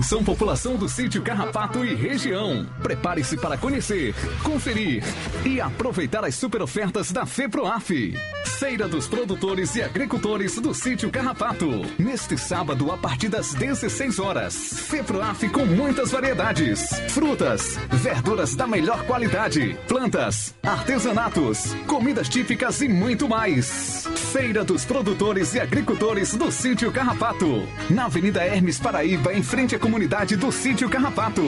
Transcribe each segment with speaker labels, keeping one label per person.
Speaker 1: Atenção população do sítio Carrapato e região. Prepare-se para conhecer, conferir e aproveitar as super ofertas da FEPROAF. Feira dos Produtores e Agricultores do sítio Carrapato. Neste sábado, a partir das 16 horas. FEPROAF com muitas variedades. Frutas, verduras da melhor qualidade, plantas, artesanatos, comidas típicas e muito mais. Feira dos Produtores e Agricultores do sítio Carrapato. Na Avenida Hermes Paraíba, em frente à comunidade do sítio Carrapato.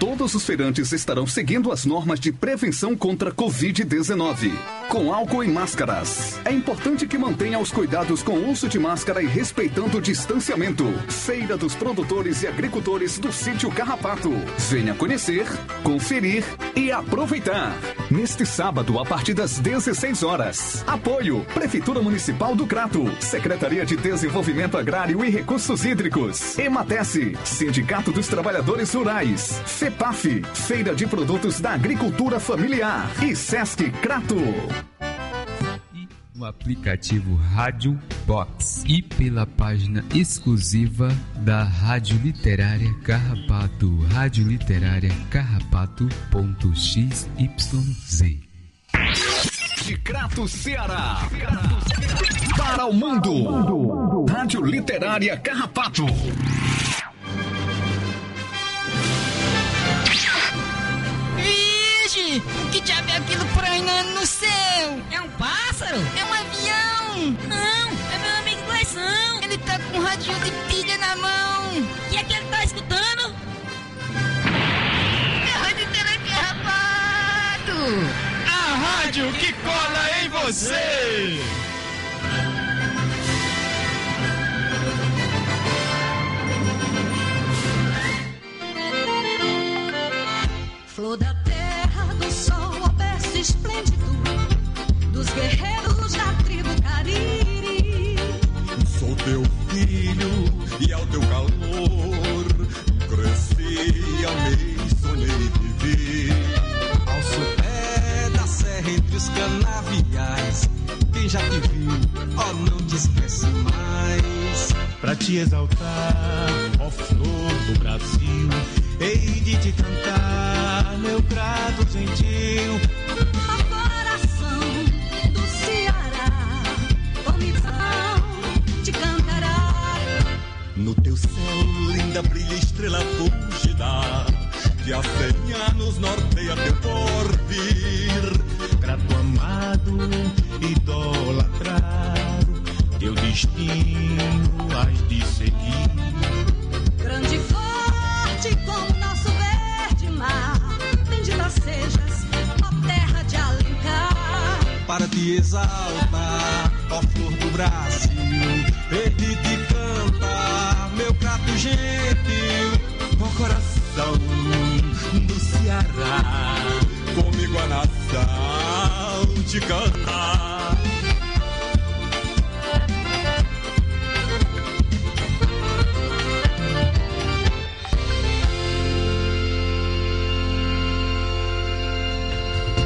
Speaker 1: Todos os feirantes estarão seguindo as normas de prevenção contra a Covid-19, com álcool e máscaras. É importante que mantenha os cuidados com o uso de máscara e respeitando o distanciamento. Feira dos Produtores e Agricultores do Sítio Carrapato. Venha conhecer, conferir e aproveitar. Neste sábado, a partir das 16 horas. Apoio: Prefeitura Municipal do Crato, Secretaria de Desenvolvimento Agrário e Recursos Hídricos, Ematece, Sindicato dos Trabalhadores Rurais, FEPAF, Feira de Produtos da Agricultura Familiar e Sesc Crato.
Speaker 2: No aplicativo Rádio Box e pela página exclusiva da Rádio Literária Carrapato, Rádio Literária Carrapato.xyz.
Speaker 1: De Crato, Ceará. Para o mundo. Rádio Literária Carrapato.
Speaker 3: Vixe! Que diabo é aquilo prainando no céu? É um pássaro? É um avião? Não, é meu amigo Gleison. Ele tá com um radinho de pilha na mão. O que é que ele tá escutando? É a Rádio Literária Carrapato.
Speaker 4: A rádio que cola em você!
Speaker 5: Flor da esplêndido dos guerreiros da tribo Cariri.
Speaker 6: Sou teu filho e ao teu calor cresci, amei, sonhei, vivi. Ao sopé da serra entre os canaviais, quem já te viu, ó, não te esquece mais.
Speaker 7: Pra te exaltar, ó flor do Brasil, hei de te cantar, meu grato gentil.
Speaker 6: No teu céu, linda, brilha estrela fugida, que há cem anos norteia teu porvir.
Speaker 7: Grato amado, idolatrado, teu destino has de seguir.
Speaker 5: Grande e forte como nosso verde mar. Bendita sejas, ó terra de Alencar.
Speaker 6: Para te exaltar, ó flor do Brasil, ele te canta, meu prato gentil, ó coração do Ceará, comigo a nação te canta.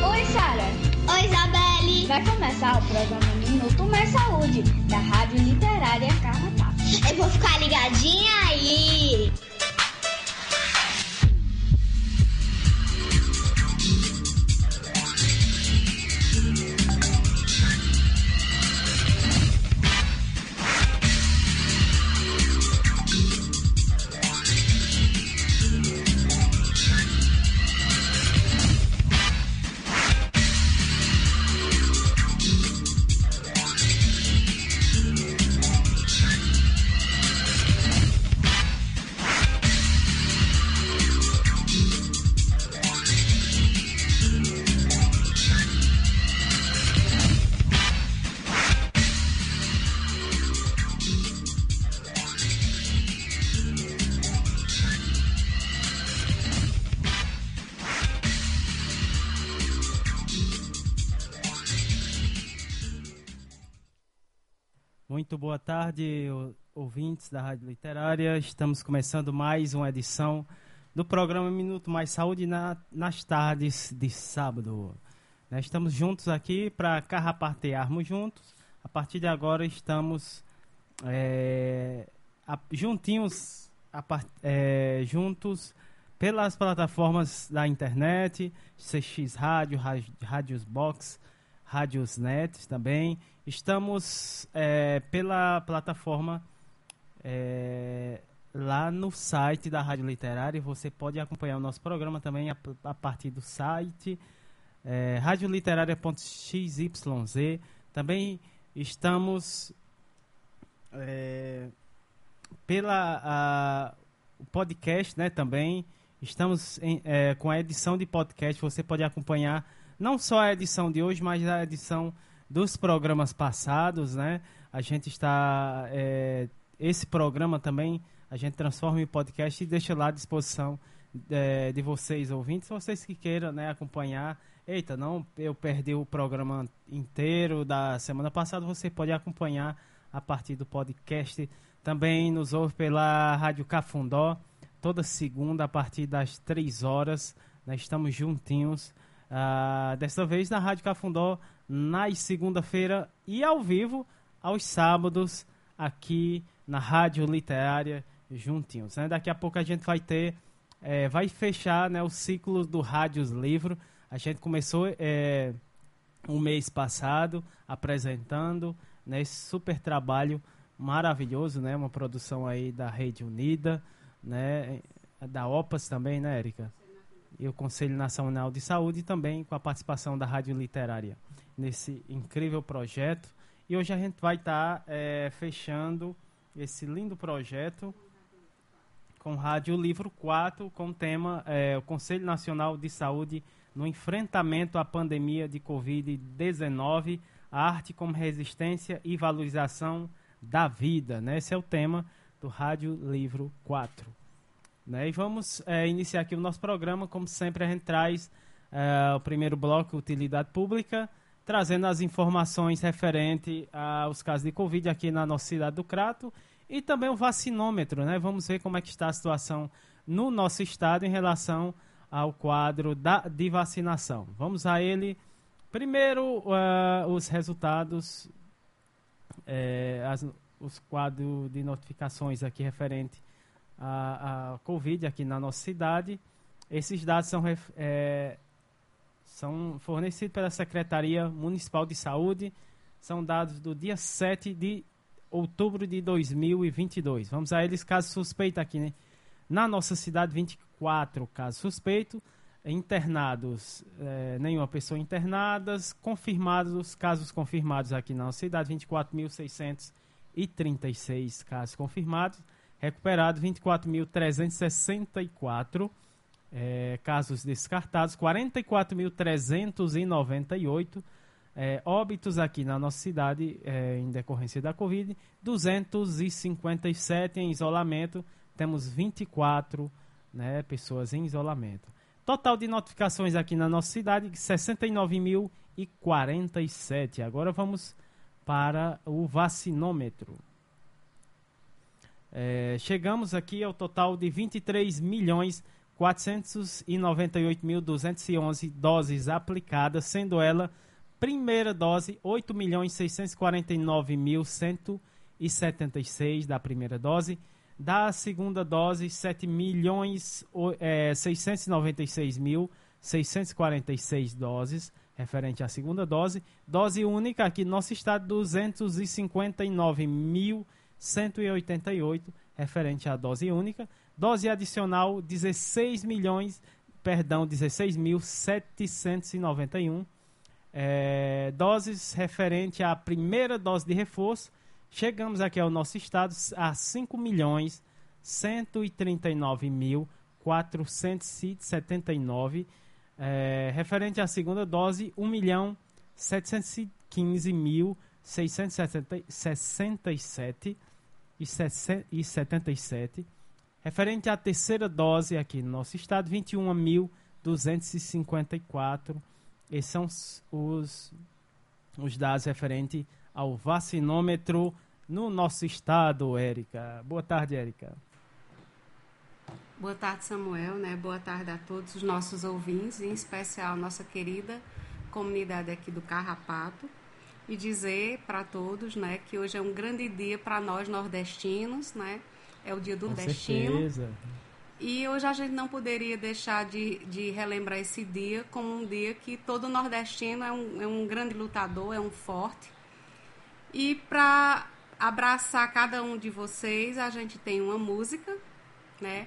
Speaker 8: Oi, Sara.
Speaker 9: Oi, Isabelle.
Speaker 8: Vai começar o programa Minuto Mais Saúde, da Rádio Literária Carrapato.
Speaker 9: Ligadinha
Speaker 10: ouvintes da Rádio Literária. Estamos começando mais uma edição do programa Minuto Mais Saúde na- nas tardes de sábado. Nós estamos juntos aqui para carrapatearmos juntos. A partir de agora estamos é, a- juntinhos é, juntos pelas plataformas da internet, CX Rádio, Rádios Box, Rádios Net também. Estamos é, pela plataforma é, lá no site da Rádio Literária. Você pode acompanhar o nosso programa também a, a partir do site é, radioliterária.xyz. Também estamos é, pela a, o podcast, né? Também estamos em, é, com a edição de podcast. Você pode acompanhar não só a edição de hoje, mas a edição dos programas passados, né? A gente está é, esse programa também a gente transforma em podcast e deixa lá à disposição é, de vocês ouvintes, vocês que queiram né, acompanhar. Eita, não, eu perdi o programa inteiro da semana passada, você pode acompanhar a partir do podcast. Também nos ouve pela Rádio Cafundó, toda segunda a partir das 3 horas. Nós estamos juntinhos. Uh, dessa vez na Rádio Cafundó, nas segunda-feira e ao vivo, aos sábados, aqui na Rádio Literária juntinhos. Né? Daqui a pouco a gente vai ter, é, vai fechar né, o ciclo do Rádios Livro. A gente começou é, um mês passado apresentando né, esse super trabalho maravilhoso, né? Uma produção aí da Rede Unida, né? Da OPAS também, né, Érica? E o Conselho Nacional de Saúde também com a participação da Rádio Literária nesse incrível projeto. E hoje a gente vai estar tá, é, fechando esse lindo projeto com Rádio Livro 4, com o tema é, o Conselho Nacional de Saúde no enfrentamento à pandemia de Covid-19, arte como resistência e valorização da vida. Né? Esse é o tema do Rádio Livro 4. Né? E vamos é, iniciar aqui o nosso programa. Como sempre, a gente traz é, o primeiro bloco, Utilidade Pública, trazendo as informações referentes aos casos de Covid aqui na nossa cidade do Crato e também o vacinômetro, né? Vamos ver como é que está a situação no nosso estado em relação ao quadro da, de vacinação. Vamos a ele. Primeiro, uh, os resultados, é, as, os quadros de notificações aqui referente à, à Covid aqui na nossa cidade. Esses dados são, é, são fornecidos pela Secretaria Municipal de Saúde. São dados do dia 7 de outubro de 2022. Vamos a eles, caso suspeito aqui, né? Na nossa cidade, 24 casos suspeitos, internados, é, nenhuma pessoa internadas, confirmados, casos confirmados aqui na nossa cidade, 24.636 casos confirmados, recuperados 24.364 é, casos descartados, 44.398 é, óbitos aqui na nossa cidade é, em decorrência da Covid, 257 em isolamento, temos 24 né, pessoas em isolamento. Total de notificações aqui na nossa cidade, 69.047. Agora vamos para o vacinômetro. É, chegamos aqui ao total de 23 milhões 498.211 doses aplicadas, sendo ela Primeira dose, 8.649.176 da primeira dose. Da segunda dose, 7 milhões é, 696.646 doses, referente à segunda dose. Dose única aqui no nosso estado, 259.188, referente à dose única. Dose adicional, 16 milhões, perdão, 16.791 é, doses referente à primeira dose de reforço, chegamos aqui ao nosso estado a 5 milhões 139 mil 479 é, referente à segunda dose 1 milhão 715 mil 667 e 77 referente à terceira dose aqui no nosso estado 21 mil 254 esses são os, os dados referentes ao vacinômetro no nosso estado, Érica. Boa tarde, Érica.
Speaker 11: Boa tarde, Samuel, né? Boa tarde a todos os nossos ouvintes, em especial nossa querida comunidade aqui do Carrapato. E dizer para todos, né, que hoje é um grande dia para nós nordestinos, né? É o dia do
Speaker 5: Com
Speaker 11: destino.
Speaker 5: certeza.
Speaker 11: E hoje a gente não poderia deixar de, de relembrar esse dia como um dia que todo nordestino é um, é um grande lutador, é um forte. E para abraçar cada um de vocês, a gente tem uma música, né?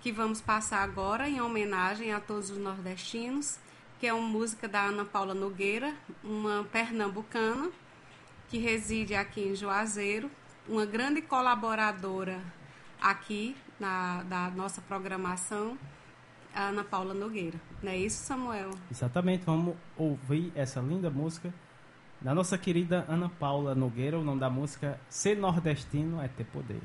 Speaker 11: Que vamos passar agora em homenagem a todos os nordestinos, que é uma música da Ana Paula Nogueira, uma pernambucana que reside aqui em Juazeiro, uma grande colaboradora aqui na, da nossa programação, a Ana Paula Nogueira. Não é isso, Samuel?
Speaker 5: Exatamente, vamos ouvir essa linda música da nossa querida Ana Paula Nogueira. O nome da música é Ser Nordestino é Ter Poder.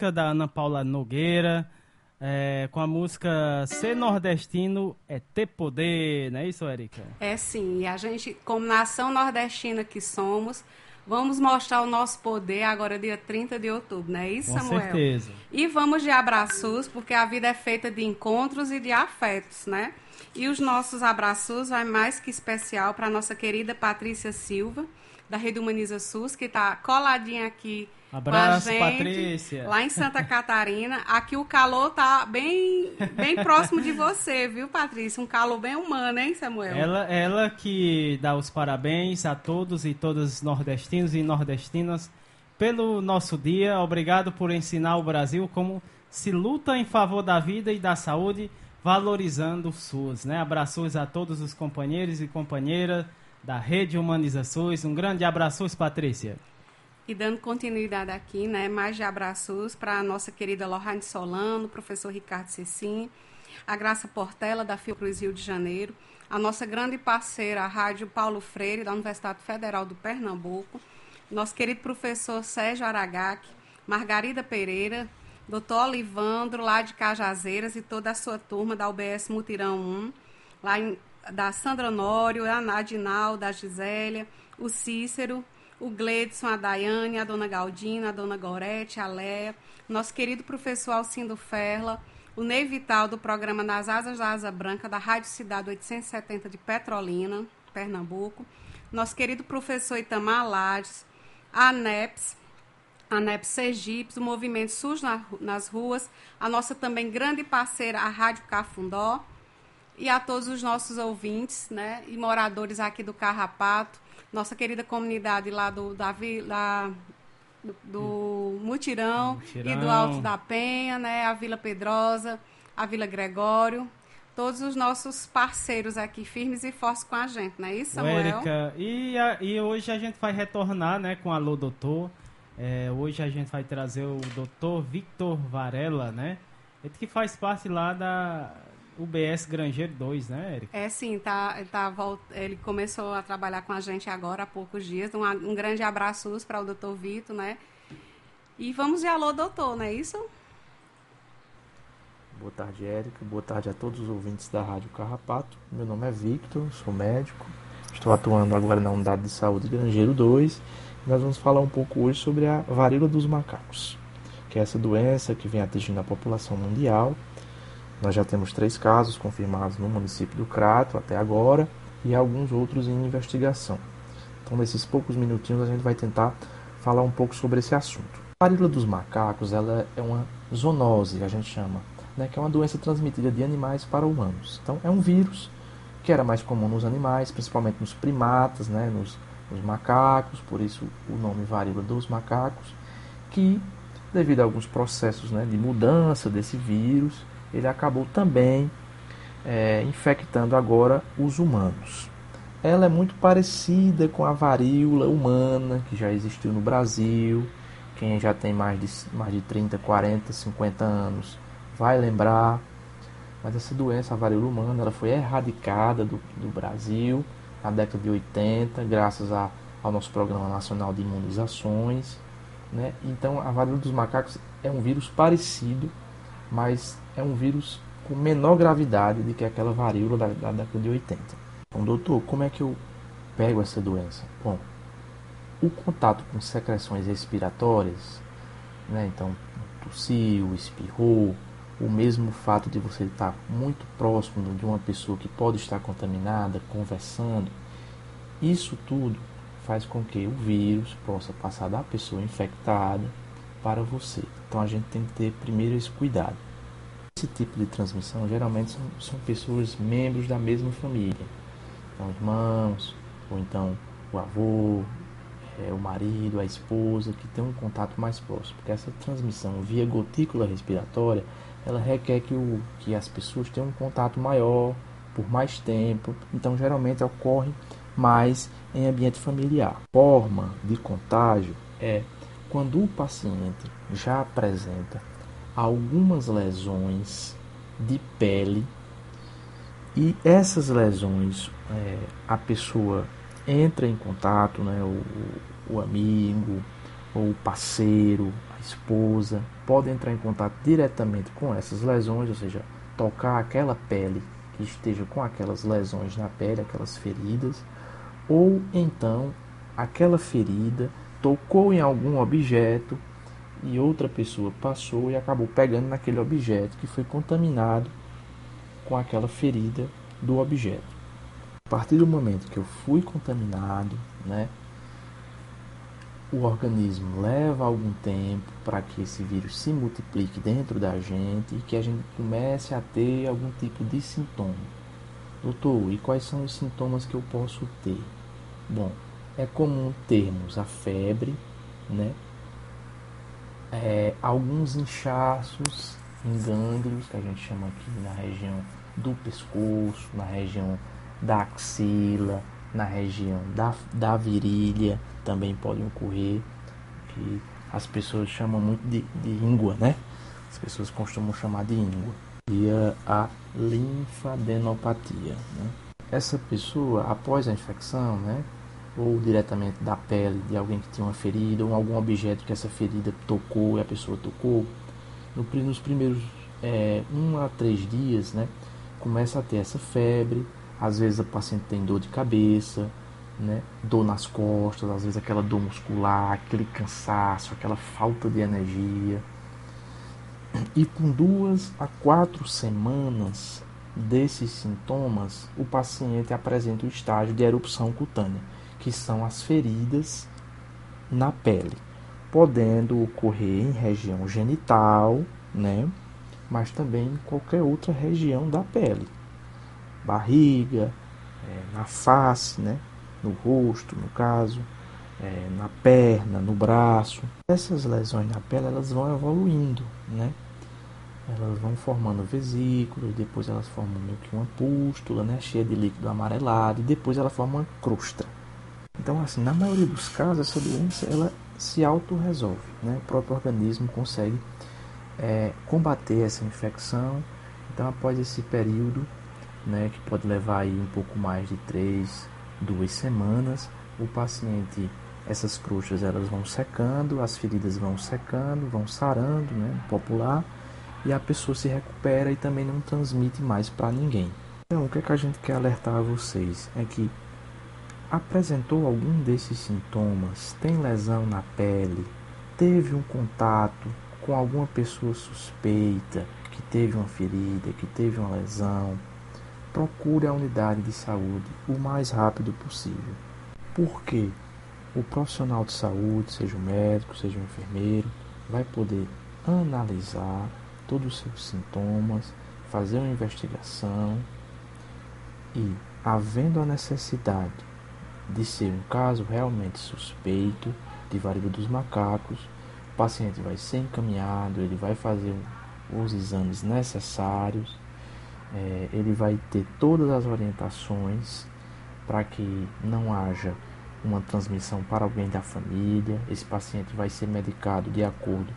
Speaker 5: Música da Ana Paula Nogueira. é, com a música Ser Nordestino é Ter Poder, não é isso, Erika?
Speaker 11: É sim, e a gente, como nação nordestina que somos, vamos mostrar o nosso poder agora dia 30 de outubro, não é isso,
Speaker 5: Com
Speaker 11: Samuel?
Speaker 5: certeza.
Speaker 11: E vamos de abraços, porque a vida é feita de encontros e de afetos, né? E os nossos abraços vai mais que especial para a nossa querida Patrícia Silva, da Rede Humaniza SUS, que está coladinha aqui
Speaker 5: Abraço,
Speaker 11: gente,
Speaker 5: Patrícia.
Speaker 11: lá em Santa Catarina. Aqui o calor tá bem, bem próximo de você, viu, Patrícia? Um calor bem humano, hein, Samuel?
Speaker 5: Ela, ela que dá os parabéns a todos e todas os nordestinos e nordestinas pelo nosso dia. Obrigado por ensinar o Brasil como se luta em favor da vida e da saúde, valorizando o SUS. Né? Abraços a todos os companheiros e companheiras da Rede Humaniza SUS. Um grande abraço, Patrícia.
Speaker 11: E dando continuidade aqui, né, mais de abraços para a nossa querida Lohane Solano, professor Ricardo Cecim, a Graça Portela, da Fiocruz Rio de Janeiro, a nossa grande parceira, a Rádio Paulo Freire, da Universidade Federal do Pernambuco, nosso querido professor Sérgio Aragac, Margarida Pereira, doutor Olivandro, lá de Cajazeiras, e toda a sua turma da UBS Mutirão 1, lá em, da Sandra Nório, a Nadinal, da Gisélia, o Cícero, o Gledson, a Daiane, a dona Galdina, a dona Gorete, a Léa, nosso querido professor Alcindo Ferla, o Ney Vital do programa Nas Asas da Asa Branca, da Rádio Cidade 870 de Petrolina, Pernambuco, nosso querido professor Itamar Lades, a ANEPS, a ANEPS Sergipe, o Movimento SUS na, nas Ruas, a nossa também grande parceira, a Rádio Cafundó, e a todos os nossos ouvintes né, e moradores aqui do Carrapato, nossa querida comunidade lá do, da, da do, do Mutirão, Mutirão, e do Alto da Penha, né, a Vila Pedrosa, a Vila Gregório, todos os nossos parceiros aqui firmes e fortes com a gente, não é isso, Samuel?
Speaker 10: Érica, e, a, e hoje a gente vai retornar, né, com Alô Doutor. É, hoje a gente vai trazer o doutor Victor Varela, né? Ele que faz parte lá da UBS Grangeiro 2, né, Érica?
Speaker 11: É sim, tá, tá, ele começou a trabalhar com a gente agora há poucos dias. Um, um grande abraço para o doutor Vitor, né? E vamos de alô, doutor, não é isso?
Speaker 12: Boa tarde, Érica. Boa tarde a todos os ouvintes da Rádio Carrapato. Meu nome é Victor, sou médico. Estou atuando agora na Unidade de Saúde Grangeiro 2. E nós vamos falar um pouco hoje sobre a varíola dos macacos, que é essa doença que vem atingindo a população mundial nós já temos três casos confirmados no município do Crato até agora e alguns outros em investigação. Então, nesses poucos minutinhos, a gente vai tentar falar um pouco sobre esse assunto. A varíola dos macacos ela é uma zoonose, a gente chama, né, que é uma doença transmitida de animais para humanos. Então, é um vírus que era mais comum nos animais, principalmente nos primatas, né, nos, nos macacos, por isso o nome varíola dos macacos, que, devido a alguns processos né, de mudança desse vírus, ele acabou também é, infectando agora os humanos. Ela é muito parecida com a varíola humana que já existiu no Brasil. Quem já tem mais de, mais de 30, 40, 50 anos vai lembrar. Mas essa doença, a varíola humana, ela foi erradicada do, do Brasil na década de 80, graças a, ao nosso Programa Nacional de Imunizações. Né? Então, a varíola dos macacos é um vírus parecido, mas é um vírus com menor gravidade do que aquela varíola da, da década de 80. Então, doutor, como é que eu pego essa doença? Bom, o contato com secreções respiratórias, né, então tossiu, espirrou, o mesmo fato de você estar muito próximo de uma pessoa que pode estar contaminada, conversando, isso tudo faz com que o vírus possa passar da pessoa infectada para você. Então a gente tem que ter primeiro esse cuidado. Esse tipo de transmissão geralmente são, são pessoas membros da mesma família. Então, irmãos, ou então o avô, é, o marido, a esposa, que tem um contato mais próximo. Porque essa transmissão via gotícula respiratória, ela requer que, o, que as pessoas tenham um contato maior, por mais tempo. Então, geralmente ocorre mais em ambiente familiar. Forma de contágio é quando o paciente já apresenta algumas lesões de pele e essas lesões é, a pessoa entra em contato, né, o, o amigo ou o parceiro, a esposa, pode entrar em contato diretamente com essas lesões, ou seja, tocar aquela pele que esteja com aquelas lesões na pele, aquelas feridas, ou então aquela ferida tocou em algum objeto e outra pessoa passou e acabou pegando naquele objeto que foi contaminado com aquela ferida do objeto. A partir do momento que eu fui contaminado, né, o organismo leva algum tempo para que esse vírus se multiplique dentro da gente e que a gente comece a ter algum tipo de sintoma. Doutor, e quais são os sintomas que eu posso ter? Bom, é comum termos a febre, né? É, alguns inchaços em gânglios, que a gente chama aqui na região do pescoço, na região da axila, na região da, da virilha, também podem ocorrer, que as pessoas chamam muito de, de íngua, né? As pessoas costumam chamar de íngua. e a linfadenopatia. Né? Essa pessoa, após a infecção, né, ou diretamente da pele de alguém que tinha uma ferida, ou algum objeto que essa ferida tocou e a pessoa tocou, nos primeiros é, um a três dias, né, começa a ter essa febre, às vezes a paciente tem dor de cabeça, né, dor nas costas, às vezes aquela dor muscular, aquele cansaço, aquela falta de energia. E com duas a quatro semanas desses sintomas, o paciente apresenta o estágio de erupção cutânea, que são as feridas na pele, podendo ocorrer em região genital, né? mas também em qualquer outra região da pele, barriga, é, na face, né? no rosto, no caso, é, na perna, no braço. Essas lesões na pele elas vão evoluindo, né? Elas vão formando vesículas, depois elas formam meio que uma pústula, né, cheia de líquido amarelado, e depois ela forma uma crosta. Então, assim, na maioria dos casos, essa doença ela se autorresolve, né? O próprio organismo consegue é, combater essa infecção. Então, após esse período, né, que pode levar aí um pouco mais de três, duas semanas, o paciente, essas crostas elas vão secando, as feridas vão secando, vão sarando, né, popular, e a pessoa se recupera e também não transmite mais para ninguém. Então, o que, é que a gente quer alertar a vocês é que apresentou algum desses sintomas, tem lesão na pele, teve um contato com alguma pessoa suspeita que teve uma ferida, que teve uma lesão, procure a unidade de saúde o mais rápido possível. Porque o profissional de saúde, seja o médico, seja o enfermeiro, vai poder analisar todos os seus sintomas, fazer uma investigação e, havendo a necessidade de ser um caso realmente suspeito de varíola dos macacos, o paciente vai ser encaminhado, ele vai fazer os exames necessários é, ele vai ter todas as orientações para que não haja uma transmissão para alguém da família. Esse paciente vai ser medicado de acordo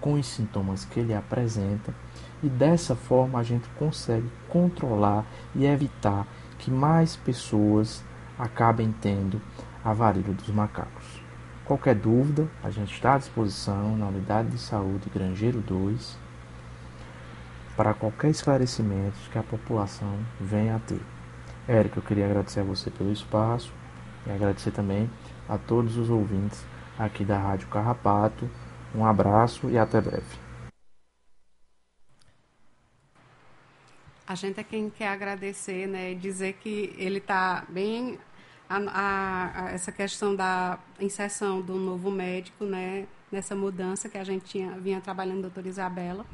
Speaker 12: com os sintomas que ele apresenta e dessa forma a gente consegue controlar e evitar que mais pessoas acabem tendo a varíola dos macacos. Qualquer dúvida, a gente está à disposição na unidade de saúde Grangeiro 2 para qualquer esclarecimento que a população venha a ter. Érico, eu queria agradecer a você pelo espaço e agradecer também a todos os ouvintes aqui da Rádio Carrapato. Um abraço e até breve.
Speaker 11: A gente é quem quer agradecer, né, dizer que ele está bem a, a, a, essa questão da inserção do novo médico, né, nessa mudança que a gente tinha, vinha trabalhando, doutora Isabela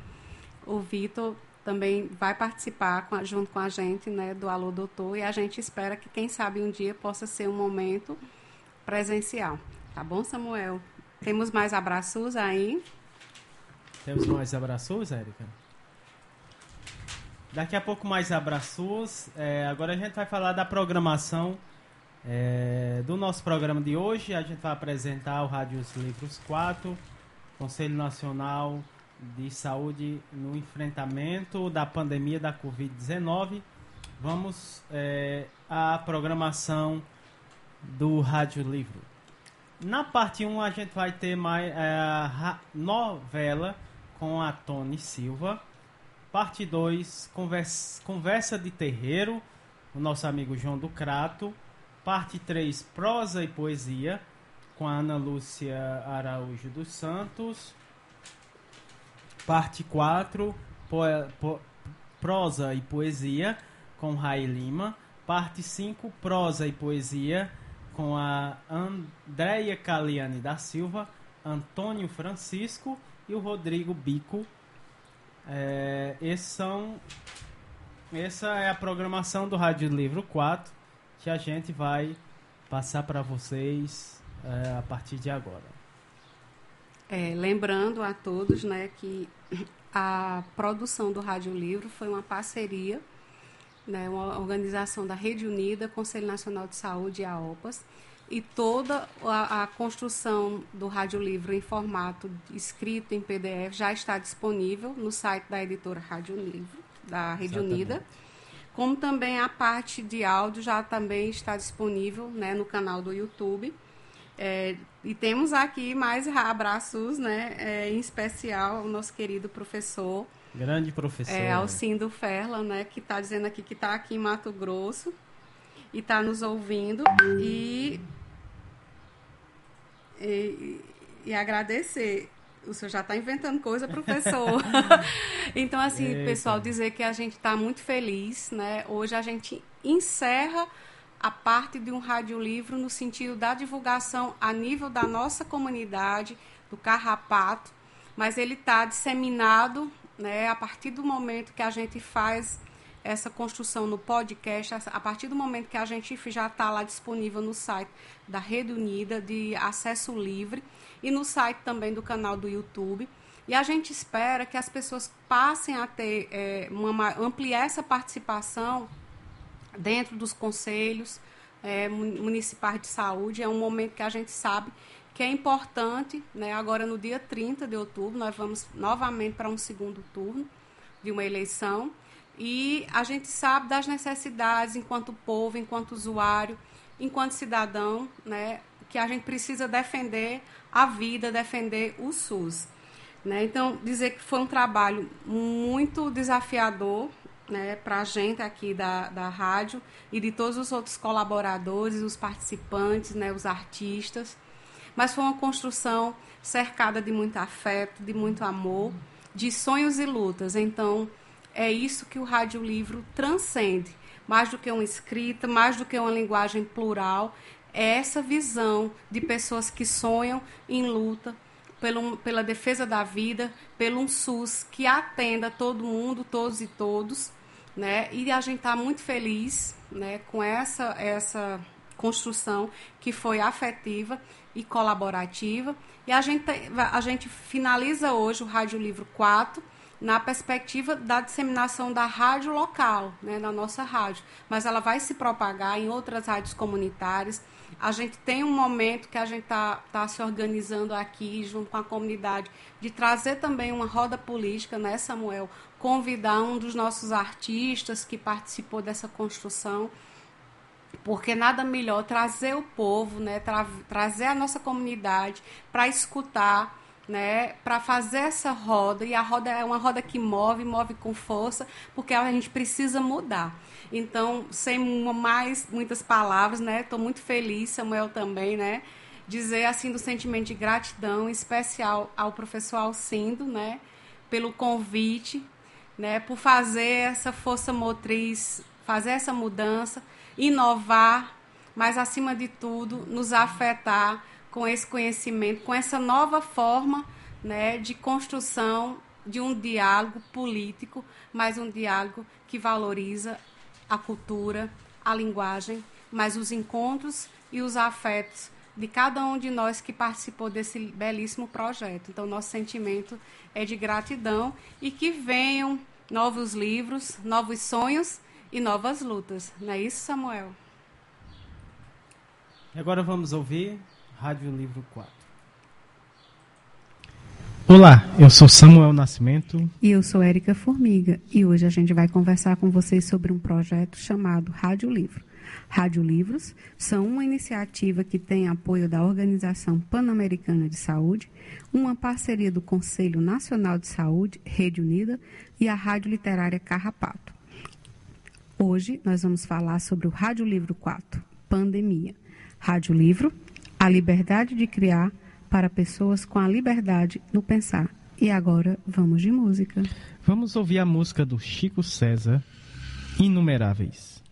Speaker 11: o Vitor também vai participar com, junto com a gente né, do Alô Doutor e a gente espera que, quem sabe, um dia possa ser um momento presencial. Tá bom, Samuel? Temos mais abraços aí?
Speaker 10: Temos mais abraços, Érica? Daqui a pouco mais abraços. É, agora a gente vai falar da programação é, do nosso programa de hoje. A gente vai apresentar o Rádio Livros 4, Conselho Nacional de saúde no enfrentamento da pandemia da Covid-19. Vamos é, à programação do Rádio Livro. Na parte 1 a gente vai ter mais é, novela com a Tony Silva. Parte 2, conversa, conversa de terreiro, o nosso amigo João do Crato. Parte 3, prosa e poesia, com a Ana Lúcia Araújo dos Santos. Parte 4, po, prosa e poesia, com Rai Lima. Parte 5, prosa e poesia, com a Andréia Caliane da Silva, Antônio Francisco e o Rodrigo Bico. É, esses são, essa é a programação do Rádio Livro 4 que a gente vai passar para vocês é, a partir de agora.
Speaker 11: É, lembrando a todos né, que a produção do Rádio Livro foi uma parceria, né, uma organização da Rede Unida, Conselho Nacional de Saúde e a OPAS, e toda a, a, construção do Rádio Livro em formato escrito em PDF já está disponível no site da editora Rádio Livro, da Rede
Speaker 10: Exatamente.
Speaker 11: Unida. Como também a parte de áudio já também está disponível né, no canal do YouTube. É, e temos aqui mais abraços, né, é, em especial ao nosso querido professor
Speaker 10: Grande professor.
Speaker 11: é, Alcindo Ferla, né, que está dizendo aqui que está aqui em Mato Grosso e está nos ouvindo e, e, e agradecer. O senhor já está inventando coisa, professor. então, assim,
Speaker 10: Eita.
Speaker 11: pessoal, dizer que a gente está muito feliz, né? Hoje a gente encerra a parte de um radiolivro no sentido da divulgação a nível da nossa comunidade, do Carrapato, mas ele está disseminado né, a partir do momento que a gente faz essa construção no podcast, a partir do momento que a gente já está lá disponível no site da Rede Unida, de acesso livre, e no site também do canal do YouTube. E a gente espera que as pessoas passem a ter, é, uma, ampliar essa participação dentro dos conselhos é, municipais de saúde. É um momento que a gente sabe que é importante. Né? Agora, no dia 30 de outubro, nós vamos novamente para um segundo turno de uma eleição. E a gente sabe das necessidades enquanto povo, enquanto usuário, enquanto cidadão, né? que a gente precisa defender a vida, defender o SUS. Né? Então, dizer que foi um trabalho muito desafiador né, para a gente aqui da, da rádio e de todos os outros colaboradores, os participantes, né, os artistas. Mas foi uma construção cercada de muito afeto, de muito amor, de sonhos e lutas. Então, é isso que o Rádio Livro transcende. Mais do que uma escrita, mais do que uma linguagem plural, é essa visão de pessoas que sonham em luta pelo, pela defesa da vida, pelo um SUS que atenda todo mundo, todos e todos, né? E a gente está muito feliz, né, com essa essa construção que foi afetiva e colaborativa. E a gente a gente finaliza hoje o Rádio Livro 4 na perspectiva da disseminação da rádio local, né, da nossa rádio, mas ela vai se propagar em outras rádios comunitárias. A gente tem um momento que a gente está tá se organizando aqui, junto com a comunidade, de trazer também uma roda política, né, Samuel? Convidar um dos nossos artistas que participou dessa construção, porque nada melhor trazer o povo, né, tra trazer a nossa comunidade para escutar né, para fazer essa roda, e a roda é uma roda que move, move com força, porque a gente precisa mudar. Então, sem mais muitas palavras, né, estou muito feliz, Samuel também, né, dizer assim do sentimento de gratidão especial ao professor Alcindo, né, pelo convite, né, por fazer essa força motriz, fazer essa mudança, inovar, mas acima de tudo, nos afetar com esse conhecimento, com essa nova forma né, de construção de um diálogo político, mas um diálogo que valoriza a cultura, a linguagem, mas os encontros e os afetos de cada um de nós que participou desse belíssimo projeto. Então, nosso sentimento é de gratidão e que venham novos livros, novos sonhos e novas lutas. Não é isso, Samuel?
Speaker 10: Agora vamos ouvir Rádio Livro 4.
Speaker 13: Olá, eu sou Samuel Nascimento.
Speaker 11: E eu sou Érica Formiga. E hoje a gente vai conversar com vocês sobre um projeto chamado Rádio Livro. Rádio Livros são uma iniciativa que tem apoio da Organização Pan-Americana de Saúde, uma parceria do Conselho Nacional de Saúde, Rede Unida, e a Rádio Literária Carrapato. Hoje nós vamos falar sobre o Rádio Livro 4, Pandemia. Rádio Livro a liberdade de criar para pessoas com a liberdade no pensar. E agora vamos de música.
Speaker 13: Vamos ouvir a música do Chico César, Inumeráveis.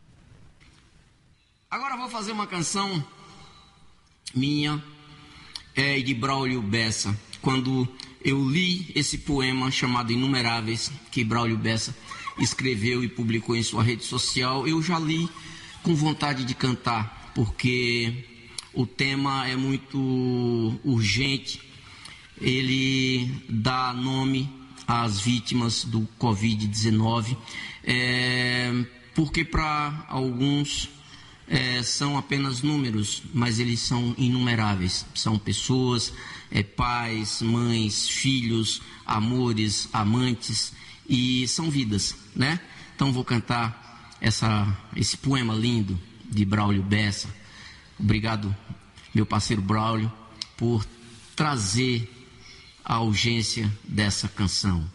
Speaker 14: Agora vou fazer uma canção minha é, de Braulio Bessa. Quando eu li esse poema chamado Inumeráveis, que Braulio Bessa escreveu e publicou em sua rede social, eu já li com vontade de cantar, porque o tema é muito urgente. Ele dá nome às vítimas do Covid-19, é, porque para alguns é, são apenas números, mas eles são inumeráveis. São pessoas, é, pais, mães, filhos, amores, amantes e são vidas, né? Então vou cantar essa, esse poema lindo de Braulio Bessa. Obrigado, meu parceiro Braulio, por trazer a urgência dessa canção.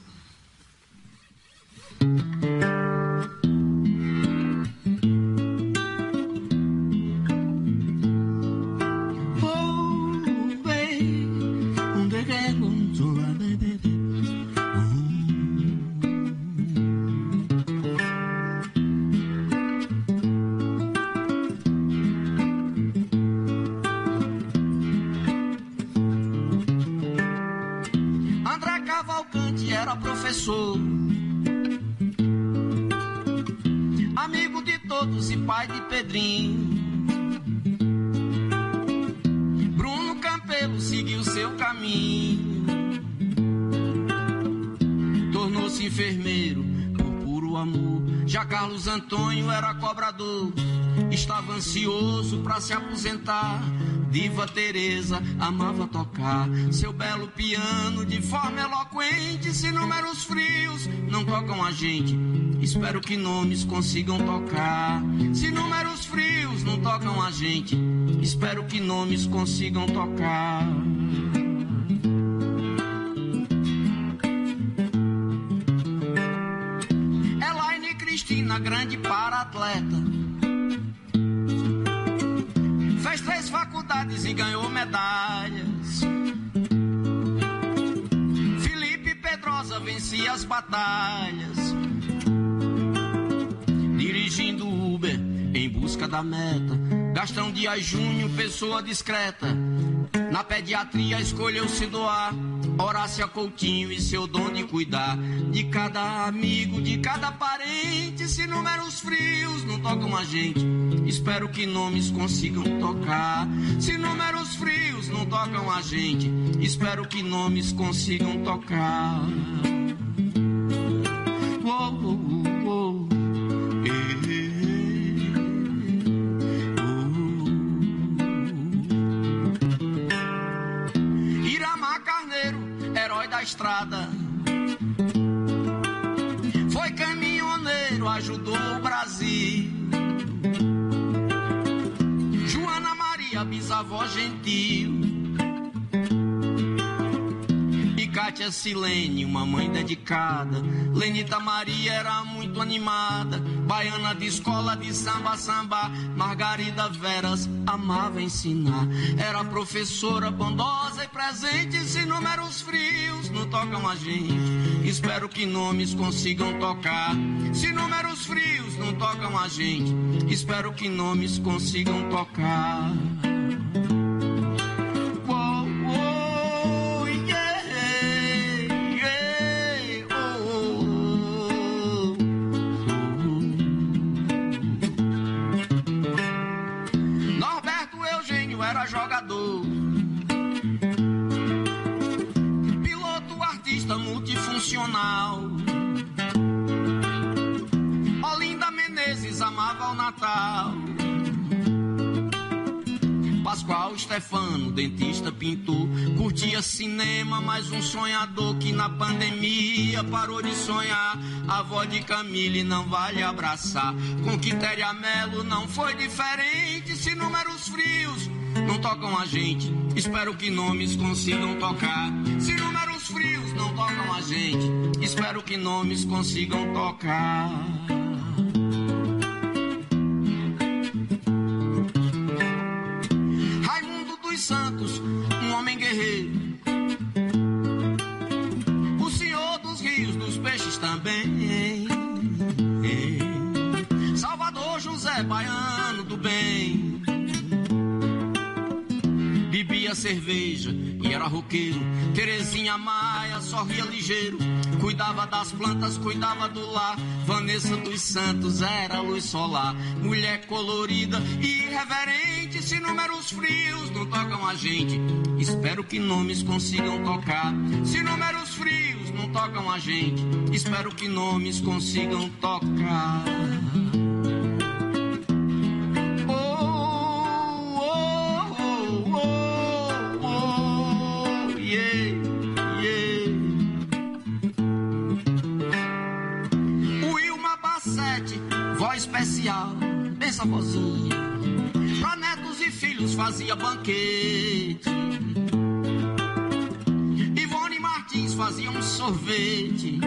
Speaker 14: Ansioso para se aposentar. Diva Teresa amava tocar seu belo piano de forma eloquente. Se números frios não tocam a gente, espero que nomes consigam tocar. Se números frios não tocam a gente, espero que nomes consigam tocar. Cristina, grande para atleta faculdades e ganhou medalhas. Felipe Pedrosa vencia as batalhas. Dirigindo Uber em busca da meta. Gastão Dias Júnior, pessoa discreta. Na pediatria escolheu se doar. Horácia Coutinho e seu dom de cuidar de cada amigo, de cada parente. Se números frios não tocam a gente, espero que nomes consigam tocar. Se números frios não tocam a gente, espero que nomes consigam tocar. Estrada. Foi caminhoneiro, ajudou o Brasil. Joana Maria, bisavó gentil. Kátia Silene, uma mãe dedicada. Lenita Maria era muito animada. Baiana de escola de samba, samba. Margarida Veras amava ensinar. Era professora bondosa e presente. Se números frios não tocam a gente, espero que nomes consigam tocar. Se números frios não tocam a gente, espero que nomes consigam tocar. Olinda Menezes amava o Natal. Pascoal Stefano, dentista, pintor, curtia cinema, mais um sonhador que na pandemia parou de sonhar. A avó de Camille não vale abraçar. Com Quitéria Melo não foi diferente. Se números frios não tocam a gente, espero que nomes consigam tocar. Se tocam a gente, espero que nomes consigam tocar. Raimundo dos Santos, um homem guerreiro. O senhor dos rios, dos peixes também. Salvador José Baiano bebia cerveja e era roqueiro. Terezinha Maia sorria ligeiro, cuidava das plantas, cuidava do lar. Vanessa dos Santos era luz solar, mulher colorida e irreverente. Se números frios não tocam a gente, espero que nomes consigam tocar. Se números frios não tocam a gente, espero que nomes consigam tocar yeah, yeah. Wilma Bassete, voz especial, pensa vozinha. Pra netos e filhos fazia banquete. Ivone Martins fazia um sorvete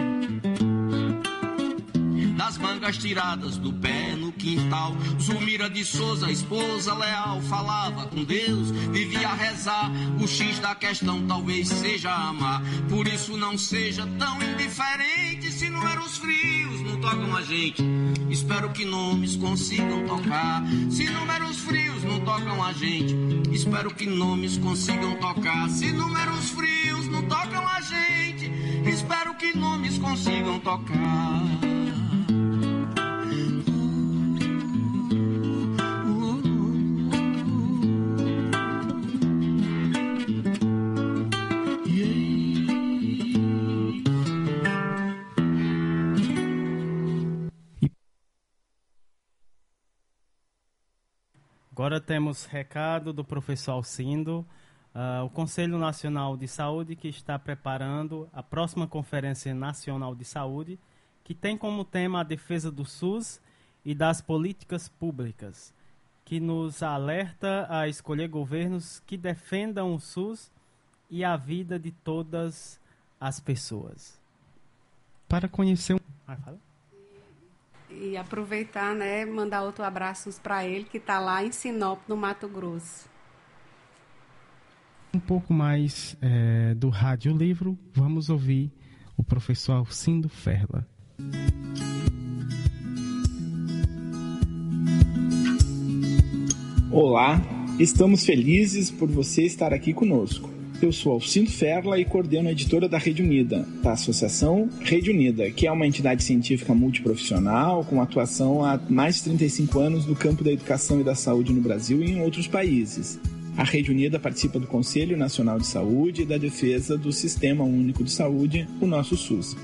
Speaker 14: das mangas tiradas do pé no quintal. Zulmira de Souza, esposa leal, falava com Deus, vivia a rezar. O X da questão talvez seja amar. Por isso não seja tão indiferente se não eram os frios, não tocam a gente. Espero que nomes consigam tocar. Se números frios não tocam a gente, espero que nomes consigam tocar. Se números frios não tocam a gente, espero que nomes consigam tocar.
Speaker 10: Agora temos recado do professor Alcindo, uh, o Conselho Nacional de Saúde, que está preparando a próxima Conferência Nacional de Saúde, que tem como tema a defesa do SUS e das políticas públicas, que nos alerta a escolher governos que defendam o SUS e a vida de todas as pessoas.
Speaker 13: Para conhecer um.
Speaker 10: Ah, fala.
Speaker 11: E aproveitar, né, mandar outro abraços para ele que está lá em Sinop, no Mato Grosso.
Speaker 13: Um pouco mais é, do Rádio Livro, vamos ouvir o professor Alcindo Ferla.
Speaker 15: Olá, estamos felizes por você estar aqui conosco. Eu sou Alcindo Ferla e coordeno a editora da Rede Unida, da Associação Rede Unida, que é uma entidade científica multiprofissional com atuação há mais de 35 anos no campo da educação e da saúde no Brasil e em outros países. A Rede Unida participa do Conselho Nacional de Saúde e da defesa do Sistema Único de Saúde, o nosso SUS.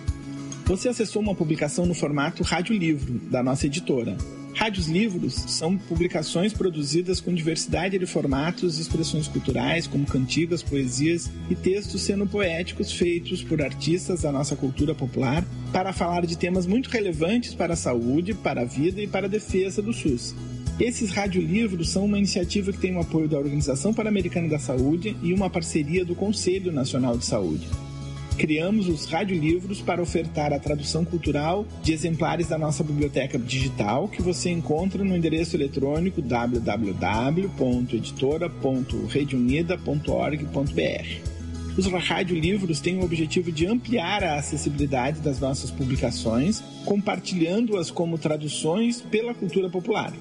Speaker 15: Você acessou uma publicação no formato Rádio Livro, da nossa editora. Rádios Livros são publicações produzidas com diversidade de formatos e expressões culturais, como cantigas, poesias e textos sendo poéticos feitos por artistas da nossa cultura popular para falar de temas muito relevantes para a saúde, para a vida e para a defesa do SUS. Esses radiolivros são uma iniciativa que tem o apoio da Organização Pan-Americana da Saúde e uma parceria do Conselho Nacional de Saúde criamos os radiolivros para ofertar a tradução cultural de exemplares da nossa biblioteca digital, que você encontra no endereço eletrônico www.editora.redeunida.org.br. Os radiolivros têm o objetivo de ampliar a acessibilidade das nossas publicações, compartilhando-as como traduções pela cultura popular.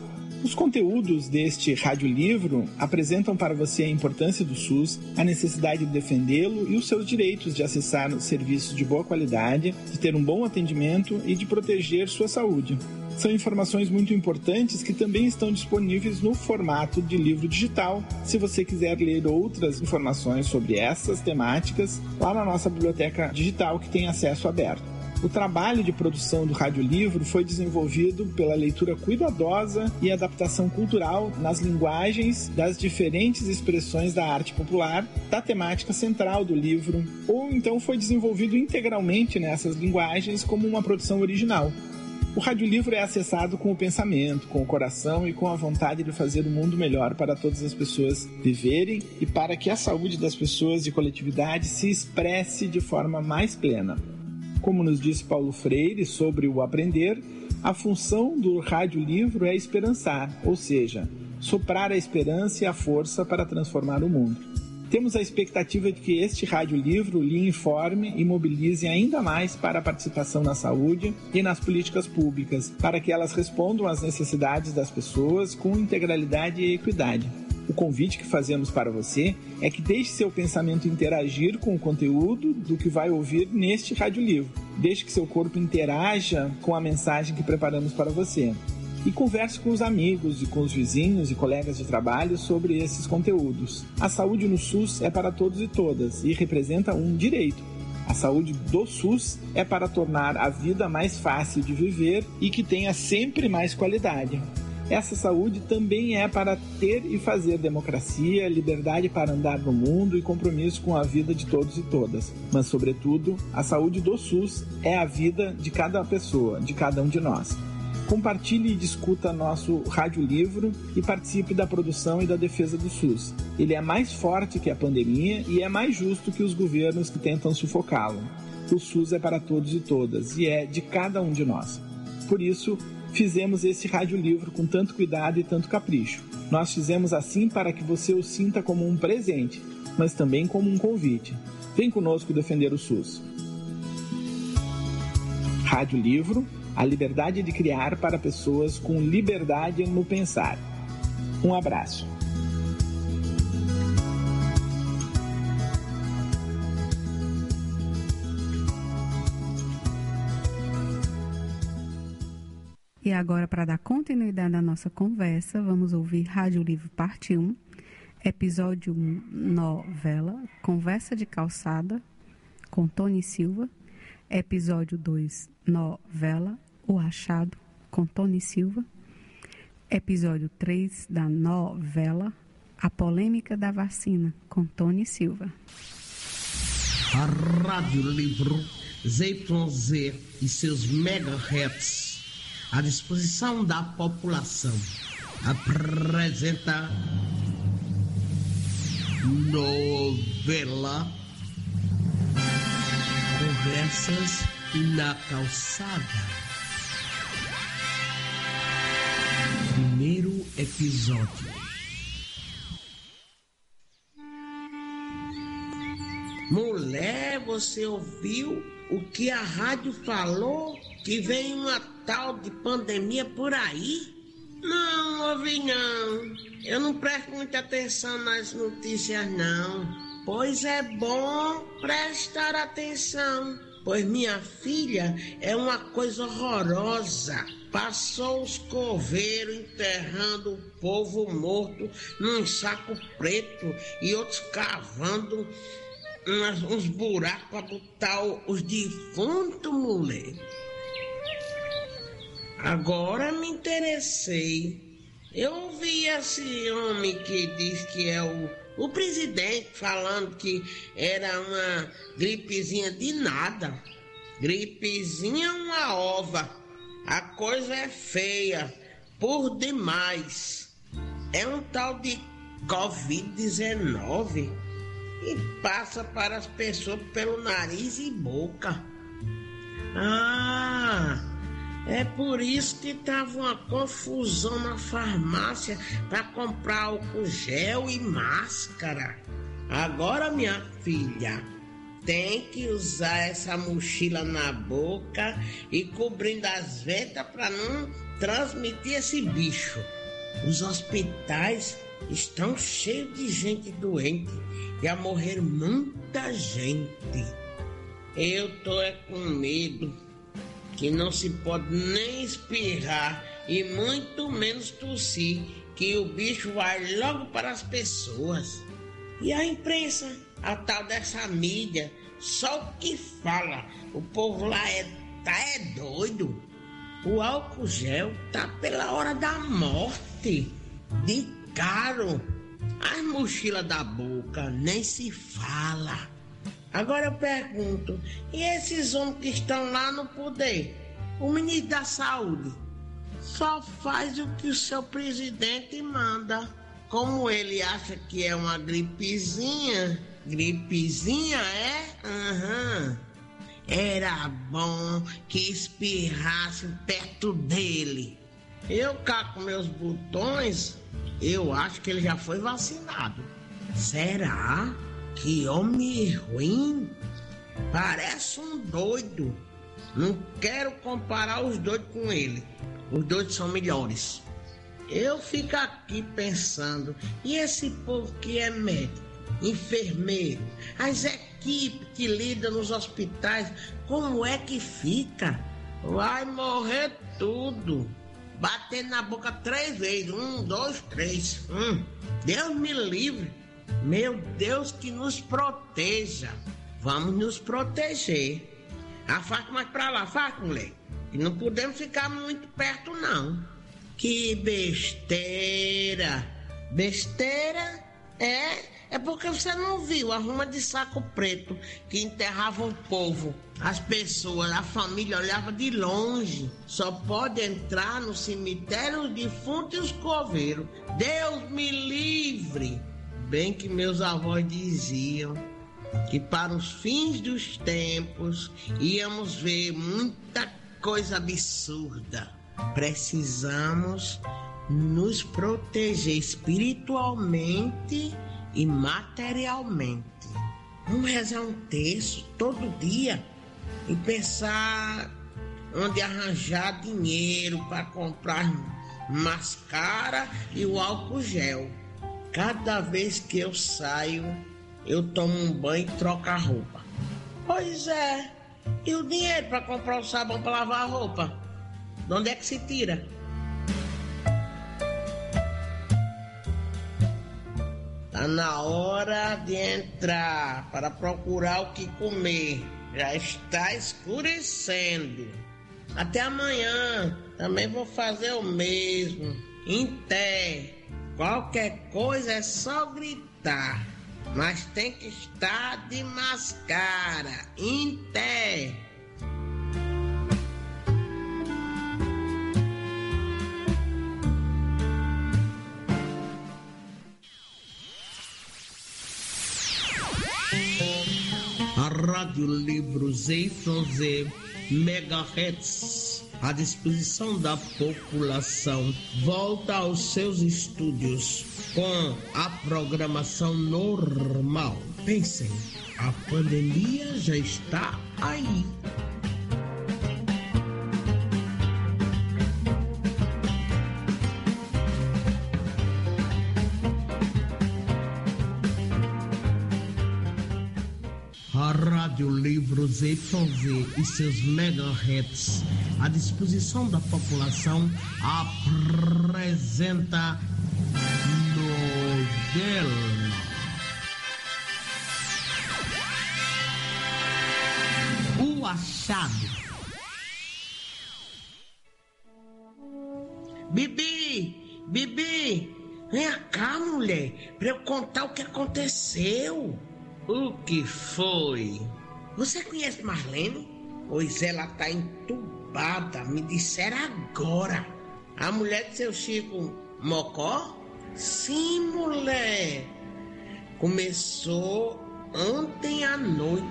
Speaker 15: Os conteúdos deste radiolivro apresentam para você a importância do SUS, a necessidade de defendê-lo e os seus direitos de acessar serviços de boa qualidade, de ter um bom atendimento e de proteger sua saúde. São informações muito importantes que também estão disponíveis no formato de livro digital, se você quiser ler outras informações sobre essas temáticas lá na nossa biblioteca digital que tem acesso aberto. O trabalho de produção do radiolivro foi desenvolvido pela leitura cuidadosa e adaptação cultural nas linguagens das diferentes expressões da arte popular, da temática central do livro, ou então foi desenvolvido integralmente nessas linguagens como uma produção original. O radiolivro é acessado com o pensamento, com o coração e com a vontade de fazer o mundo melhor para todas as pessoas viverem e para que a saúde das pessoas e coletividade se expresse de forma mais plena. Como nos disse Paulo Freire sobre o aprender, a função do rádio-livro é esperançar, ou seja, soprar a esperança e a força para transformar o mundo. Temos a expectativa de que este rádio-livro lhe informe e mobilize ainda mais para a participação na saúde e nas políticas públicas, para que elas respondam às necessidades das pessoas com integralidade e equidade. O convite que fazemos para você é que deixe seu pensamento interagir com o conteúdo do que vai ouvir neste rádio-livro. Deixe que seu corpo interaja com a mensagem que preparamos para você. E converse com os amigos e com os vizinhos e colegas de trabalho sobre esses conteúdos. A saúde no SUS é para todos e todas e representa um direito. A saúde do SUS é para tornar a vida mais fácil de viver e que tenha sempre mais qualidade. Essa saúde também é para ter e fazer democracia, liberdade para andar no mundo e compromisso com a vida de todos e todas. Mas, sobretudo, a saúde do SUS é a vida de cada pessoa, de cada um de nós. Compartilhe e discuta nosso rádio livro e participe da produção e da defesa do SUS. Ele é mais forte que a pandemia e é mais justo que os governos que tentam sufocá-lo. O SUS é para todos e todas e é de cada um de nós. Por isso, fizemos esse rádio livro com tanto cuidado e tanto capricho. Nós fizemos assim para que você o sinta como um presente, mas também como um convite. Vem conosco defender o SUS. Rádio Livro a liberdade de criar para pessoas com liberdade no pensar. Um abraço.
Speaker 16: E agora, para dar continuidade à nossa conversa, vamos ouvir Rádio Livro Parte 1, episódio 1, novela, Conversa de Calçada, com Tony Silva, episódio 2, novela O Achado, com Tony Silva. Episódio 3 da novela A Polêmica da Vacina, com Tony Silva.
Speaker 17: A Rádio Livro ZYZ e seus megahertz à disposição da população apresenta novela Conversas na calçada. Primeiro episódio. Mulher, você ouviu o que a rádio falou? Que vem uma tal de pandemia por aí? Não, ouvi não. Eu não presto muita atenção nas notícias, não. Pois é bom prestar atenção pois minha filha é uma coisa horrorosa. Passou os coveiros enterrando o povo morto num saco preto e outros cavando uns, buracos para botar os defuntos, mulher. Agora me interessei. Eu ouvi esse homem que diz que é o o presidente falando que era uma gripezinha de nada. Gripezinha uma ova. A coisa é feia por demais. É um tal de Covid-19 e passa para as pessoas pelo nariz e boca. Ah! É por isso que tava uma confusão na farmácia para comprar álcool gel e máscara. Agora, minha filha, tem que usar essa mochila na boca e cobrindo as ventas para não transmitir esse bicho. Os hospitais estão cheios de gente doente e a morrer muita gente. Eu tô é com medo que não se pode nem espirrar e muito menos tossir, que o bicho vai logo para as pessoas. E a imprensa, a tal dessa mídia, só o que fala, o povo lá é, tá é doido. O álcool gel tá pela hora da morte, de caro. As mochilas da boca nem se fala. Agora eu pergunto: e esses homens que estão lá no poder? O ministro da Saúde só faz o que o seu presidente manda. Como ele acha que é uma gripezinha, gripezinha é? Aham. Uhum. Era bom que espirrassem perto dele. Eu cá com meus botões, eu acho que ele já foi vacinado. Será? Que homem ruim! Parece um doido. Não quero comparar os doidos com ele. Os doidos são melhores. Eu fico aqui pensando, e esse povo que é médico, enfermeiro, as equipes que lidam nos hospitais, como é que fica? Vai morrer tudo. Bater na boca três vezes. Um, dois, três. Hum, Deus me livre. Meu Deus que nos proteja. Vamos nos proteger. Afasta mais pra lá, afasta, moleque. E não podemos ficar muito perto, não. Que besteira. Besteira é É porque você não viu a ruma de saco preto que enterrava o povo. As pessoas, a família olhava de longe. Só pode entrar no cemitério os defuntos e os coveiros. Deus me livre! Bem que meus avós diziam que para os fins dos tempos íamos ver muita coisa absurda. Precisamos nos proteger espiritualmente e materialmente. Vamos rezar um texto todo dia e pensar onde arranjar dinheiro para comprar máscara e o álcool gel. Cada vez que eu saio, eu tomo um banho e troco a roupa. Pois é. E o dinheiro para comprar o sabão para lavar a roupa? De onde é que se tira? Está na hora de entrar para procurar o que comer. Já está escurecendo. Até amanhã. Também vou fazer o mesmo. Em pé. Qualquer coisa é só gritar. Mas tem que estar de máscara. Em pé. A Rádio Livro ZYZ Megahertz à disposição da população volta aos seus estúdios com a programação normal. Pensem, a pandemia já está aí. YZ e seus megahertz à disposição da população apresenta novela. O Achado. Bibi, Bibi, vem cá, mulher, pra eu contar o que aconteceu. O que foi? Você conhece Marlene? Pois ela tá entubada, me disseram agora. A mulher de seu Chico Mocó? Sim, mulher. Começou ontem à noite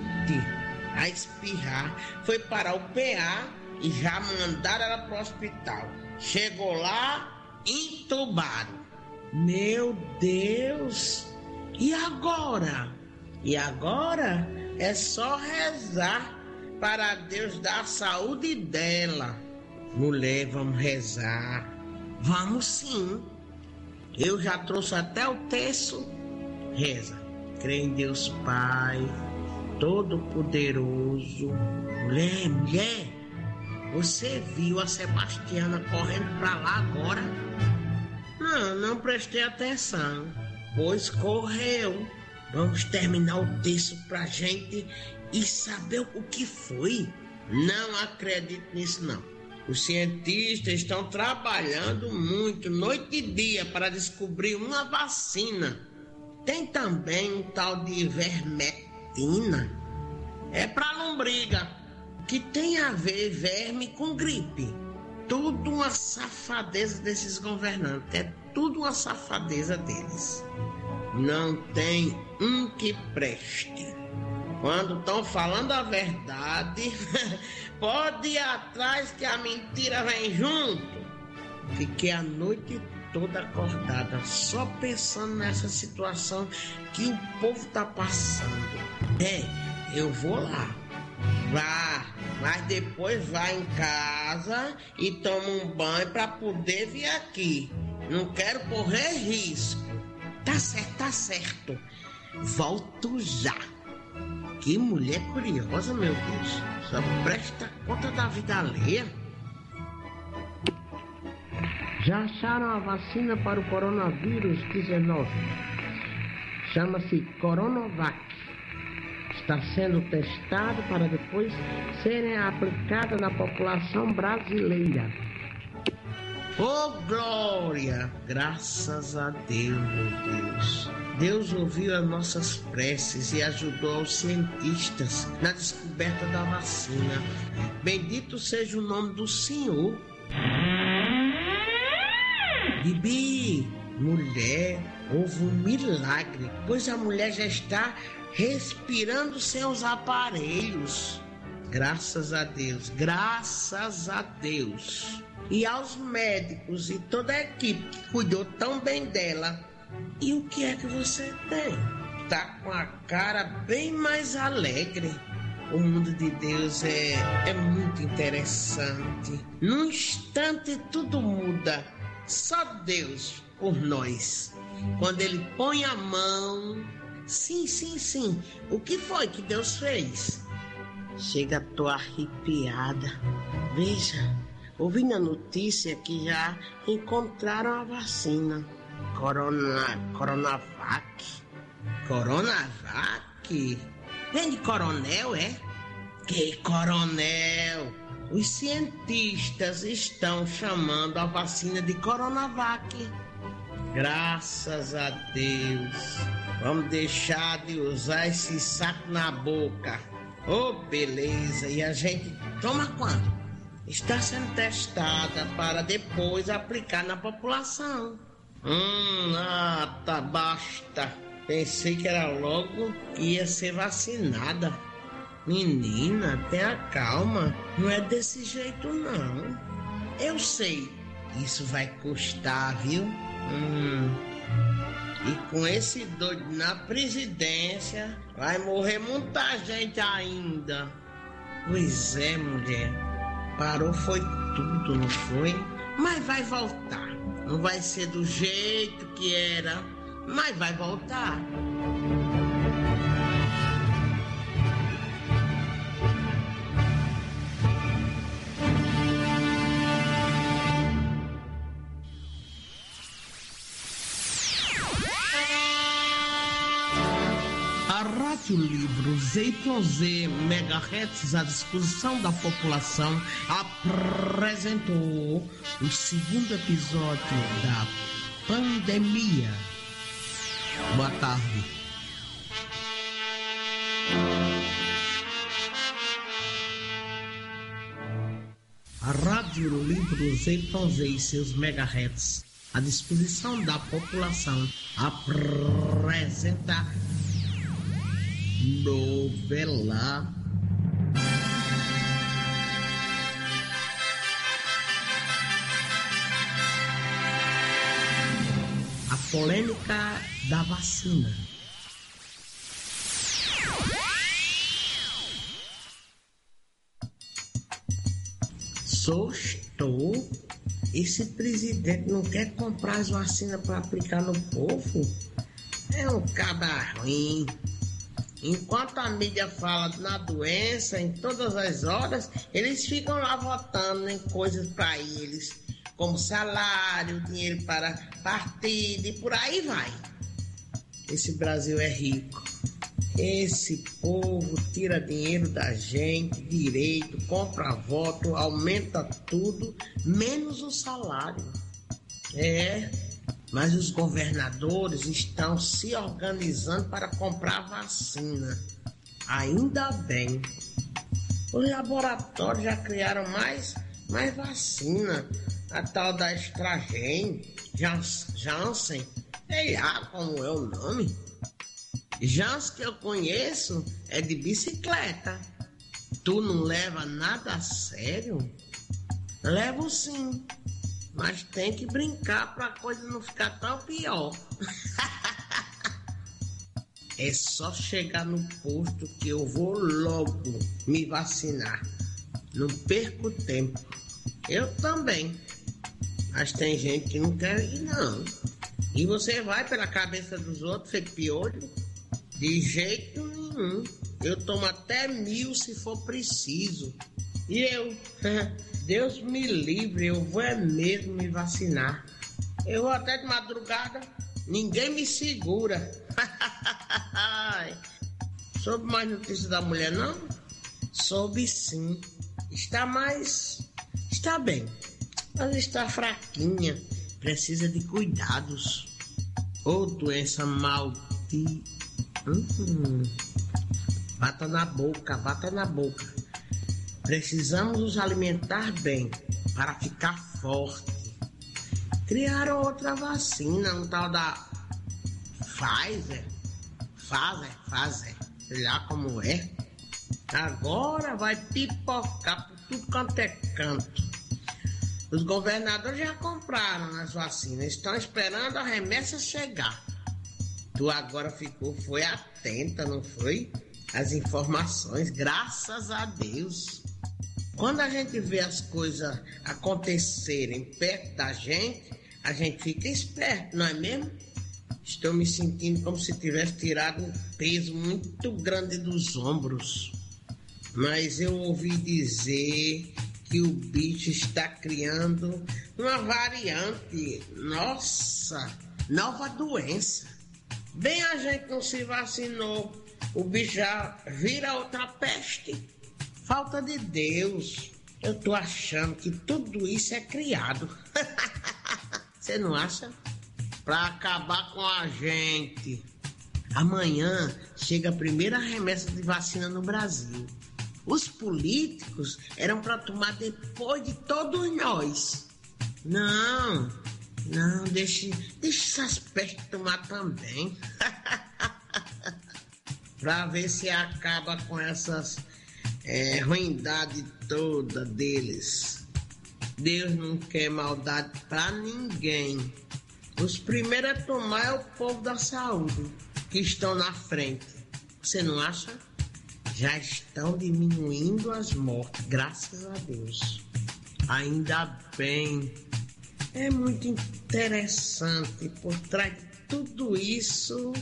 Speaker 17: a espirrar. Foi para o PA e já mandaram ela para o hospital. Chegou lá, entubaram. Meu Deus! E agora? E agora é só rezar para Deus dar a saúde dela. Mulher, vamos rezar. Vamos sim. Eu já trouxe até o texto. Reza. Crê em Deus Pai, Todo-Poderoso. Mulher, mulher, você viu a Sebastiana correndo para lá agora? Não, não prestei atenção. Pois correu. Vamos terminar o texto pra gente e saber o que foi. Não acredito nisso não. Os cientistas estão trabalhando muito, noite e dia, para descobrir uma vacina. Tem também um tal de vermetina. É para lombriga, que tem a ver verme com gripe. Tudo uma safadeza desses governantes, é tudo uma safadeza deles. Não tem um que preste. Quando estão falando a verdade, pode ir atrás que a mentira vem junto. Fiquei a noite toda acordada, só pensando nessa situação que o povo tá passando. É, eu vou lá. Vá, mas depois vá em casa e toma um banho para poder vir aqui. Não quero correr risco. Tá certo, tá certo. Volto já. Que mulher curiosa, meu Deus. Só presta conta da vida alheia. Já acharam a vacina para o coronavírus 19. Chama-se Coronavac. Está sendo testado para depois serem aplicada na população brasileira. Oh, glória! Graças a Deus, meu Deus. Deus ouviu as nossas preces e ajudou os cientistas na descoberta da vacina. Bendito seja o nome do Senhor. Bibi, mulher, houve um milagre, pois a mulher já está respirando sem os aparelhos. Graças a Deus, graças a Deus. E aos médicos e toda a equipe que cuidou tão bem dela. E o que é que você tem? Tá com a cara bem mais alegre. O mundo de Deus é, é muito interessante. Num instante tudo muda. Só Deus por nós. Quando Ele põe a mão. Sim, sim, sim. O que foi que Deus fez? Chega, tô arrepiada. Veja, ouvi na notícia que já encontraram a vacina. Corona, Coronavac. Coronavac? Vem de coronel, é? Que coronel? Os cientistas estão chamando a vacina de Coronavac. Graças a Deus. Vamos deixar de usar esse saco na boca. Oh, beleza. E a gente toma quando? Está sendo testada para depois aplicar na população. Hum, ah, tá, basta. Pensei que era logo que ia ser vacinada. Menina, tenha calma. Não é desse jeito, não. Eu sei. Isso vai custar, viu? Hum. E com esse doido na presidência, vai morrer muita gente ainda. Pois é, mulher. Parou foi tudo, não foi? Mas vai voltar. Não vai ser do jeito que era, mas vai voltar. Rádio Livro ZYZ Megahertz à disposição da população apresentou o segundo episódio da pandemia. Boa tarde. A Rádio Livro ZYZ e seus megahertz à disposição da população apresenta novela A polêmica da vacina. Sostou? Esse presidente não quer comprar as vacinas para aplicar no povo? É um cabra ruim. Enquanto a mídia fala na doença em todas as horas, eles ficam lá votando em coisas para eles, como salário, dinheiro para partido e por aí vai. Esse Brasil é rico. Esse povo tira dinheiro da gente, direito, compra voto, aumenta tudo, menos o salário. É, mas os governadores estão se organizando para comprar vacina. Ainda bem. Os laboratórios já criaram mais, mais vacina. A tal da Estragen, Janssen, sei lá como é o nome. Janssen que eu conheço é de bicicleta. Tu não leva nada a sério? Levo sim mas tem que brincar para a coisa não ficar tão pior. é só chegar no posto que eu vou logo me vacinar. Não perco tempo. Eu também. Mas tem gente que não quer ir, não. E você vai pela cabeça dos outros, feito piolho? De jeito nenhum. Eu tomo até mil se for preciso. E eu? Deus me livre, eu vou é mesmo me vacinar. Eu vou até de madrugada, ninguém me segura. Soube mais notícias da mulher, não? Soube sim. Está mais. Está bem. mas está fraquinha, precisa de cuidados. Ou doença maldita. Hum, bata na boca, bata na boca. Precisamos nos alimentar bem para ficar forte. Criaram outra vacina, um tal da Pfizer. Pfizer, Pfizer, sei lá como é. Agora vai pipocar por tudo quanto é canto. Os governadores já compraram as vacinas, estão esperando a remessa chegar. Tu agora ficou, foi atenta, não foi? As informações, graças a Deus. Quando a gente vê as coisas acontecerem perto da gente, a gente fica esperto, não é mesmo? Estou me sentindo como se tivesse tirado um peso muito grande dos ombros. Mas eu ouvi dizer que o bicho está criando uma variante. Nossa, nova doença. Bem a gente não se vacinou, o bicho já vira outra peste. Falta de Deus. Eu tô achando que tudo isso é criado. Você não acha? Para acabar com a gente. Amanhã chega a primeira remessa de vacina no Brasil. Os políticos eram para tomar depois de todos nós. Não, não, deixe, deixe essas pestes tomar também. para ver se acaba com essas é, ruindade toda deles. Deus não quer maldade para ninguém. Os primeiros a tomar é o povo da saúde, que estão na frente. Você não acha? já estão diminuindo as mortes, graças a Deus. Ainda bem. É muito interessante por trás de tudo isso.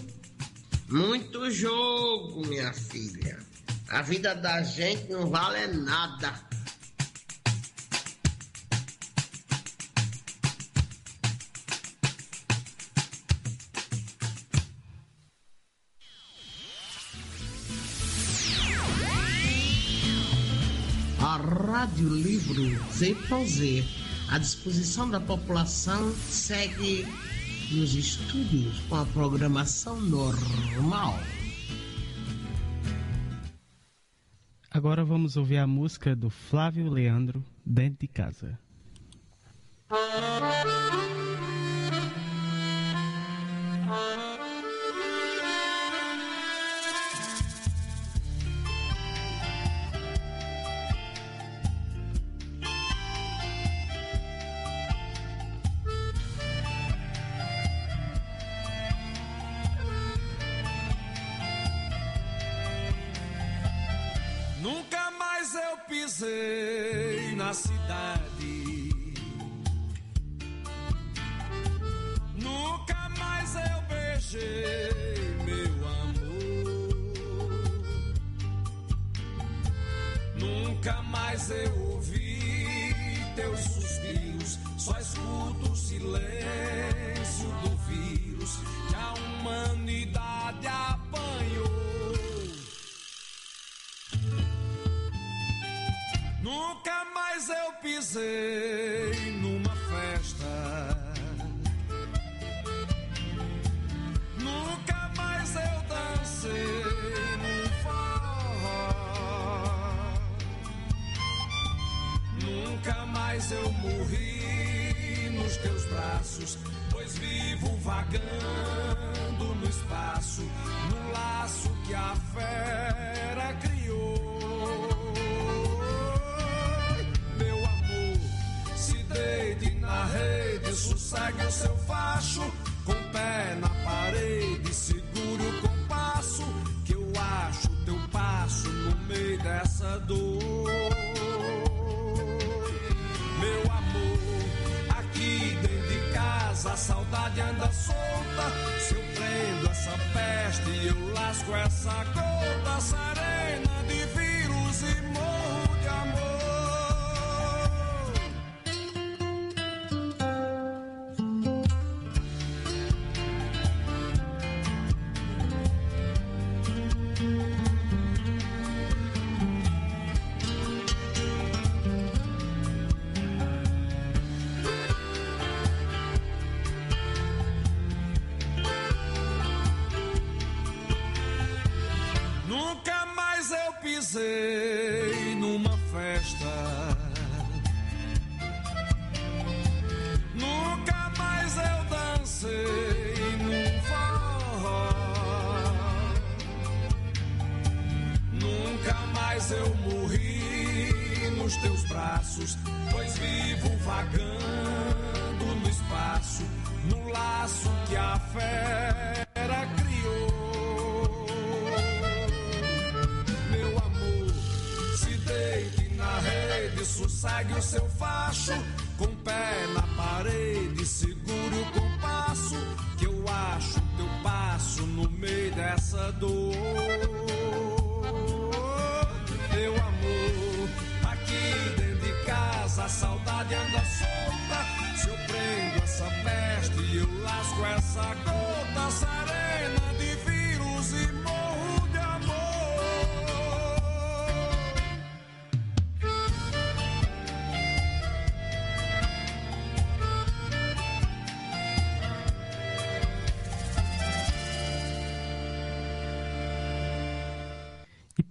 Speaker 17: Muito jogo, minha filha. A vida da gente não vale nada. Rádio Livro Z à disposição da população, segue nos estúdios com a programação normal.
Speaker 13: Agora vamos ouvir a música do Flávio Leandro, Dentro de Casa. Música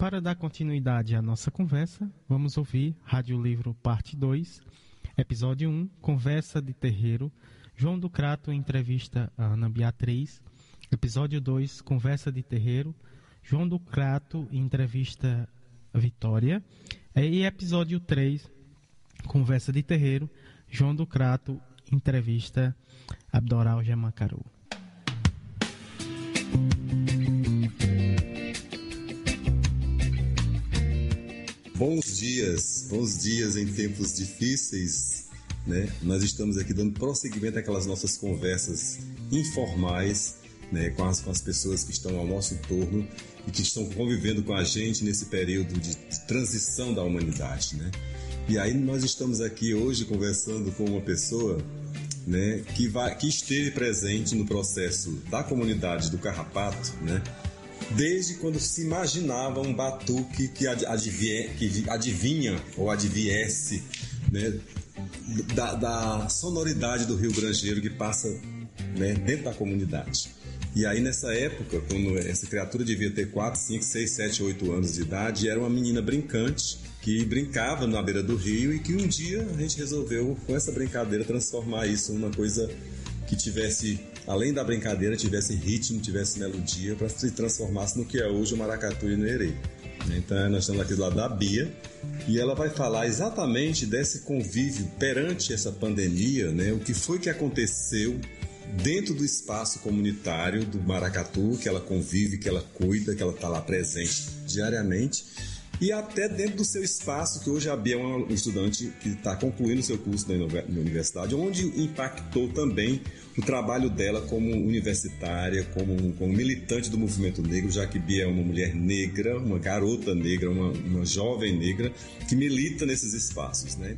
Speaker 13: para dar continuidade à nossa conversa, vamos ouvir Rádio Livro Parte 2, Episódio 1, Conversa de Terreiro, João do Crato entrevista a Ana Beatriz, Episódio 2, Conversa de Terreiro, João do Crato entrevista a Vitória, e Episódio 3, Conversa de Terreiro, João do Crato entrevista Abdoral Gemacaru.
Speaker 18: Bons dias, bons dias em tempos difíceis, né? Nós estamos aqui dando prosseguimento àquelas nossas conversas informais, né, com as, com as pessoas que estão ao nosso entorno e que estão convivendo com a gente nesse período de transição da humanidade, né? E aí nós estamos aqui hoje conversando com uma pessoa, né, que vai, que esteve presente no processo da comunidade do Carrapato, né? Desde quando se imaginava um batuque que, adivinha, que adivinha ou adviesse né, da, da, sonoridade do Rio Grangeiro que passa né, dentro da comunidade. E aí nessa época, quando essa criatura devia ter 4, 5, 6, 7, 8 anos de idade, era uma menina brincante que brincava na beira do rio e que um dia a gente resolveu, com essa brincadeira, transformar isso numa coisa que tivesse além da brincadeira, tivesse ritmo, tivesse melodia, para se transformasse no que é hoje o maracatu e o nerê. Então, nós estamos aqui do lado da Bia e ela vai falar exatamente desse convívio perante essa pandemia, né? O que foi que aconteceu dentro do espaço comunitário do Maracatu, que ela convive, que ela cuida, que ela está lá presente diariamente e até dentro do seu espaço, que hoje a Bia é uma estudante que está concluindo seu curso na universidade, onde impactou também o trabalho dela como universitária, como, como militante do movimento negro, já que Bia é uma mulher negra, uma garota negra, uma, uma jovem negra que milita nesses espaços, né?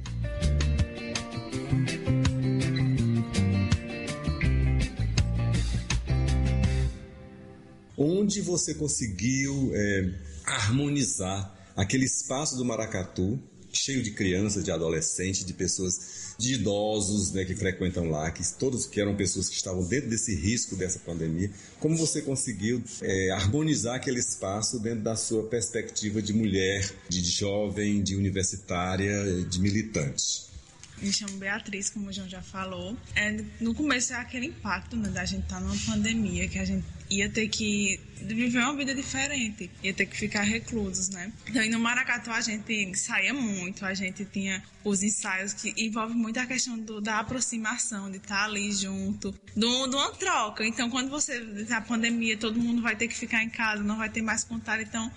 Speaker 18: Onde você conseguiu é, harmonizar aquele espaço do Maracatu, cheio de crianças, de adolescentes, de pessoas, de idosos né, que frequentam lá, que todos que eram pessoas que estavam dentro desse risco dessa pandemia. Como você conseguiu é, harmonizar aquele espaço dentro da sua perspectiva de mulher, de jovem, de universitária, de militante?
Speaker 19: Me chamo Beatriz, como o João já falou. É, no começo é aquele impacto né, da gente estar tá numa pandemia, que a gente ia ter que viver uma vida diferente, ia ter que ficar reclusos, né? Então, no Maracatu a gente saía muito, a gente tinha os ensaios que envolve muito a questão do, da aproximação, de estar ali junto, do, de uma troca. Então, quando você, a pandemia, todo mundo vai ter que ficar em casa, não vai ter mais contato, então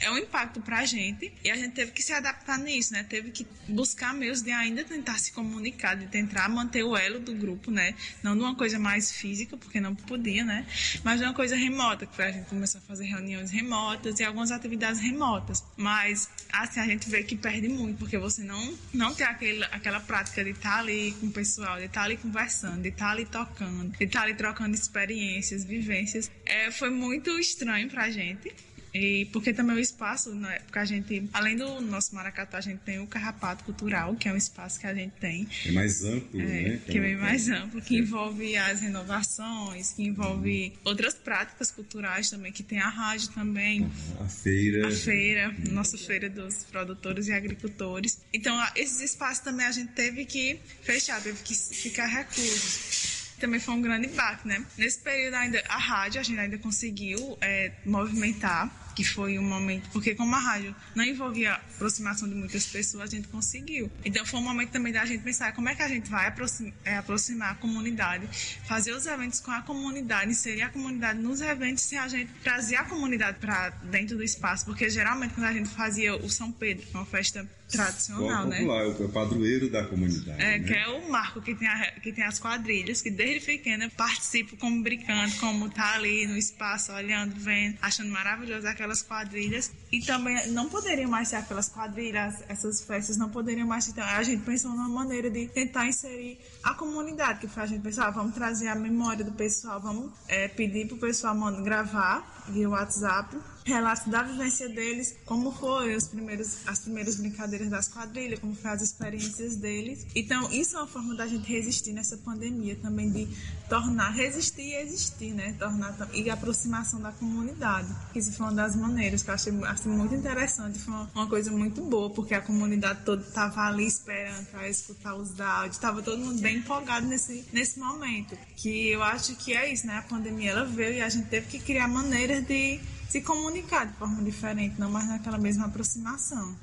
Speaker 19: é um impacto pra gente e a gente teve que se adaptar nisso, né? Teve que buscar meios de ainda tentar se comunicar, de tentar manter o elo do grupo, né? Não de uma coisa mais física, porque não podia, né? Mas de uma coisa remota, que a gente começou a fazer reuniões remotas e algumas atividades remotas. Mas, assim, a gente vê que perde muito, porque você não, não tem aquele, aquela prática de estar ali com o pessoal, de estar ali conversando, de estar ali tocando, de estar ali trocando experiências, vivências. É, foi muito estranho pra gente E porque também o espaço, né, porque a gente, além do nosso maracatu, a gente tem o Carrapato Cultural, que é um espaço que a gente tem.
Speaker 18: É mais amplo,
Speaker 19: é,
Speaker 18: né?
Speaker 19: Que é bem mais amplo, que envolve as renovações, que envolve uhum. outras práticas culturais também, que tem a rádio também.
Speaker 18: A feira.
Speaker 19: A feira, uhum. nossa feira dos produtores e agricultores. Então, esses espaços também a gente teve que fechar, teve que ficar reclusos também foi um grande baque, né? Nesse período ainda, a rádio, a gente ainda conseguiu é, movimentar que foi um momento, porque como a rádio não envolvia aproximação de muitas pessoas, a gente conseguiu. Então foi um momento também da gente pensar como é que a gente vai aproximar, é, aproximar a comunidade, fazer os eventos com a comunidade, inserir a comunidade nos eventos se a gente trazer a comunidade para dentro do espaço, porque geralmente quando a gente fazia o São Pedro, é uma festa tradicional, né?
Speaker 18: popular? É o padroeiro da comunidade.
Speaker 19: É,
Speaker 18: né?
Speaker 19: que é o Marco que tem, a, que tem as quadrilhas, que desde pequena participo como brincando, como tá ali no espaço, olhando, vendo, achando maravilhoso aquela aquelas quadrilhas e também não poderiam mais ser aquelas quadrilhas, essas festas não poderiam mais ser. Então, a gente pensou numa maneira de tentar inserir a comunidade, que foi a gente pensar, ah, vamos trazer a memória do pessoal, vamos é, pedir para o pessoal gravar via WhatsApp relatos da vivência deles, como foi os primeiros, as primeiras brincadeiras das quadrilhas, como foram as experiências deles. Então, isso é uma forma da gente resistir nessa pandemia também, de tornar, resistir e existir, né? Tornar, e aproximação da comunidade. Isso foi uma das maneiras que eu achei muito interessante, foi uma, uma coisa muito boa, porque a comunidade toda estava ali esperando para escutar os áudios, estava todo mundo bem empolgado nesse, nesse momento. Que eu acho que é isso, né? A pandemia ela veio e a gente teve que criar maneiras de se comunicar de forma diferente, não mais naquela mesma aproximação.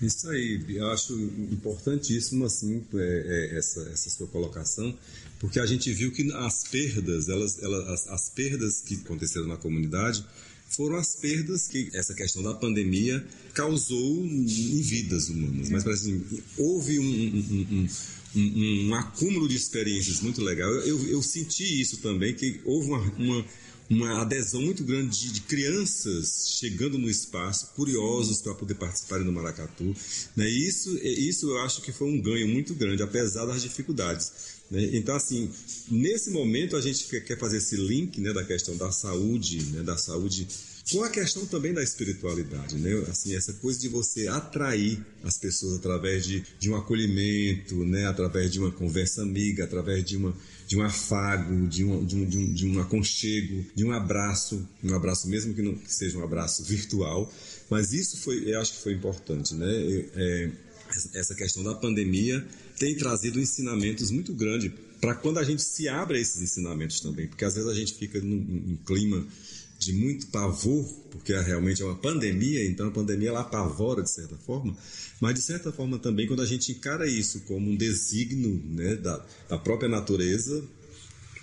Speaker 18: Isso aí, eu acho importantíssimo assim é, é, essa, essa sua colocação, porque a gente viu que as perdas, elas, elas as, as, perdas que aconteceram na comunidade foram as perdas que essa questão da pandemia causou em vidas humanas. Mas assim, houve um, um, um, um, acúmulo de experiências muito legal. Eu, eu, eu, senti isso também, que houve uma, uma uma adesão muito grande de, de crianças chegando no espaço, curiosos para poder participarem do Maracatu. Né? Isso, isso eu acho que foi um ganho muito grande, apesar das dificuldades. Né? Então, assim, nesse momento a gente quer fazer esse link né, da questão da saúde, né, da saúde com a questão também da espiritualidade, né? Assim, essa coisa de você atrair as pessoas através de, de um acolhimento, né? Através de uma conversa amiga, através de uma de um afago, de um, de um, de um, de um aconchego, de um abraço, um abraço mesmo que não que seja um abraço virtual, mas isso foi, eu acho que foi importante, né? É, essa questão da pandemia tem trazido ensinamentos muito grandes para quando a gente se abre a esses ensinamentos também, porque às vezes a gente fica num, num clima de muito pavor, porque realmente é uma pandemia, então a pandemia ela apavora de certa forma, mas de certa forma também quando a gente encara isso como um desígnio né, da, da própria natureza,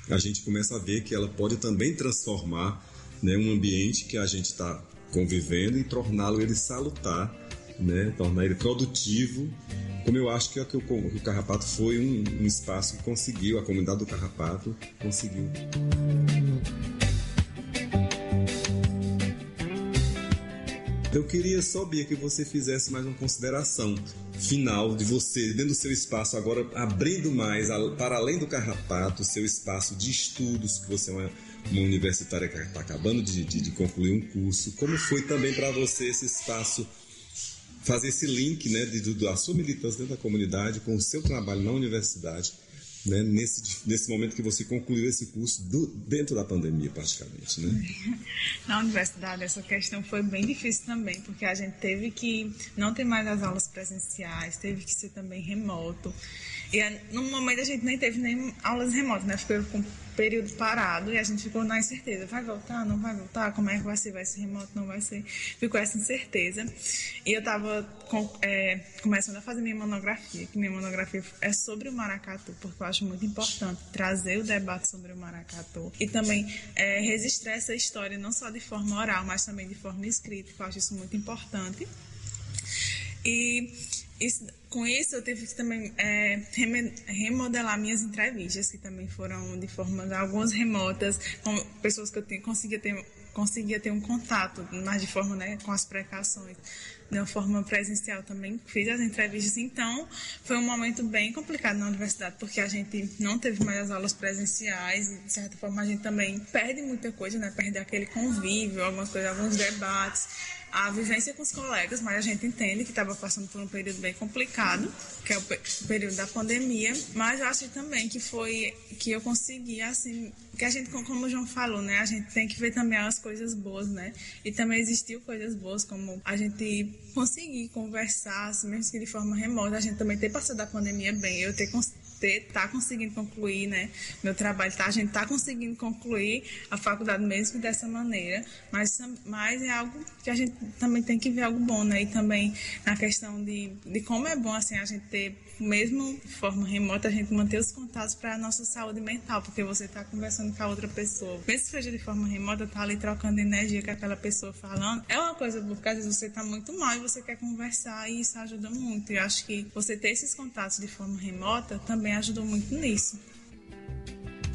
Speaker 18: a gente começa a ver que ela pode também transformar né, um ambiente que a gente está convivendo e torná-lo ele salutar, né, tornar ele produtivo, como eu acho que, é que o, o Carrapato foi um, um espaço que conseguiu, a comunidade do Carrapato conseguiu. Eu queria só, Bia, que você fizesse mais uma consideração final de você, dentro do seu espaço, agora abrindo mais, para além do carrapato, seu espaço de estudos, que você é uma, uma universitária que está acabando de, de, de concluir um curso. Como foi também para você esse espaço fazer esse link né, da sua militância dentro da comunidade com o seu trabalho na universidade né, nesse, nesse momento que você concluiu esse curso do, dentro da pandemia, praticamente, né?
Speaker 19: Na universidade, essa questão foi bem difícil também, porque a gente teve que não ter mais as aulas presenciais, teve que ser também remoto. E no momento a gente nem teve nem aulas remotas, né? Ficou com período parado e a gente ficou na incerteza. Vai voltar, não vai voltar? Como é que vai ser? Vai ser remoto, não vai ser? Ficou essa incerteza. E eu estava é, começando a fazer minha monografia, que minha monografia é sobre o maracatu, porque eu acho muito importante trazer o debate sobre o maracatu e também é, registrar essa história não só de forma oral, mas também de forma escrita, que eu acho isso muito importante. E isso, com isso, eu tive que também é, remodelar minhas entrevistas, que também foram de forma algumas remotas, com pessoas que eu tenho, conseguia ter conseguia ter um contato, mas de forma, né, com as precauções, de uma forma presencial também. Fiz as entrevistas, então foi um momento bem complicado na universidade, porque a gente não teve mais as aulas presenciais e, de certa forma, a gente também perde muita coisa, né? Perde aquele convívio, algumas coisas, alguns debates a vivência com os colegas, mas a gente entende que estava passando por um período bem complicado, que é o período da pandemia, mas eu acho também que foi que eu consegui, assim, que a gente, como o João falou, né, a gente tem que ver também as coisas boas, né, e também existiu coisas boas, como a gente conseguir conversar, assim, mesmo que de forma remota, a gente também ter passado a pandemia bem, eu ter ter, tá conseguindo concluir, né? Meu trabalho, tá, a gente tá conseguindo concluir a faculdade mesmo dessa maneira, mas, mas é algo que a gente também tem que ver algo bom, né? E também na questão de, de como é bom, assim, a gente ter, mesmo de forma remota, a gente manter os contatos para a nossa saúde mental, porque você tá conversando com a outra pessoa, mesmo que seja de forma remota, tá ali trocando energia com aquela pessoa falando, é uma coisa porque às vezes você tá muito mal e você quer conversar e isso ajuda muito. Eu acho que você ter esses contatos de forma remota também também ajudou muito nisso.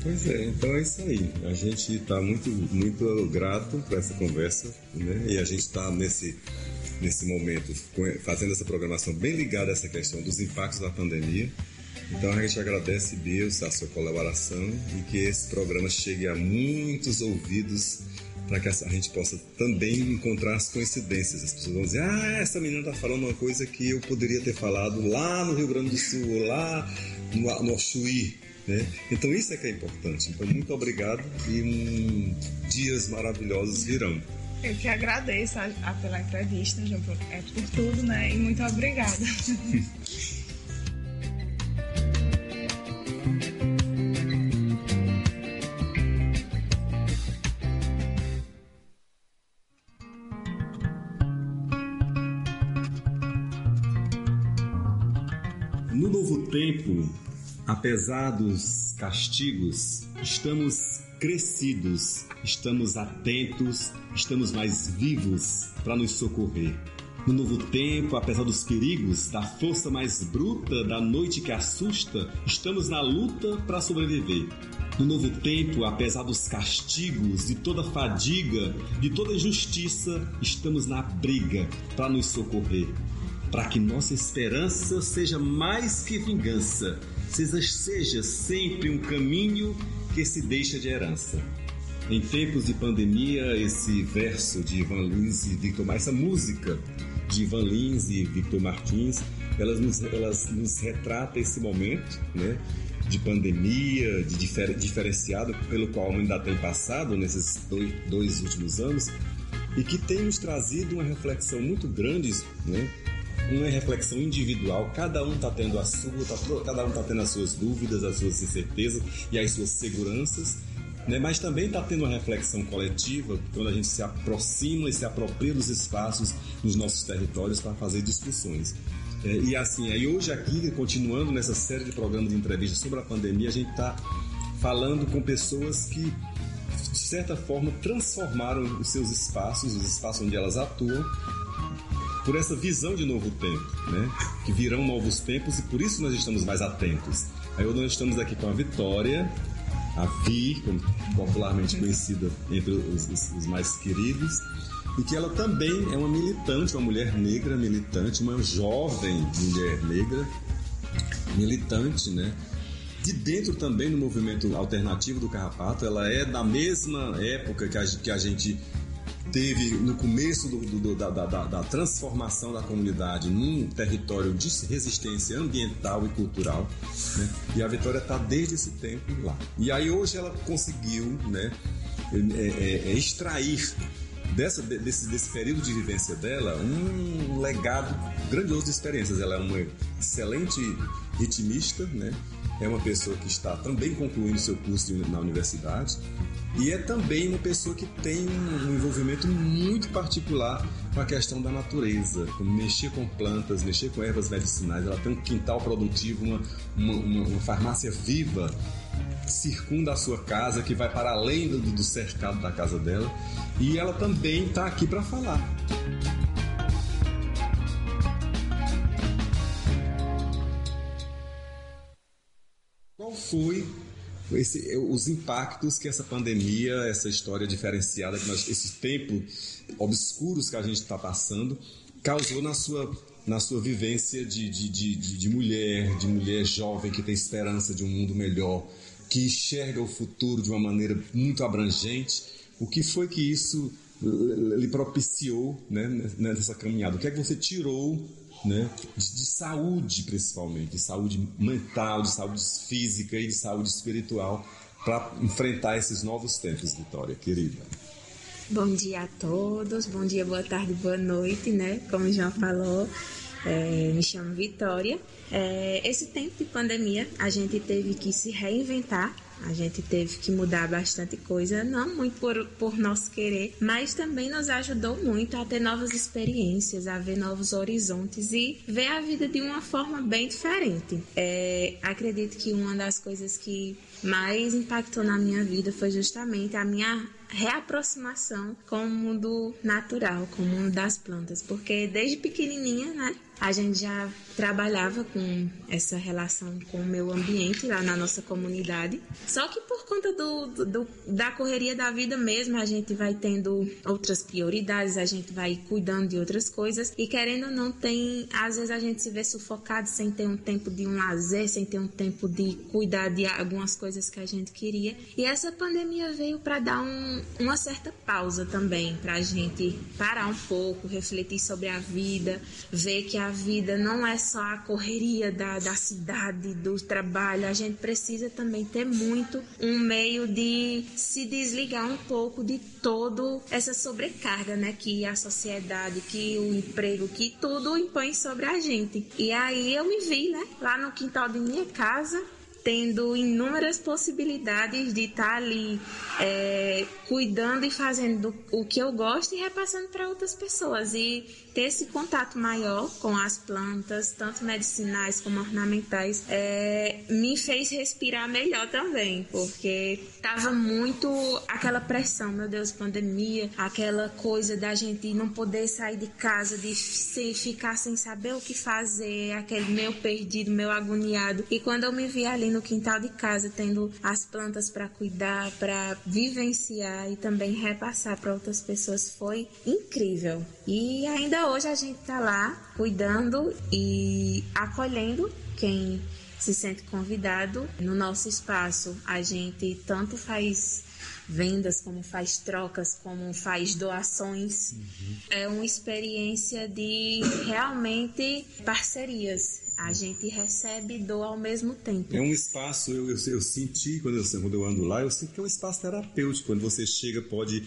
Speaker 18: Pois é, então é isso aí. A gente está muito, muito grato por essa conversa, né? E a gente está nesse, nesse momento fazendo essa programação bem ligada a essa questão dos impactos da pandemia. Então a gente agradece, Deus, a sua colaboração e que esse programa chegue a muitos ouvidos para que a gente possa também encontrar as coincidências. As pessoas vão dizer: ah, essa menina está falando uma coisa que eu poderia ter falado lá no Rio Grande do Sul, ou lá no, no Chuí. Né? Então isso é que é importante. Então muito obrigado e um, dias maravilhosos virão.
Speaker 19: Eu que agradeço a, a, pela entrevista, João, por, é, por tudo, né? E muito obrigada.
Speaker 18: No novo tempo, apesar dos castigos, estamos crescidos, estamos atentos, estamos mais vivos para nos socorrer. No novo tempo, apesar dos perigos, da força mais bruta, da noite que assusta, estamos na luta para sobreviver. No novo tempo, apesar dos castigos, de toda fadiga, de toda injustiça, estamos na briga para nos socorrer para que nossa esperança seja mais que vingança, seja sempre um caminho que se deixa de herança. Em tempos de pandemia, esse verso de Ivan Lins e Victor Martins, essa música de Ivan Lins e Victor Martins, elas nos, elas nos retrata esse momento, né? de pandemia, de difer diferenciado pelo qual a humanidade tem passado nesses dois, dois últimos anos e que tem nos trazido uma reflexão muito grande né, uma reflexão individual, cada um está tendo a sua, tá, cada um está tendo as suas dúvidas, as suas incertezas e as suas seguranças, né? mas também está tendo uma reflexão coletiva quando a gente se aproxima e se apropria dos espaços nos nossos territórios para fazer discussões. É, e assim, aí hoje aqui, continuando nessa série de programas de entrevistas sobre a pandemia, a gente está falando com pessoas que de certa forma transformaram os seus espaços, os espaços onde elas atuam, por essa visão de novo tempo, né? Que virão novos tempos e por isso nós estamos mais atentos. Aí hoje nós estamos aqui com a Vitória, a Vi, popularmente conhecida entre os, os, os, mais queridos, e que ela também é uma militante, uma mulher negra militante, uma jovem mulher negra militante, né? De dentro também do movimento alternativo do Carrapato, ela é da mesma época que a, que a gente teve no começo do, do, da, da, da, transformação da comunidade num território de resistência ambiental e cultural. Né? E a Vitória está desde esse tempo lá. E aí hoje ela conseguiu né, é, é, é extrair dessa, desse, desse período de vivência dela um legado grandioso de experiências. Ela é uma excelente ritmista, né? é uma pessoa que está também concluindo seu curso na universidade e é também uma pessoa que tem um envolvimento muito particular com a questão da natureza, como mexer com plantas, mexer com ervas medicinais. Ela tem um quintal produtivo, uma, uma, uma, uma farmácia viva circunda a sua casa, que vai para além do, do cercado da casa dela. E ela também está aqui para falar. Qual foi esse, os impactos que essa pandemia, essa história diferenciada, que nós, esses tempos obscuros que a gente está passando, causou na sua, na sua vivência de, de, de, de, mulher, de mulher jovem que tem esperança de um mundo melhor, que enxerga o futuro de uma maneira muito abrangente. O que foi que isso lhe propiciou né, nessa caminhada? O que é que você tirou né, de, de, saúde, principalmente, de saúde mental, de saúde física e de saúde espiritual para enfrentar esses novos tempos, Vitória, querida?
Speaker 20: Bom dia a todos, bom dia, boa tarde, boa noite, né? Como o João falou, é, me chamo Vitória. É, esse tempo de pandemia, a gente teve que se reinventar a gente teve que mudar bastante coisa, não muito por, por nosso querer, mas também nos ajudou muito a ter novas experiências, a ver novos horizontes e ver a vida de uma forma bem diferente. É, acredito que uma das coisas que mais impactou na minha vida foi justamente a minha reaproximação com o mundo natural, com o mundo das plantas, porque desde pequenininha, né, a gente já trabalhava com essa relação com o meio ambiente lá na nossa comunidade. Só que por conta do, do, da correria da vida mesmo, a gente vai tendo outras prioridades, a gente vai cuidando de outras coisas e querendo ou não tem, às vezes a gente se vê sufocado sem ter um tempo de um lazer, sem ter um tempo de cuidar de algumas coisas que a gente queria. E essa pandemia veio para dar um, uma certa pausa também, para a gente parar um pouco, refletir sobre a vida, ver que a vida não é só a correria da, da cidade, do trabalho. A gente precisa também ter muito um meio de se desligar um pouco de toda essa sobrecarga, né? Que a sociedade, que o emprego, que tudo impõe sobre a gente. E aí eu me vi, né? Lá no quintal de minha casa, tendo inúmeras possibilidades de estar tá ali é, cuidando e fazendo o que eu gosto e repassando para outras pessoas. E ter esse contato maior com as plantas, tanto medicinais como ornamentais, é, me fez respirar melhor também, porque tava muito aquela pressão, meu Deus, pandemia, aquela coisa da gente não poder sair de casa, de se, ficar sem saber o que fazer, aquele meio perdido, meio agoniado. E quando eu me vi ali no quintal de casa, tendo as plantas para cuidar, para vivenciar e também repassar para outras pessoas, foi incrível. E ainda hoje a gente está lá cuidando e acolhendo quem se sente convidado. No nosso espaço, a gente tanto faz vendas, como faz trocas, como faz doações. Uhum. É uma experiência de realmente parcerias. A gente recebe e doa ao mesmo tempo.
Speaker 18: É um espaço, eu, eu, eu senti, quando eu, quando eu ando lá, eu sinto que é um espaço terapêutico. Quando você chega, pode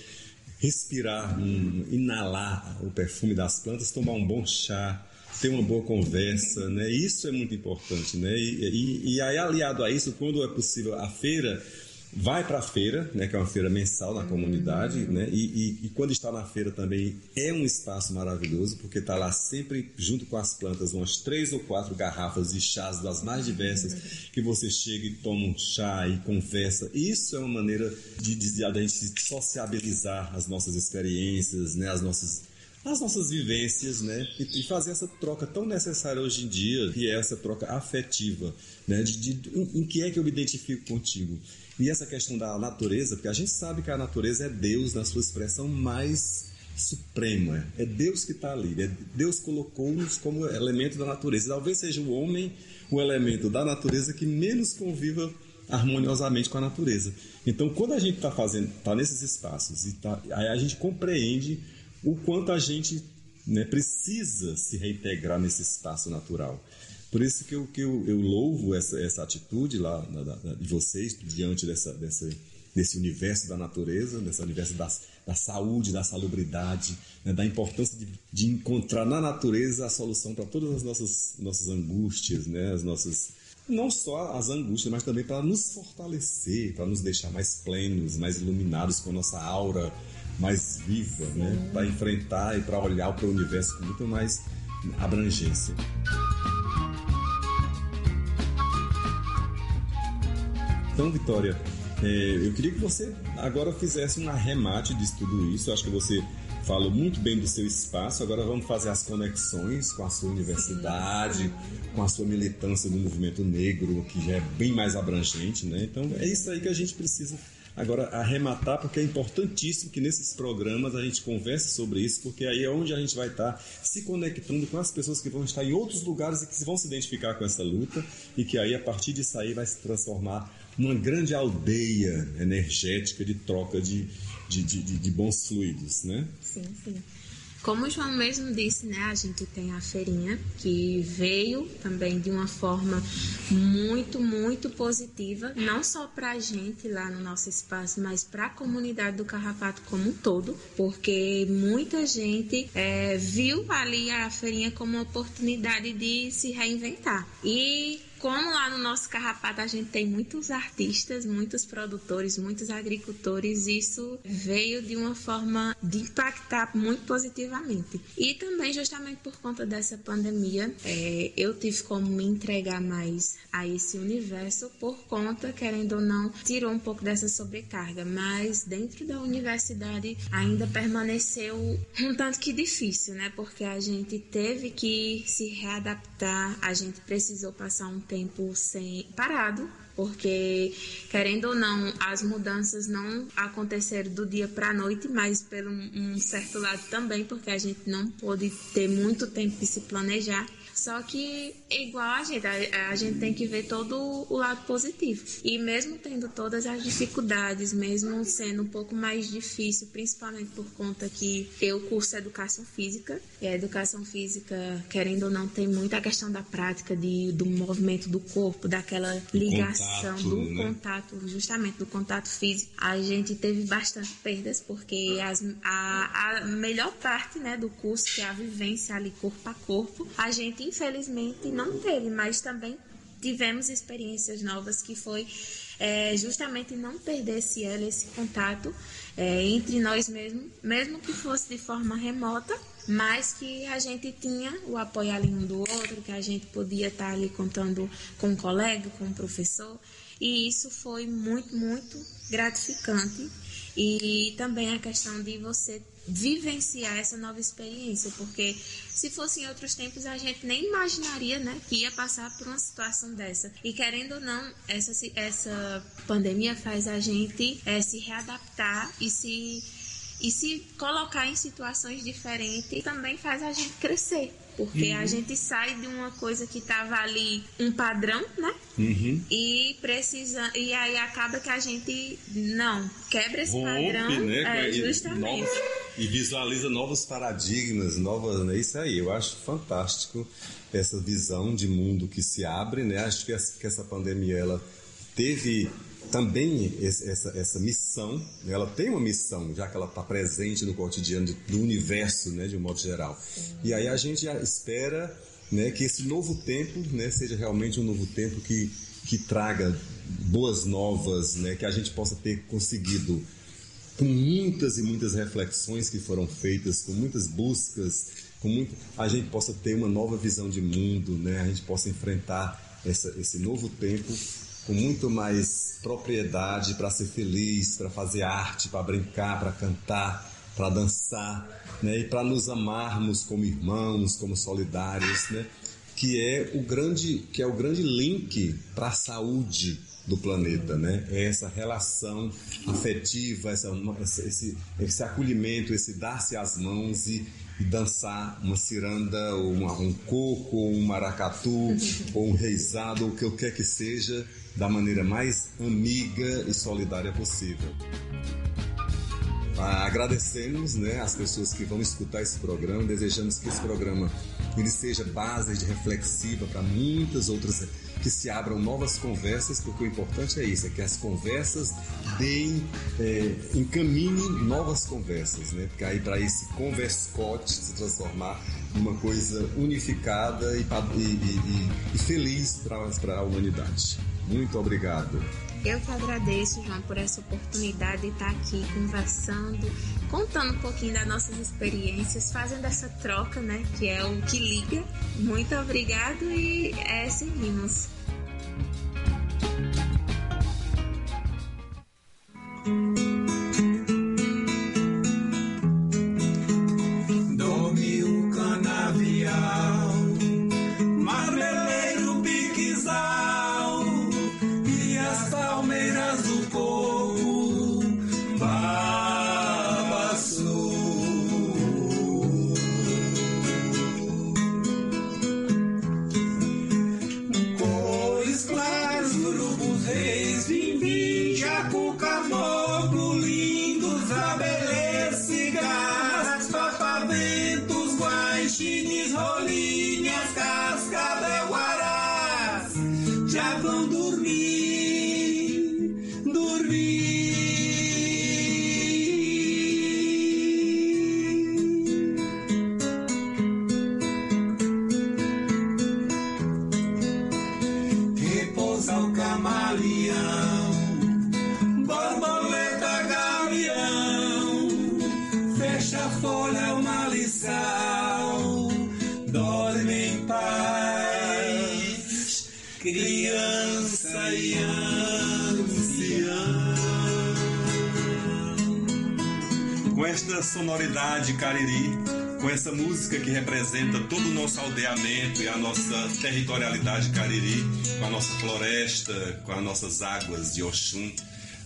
Speaker 18: respirar, um, inalar o perfume das plantas, tomar um bom chá, ter uma boa conversa, né? Isso é muito importante, né? E, e, e aí aliado a isso, quando é possível a feira vai para a feira, né, que é uma feira mensal na comunidade, né, e, e, e, quando está na feira também é um espaço maravilhoso, porque está lá sempre junto com as plantas umas três ou quatro garrafas de chás das mais diversas, que você chega e toma um chá e conversa. Isso é uma maneira de, de, de a gente sociabilizar as nossas experiências, né, as nossas as nossas vivências, né? E, e, fazer essa troca tão necessária hoje em dia, que é essa troca afetiva, né? De, de em, em, que é que eu me identifico contigo? E essa questão da natureza, porque a gente sabe que a natureza é Deus na sua expressão mais suprema. É Deus que está ali. É Deus colocou-nos como elemento da natureza. Talvez seja o homem o elemento da natureza que menos conviva harmoniosamente com a natureza. Então, quando a gente está fazendo, está nesses espaços e tá, aí a gente compreende o quanto a gente né, precisa se reintegrar nesse espaço natural. Por isso que eu, que eu, eu louvo essa, essa atitude lá da, da, de vocês diante dessa, dessa, desse universo da natureza, desse universo da, da saúde, da salubridade, né, da importância de, de, encontrar na natureza a solução para todas as nossas, nossas angústias, né, as nossas não só as angústias, mas também para nos fortalecer, para nos deixar mais plenos, mais iluminados com a nossa aura mais viva, né? Para enfrentar e para olhar para o universo com muito mais abrangência. Então, Vitória, é, eu queria que você agora fizesse um arremate de tudo isso. Eu acho que você falou muito bem do seu espaço. Agora vamos fazer as conexões com a sua universidade, com a sua militância no movimento negro, que já é bem mais abrangente, né? Então é isso aí que a gente precisa agora arrematar, porque é importantíssimo que nesses programas a gente converse sobre isso, porque aí é onde a gente vai estar se conectando com as pessoas que vão estar em outros lugares e que vão se identificar com essa luta e que aí a partir disso aí vai se transformar numa grande aldeia energética de troca de, de, de, de bons fluidos, né?
Speaker 20: Sim, sim. Como o João mesmo disse, né, a gente tem a feirinha que veio também de uma forma muito, muito positiva, não só para a gente lá no nosso espaço, mas para a comunidade do Carrapato como um todo, porque muita gente é, viu ali a feirinha como uma oportunidade de se reinventar. E como lá no nosso Carrapato a gente tem muitos artistas, muitos produtores, muitos agricultores, isso veio de uma forma de impactar muito positivamente. E também, justamente por conta dessa pandemia, é, eu tive como me entregar mais a esse universo por conta, querendo ou não, tirou um pouco dessa sobrecarga. Mas dentro da universidade ainda permaneceu um tanto que difícil, né? Porque a gente teve que se readaptar, a gente precisou passar um tempo tempo sem parado, porque querendo ou não, as mudanças não aconteceram do dia para a noite, mas pelo um certo lado também, porque a gente não pôde ter muito tempo de se planejar. Só que, igual a gente, a, a, gente tem que ver todo o lado positivo. E mesmo tendo todas as dificuldades, mesmo sendo um pouco mais difícil, principalmente por conta que eu curso educação física, e a educação física, querendo ou não, tem muita questão da prática, de, do movimento do corpo, daquela ligação, contato, do né? contato, justamente do contato físico. A gente teve bastante perdas, porque as, a, a melhor parte né, do curso, que é a vivência ali corpo a corpo, a gente infelizmente não teve, mas também tivemos experiências novas que foi é, justamente não perder esse esse contato é, entre nós mesmos, mesmo que fosse de forma remota, mas que a gente tinha o apoio ali um do outro, que a gente podia estar ali contando com um colega, com um professor, e isso foi muito, muito gratificante. E também a questão de você vivenciar essa nova experiência, porque se fosse em outros tempos a gente nem imaginaria, né, que ia passar por uma situação dessa. E querendo ou não, essa essa pandemia faz a gente é, se readaptar e se e se colocar em situações diferentes também faz a gente crescer. Porque uhum. a gente sai de uma coisa que estava ali, um padrão, né? Uhum. E precisa. E aí acaba que a gente não quebra esse Rompe, padrão. Né? É, justamente.
Speaker 18: Novos, e visualiza novos paradigmas, novas. Né? Isso aí, eu acho fantástico essa visão de mundo que se abre, né? Acho que essa, que essa pandemia ela teve também essa, essa missão, né? ela tem uma missão, já que ela está presente no cotidiano do universo, né, de um modo geral. E aí a gente espera né, que esse novo tempo né, seja realmente um novo tempo que, que traga boas novas, né, que a gente possa ter conseguido, com muitas e muitas reflexões que foram feitas, com muitas buscas, com muito, a gente possa ter uma nova visão de mundo, né, a gente possa enfrentar essa, esse novo tempo com muito mais propriedade para ser feliz, para fazer arte, para brincar, para cantar, para dançar, né? E para nos amarmos como irmãos, como solidários, né? Que é o grande, que é o grande link para a saúde do planeta, né? É essa relação afetiva, essa, esse, esse acolhimento, esse dar-se as mãos e, e dançar uma ciranda, ou uma, um coco, ou um maracatu, ou um reizado, ou o que quer que seja, da maneira mais amiga e solidária possível. Ah, agradecemos né, as pessoas que vão escutar esse programa, desejamos que esse programa ele seja base de reflexiva para muitas outras que se abram novas conversas, porque o importante é isso, é que as conversas deem, é, encaminhem novas conversas, né? Porque aí para esse converscote se transformar numa coisa unificada e, e, e, e feliz para a humanidade. Muito obrigado.
Speaker 20: Eu que agradeço, João, por essa oportunidade de estar aqui conversando, contando um pouquinho das nossas experiências, fazendo essa troca, né? Que é o que liga. Muito obrigado e é, seguimos.
Speaker 21: chines,
Speaker 18: sonoridade cariri, com essa música que representa todo o nosso aldeamento e a nossa territorialidade cariri, com a nossa floresta, com as nossas águas de Oxum,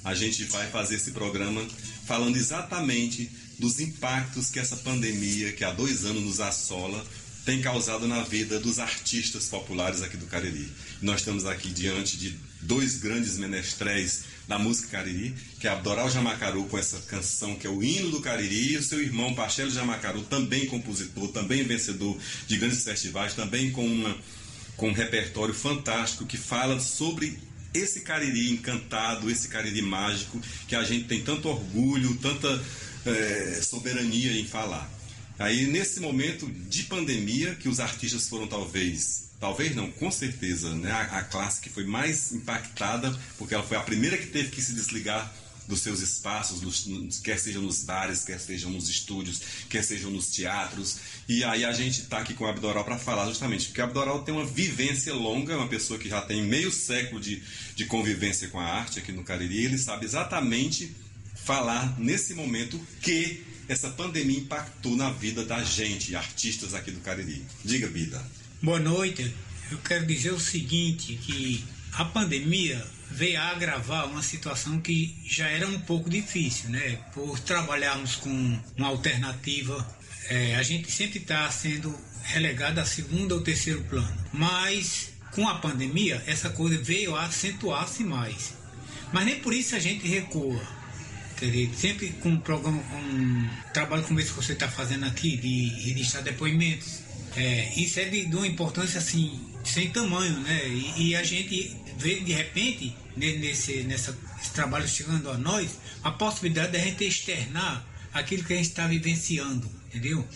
Speaker 18: a gente vai fazer esse programa falando exatamente dos impactos que essa pandemia, que há dois anos nos assola, tem causado na vida dos artistas populares aqui do Cariri. Nós estamos aqui diante de dois grandes menestréis da música cariri, que é Abdoral Jamacaru com essa canção que é o hino do Cariri, e o seu irmão Pachelo Jamacaru, também compositor, também vencedor de grandes festivais, também com, uma, com um repertório fantástico que fala sobre esse Cariri encantado, esse Cariri mágico, que a gente tem tanto orgulho, tanta eh, soberania em falar. Aí, nesse momento de pandemia, que os artistas foram talvez, talvez não, com certeza, né, a, a classe que foi mais impactada, porque ela foi a primeira que teve que se desligar dos seus espaços, nos, quer sejam nos bares, quer sejam nos estúdios, quer sejam nos teatros. E aí a gente está aqui com o Abdoral para falar justamente, porque o Abdoral tem uma vivência longa, uma pessoa que já tem meio século de, de convivência com a arte aqui no Cariri, ele sabe exatamente falar nesse momento que essa pandemia impactou na vida da gente, artistas aqui do Cariri. Diga, Bida.
Speaker 22: Boa noite. Eu quero dizer o seguinte, que a pandemia veio a agravar uma situação que já era um pouco difícil, né? Por trabalharmos com uma alternativa, é, a gente sempre está sendo relegado a segundo ou terceiro plano. Mas com a pandemia, essa coisa veio a acentuar-se mais. Mas nem por isso a gente recua Sempre com um programa, um trabalho como esse que você está fazendo aqui, de registrar depoimentos. É, isso é de, de, uma importância assim, sem tamanho, né? E, e a gente vê de repente, nesse, nessa, trabalho chegando a nós, a possibilidade de a gente externar aquilo que a gente está vivenciando, entendeu?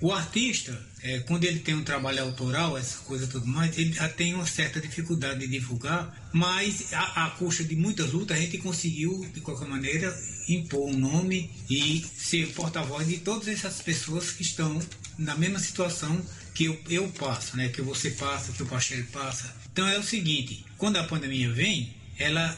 Speaker 22: O artista, é, quando ele tem um trabalho autoral, essa coisa tudo mais, ele já tem uma certa dificuldade de divulgar, mas a, a custa de muitas lutas a gente conseguiu, de qualquer maneira, impor um nome e ser porta-voz de todas essas pessoas que estão na mesma situação que eu, eu passo, né? que você passa, que o Pachel passa. Então é o seguinte, quando a pandemia vem, ela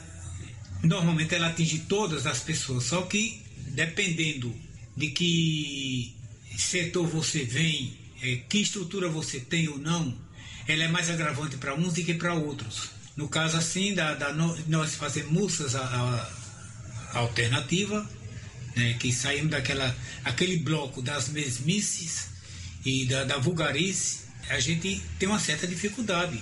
Speaker 22: normalmente ela atinge todas as pessoas, só que dependendo de que setor você vem, é, que estrutura você tem ou não, ela é mais agravante para uns do que para outros. No caso assim, da, da nós fazemos músicas a, a, a alternativa, né, que saímos daquela aquele bloco das mesmices e da, da vulgarice, a gente tem uma certa dificuldade.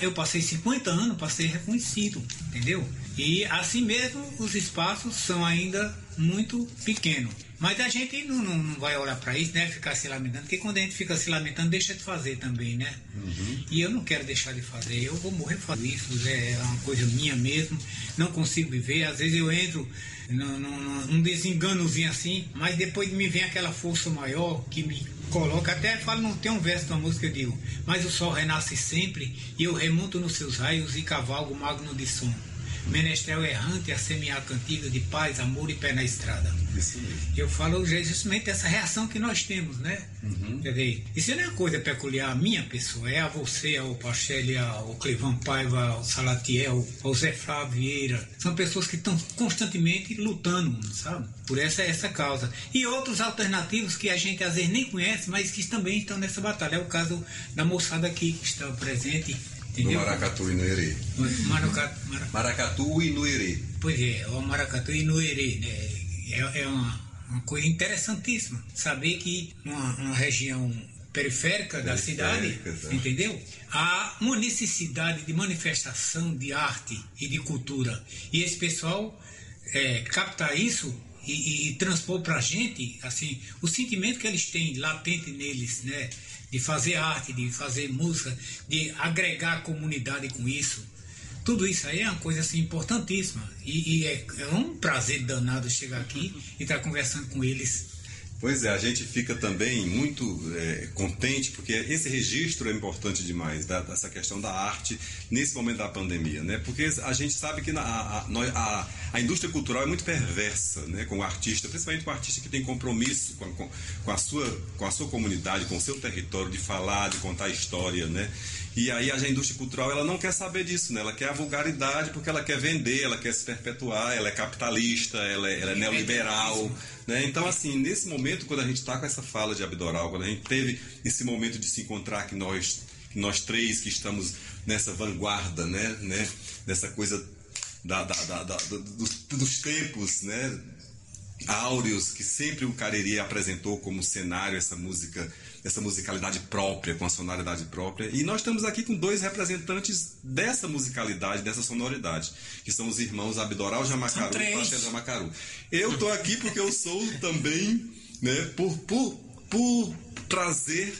Speaker 22: Eu passei 50 anos para ser reconhecido, entendeu? E assim mesmo os espaços são ainda muito pequenos. Mas a gente não, não, não vai olhar para isso, né? Ficar se lamentando, porque quando a gente fica se lamentando, deixa de fazer também, né? Uhum. E eu não quero deixar de fazer, eu vou morrer fazendo isso, é uma coisa minha mesmo, não consigo viver. Às vezes eu entro num, num, num desenganozinho assim, mas depois me vem aquela força maior que me coloca, até falo, não tem um verso da música, eu digo, mas o sol renasce sempre e eu remonto nos seus raios e cavalgo magno de som. Menestrel errante a semear cantiga de paz, amor e pé na estrada.
Speaker 18: Isso mesmo.
Speaker 22: Eu falo justamente essa reação que nós temos, né?
Speaker 18: Uhum.
Speaker 22: Isso não é uma coisa peculiar à minha pessoa, é a você, ao Pachelli, ao Clevan Paiva, ao Salatiel, ao Zé Flávio Vieira. São pessoas que estão constantemente lutando, sabe? Por essa, essa causa. E outros alternativos que a gente às vezes nem conhece, mas que também estão nessa batalha. É o caso da moçada aqui que está presente
Speaker 18: no Maracatu e.
Speaker 22: Maraca,
Speaker 18: Maraca... Maracatu e no Herê.
Speaker 22: Pois é, o Maracatu e no Herê. Né? É, é uma, uma, coisa interessantíssima saber que uma, uma região periférica, da cidade, tá. entendeu? Há uma necessidade de manifestação de arte e de cultura. E esse pessoal é, capta isso e, e transpor para a gente assim o sentimento que eles têm latente neles, né? De fazer arte, de fazer música, de agregar a comunidade com isso. Tudo isso aí é uma coisa assim, importantíssima. E, e é, é, um prazer danado chegar aqui e estar conversando com eles
Speaker 18: Pois é, a gente fica também muito é, contente, porque esse registro é importante demais, da, dessa questão da arte nesse momento da pandemia, né? Porque a gente sabe que na, a, a, a, indústria cultural é muito perversa, né? Com o artista, principalmente com o artista que tem compromisso com, com, com, a sua, com a sua comunidade, com o seu território, de falar, de contar história, né? E aí a indústria cultural ela não quer saber disso, né? Ela quer a vulgaridade porque ela quer vender, ela quer se perpetuar, ela é capitalista, ela é, ela é neoliberal, né? Então assim, nesse momento quando a gente está com essa fala de Abdoral, quando a gente teve esse momento de se encontrar que nós nós três que estamos nessa vanguarda, né, né? Dessa coisa da, da, da, da dos, dos tempos, né? áureos que sempre o Cariri apresentou como cenário essa música essa musicalidade própria, com a sonoridade própria. E nós estamos aqui com dois representantes dessa musicalidade, dessa sonoridade, que são os irmãos Abdoral Jamacaru e Pastel Jamacaru. Eu estou aqui porque eu sou também, né, por, por, por trazer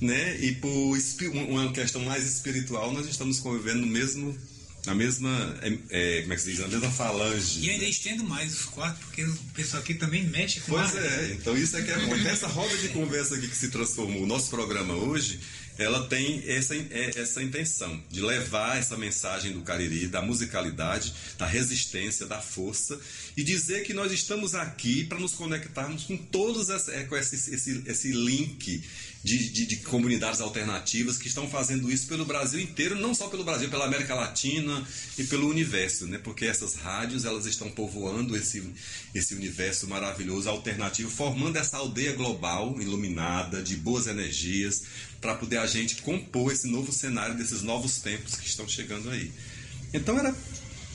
Speaker 18: né, e por uma questão mais espiritual, nós estamos convivendo no mesmo na mesma, é, é, como é que se diz, na mesma falange.
Speaker 22: E ainda estendo mais os quatro, porque o pessoal aqui também mexe com
Speaker 18: Pois é, então isso é que é bom. Essa roda de conversa aqui que se transformou, o nosso programa hoje, ela tem essa, é, essa intenção de levar essa mensagem do Cariri, da musicalidade, da resistência, da força e dizer que nós estamos aqui para nos conectarmos com todos esse, é, com esse, esse, esse link de, de, de, comunidades alternativas que estão fazendo isso pelo Brasil inteiro, não só pelo Brasil, pela América Latina e pelo universo, né? Porque essas rádios elas estão povoando esse, esse universo maravilhoso alternativo, formando essa aldeia global iluminada de boas energias para poder a gente compor esse novo cenário desses novos tempos que estão chegando aí. Então era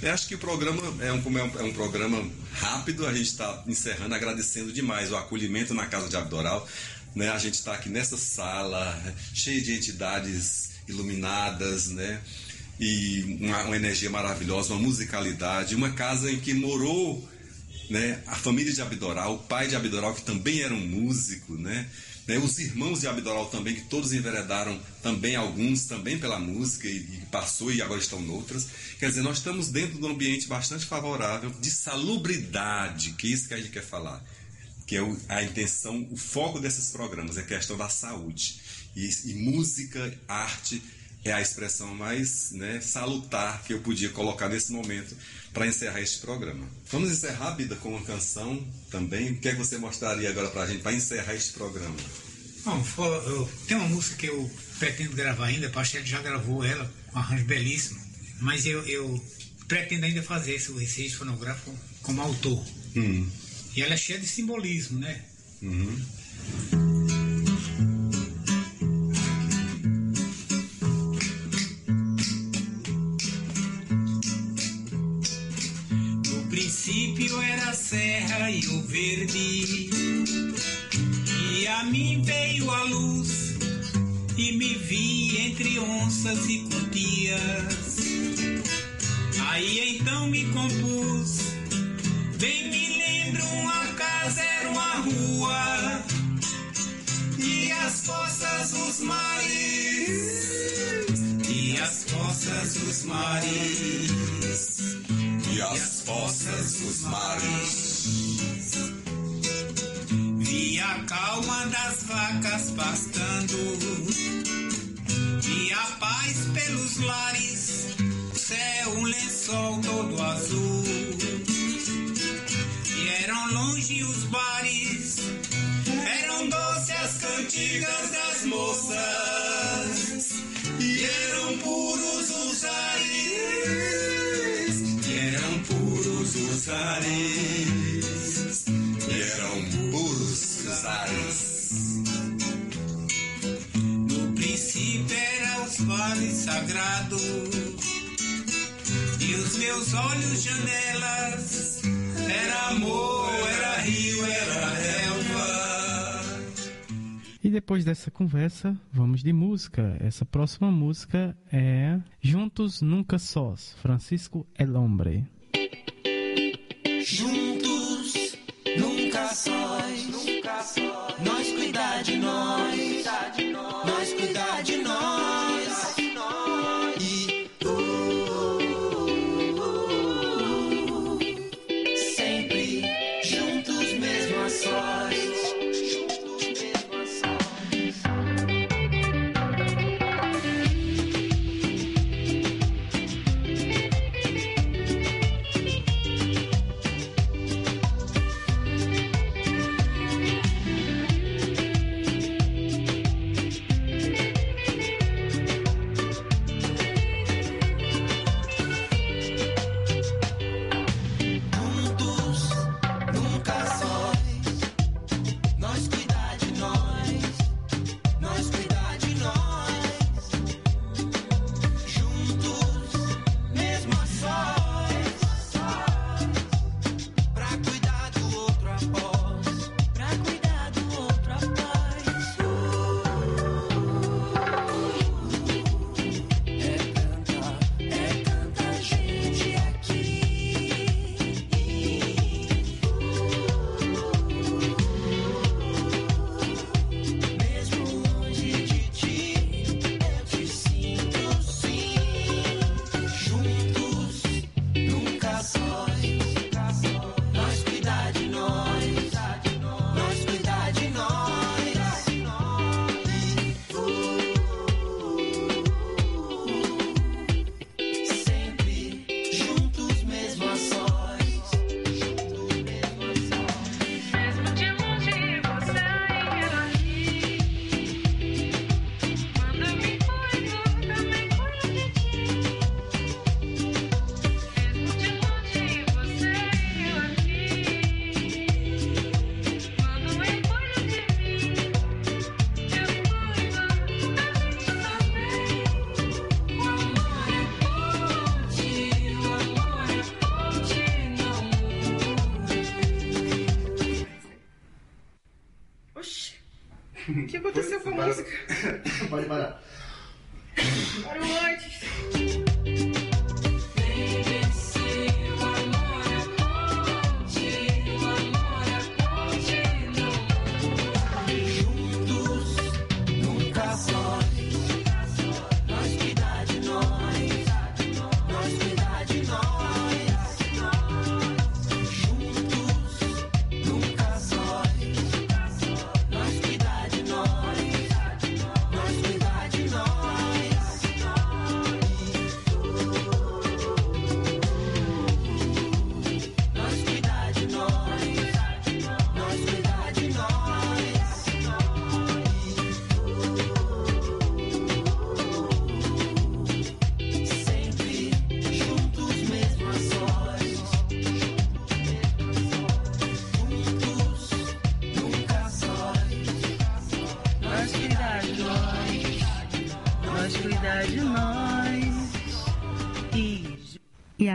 Speaker 18: eu acho que o programa é um, é é um programa rápido, a gente está encerrando, agradecendo demais o acolhimento na Casa de Abdoral. Né? A gente está aqui nessa sala, cheia de entidades iluminadas, né? E uma, uma, energia maravilhosa, uma musicalidade, uma casa em que morou né, a família de Abdoral, o pai de Abdoral, que também era um músico, né? né os irmãos de Abdoral também, que todos enveredaram também, alguns também pela música e, e passou e agora estão noutras. Quer dizer, nós estamos dentro de um ambiente bastante favorável, de salubridade, que é isso que a gente quer falar que é a intenção, o foco desses programas é a questão da saúde. E, e música, arte é a expressão mais né, salutar que eu podia colocar nesse momento para encerrar este programa. Vamos encerrar, Bida, com uma canção também. O que é que você mostraria agora para a gente para encerrar este programa?
Speaker 22: Bom, tem uma música que eu pretendo gravar ainda, a Pachete já gravou ela, um arranjo belíssimo, mas eu, eu pretendo ainda fazer esse registro fonográfico como autor. Hum. E ela é cheia de simbolismo, né? Uhum. No princípio era a serra e o verde, e a mim veio a luz, e me vi entre onças e cutias. Aí então me compus, dos mares. Vi a calma das vacas pastando. E a paz pelos lares céu um lençol todo azul. Eram longe os bares, eram doces as cantigas das vales sagrados, e os meus olhos janelas era amor, era rio, era relva.
Speaker 13: E depois dessa conversa, vamos de música. Essa próxima música é Juntos Nunca Sós, Francisco El Hombre.
Speaker 21: Juntos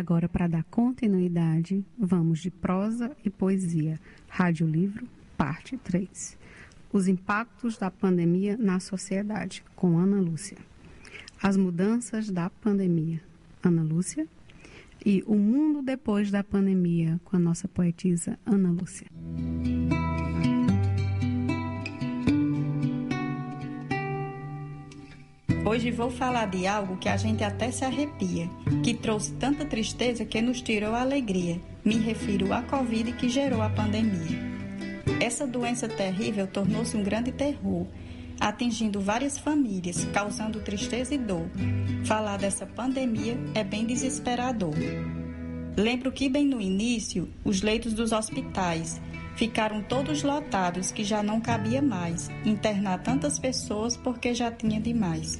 Speaker 16: agora, para dar continuidade, vamos de prosa e poesia. Rádio Livro, parte 3. Os impactos da pandemia na sociedade, com Ana Lúcia. As mudanças da pandemia, Ana Lúcia. E o mundo depois da pandemia, com a nossa poetisa Ana Lúcia.
Speaker 23: Hoje vou falar de algo que a gente até se arrepia, que trouxe tanta tristeza que nos tirou a alegria. Me refiro à Covid que gerou a pandemia. Essa doença terrível tornou-se um grande terror, atingindo várias famílias, causando tristeza e dor. Falar dessa pandemia é bem desesperador. Lembro que, bem no início, os leitos dos hospitais ficaram todos lotados, que já não cabia mais internar tantas pessoas porque já tinha demais.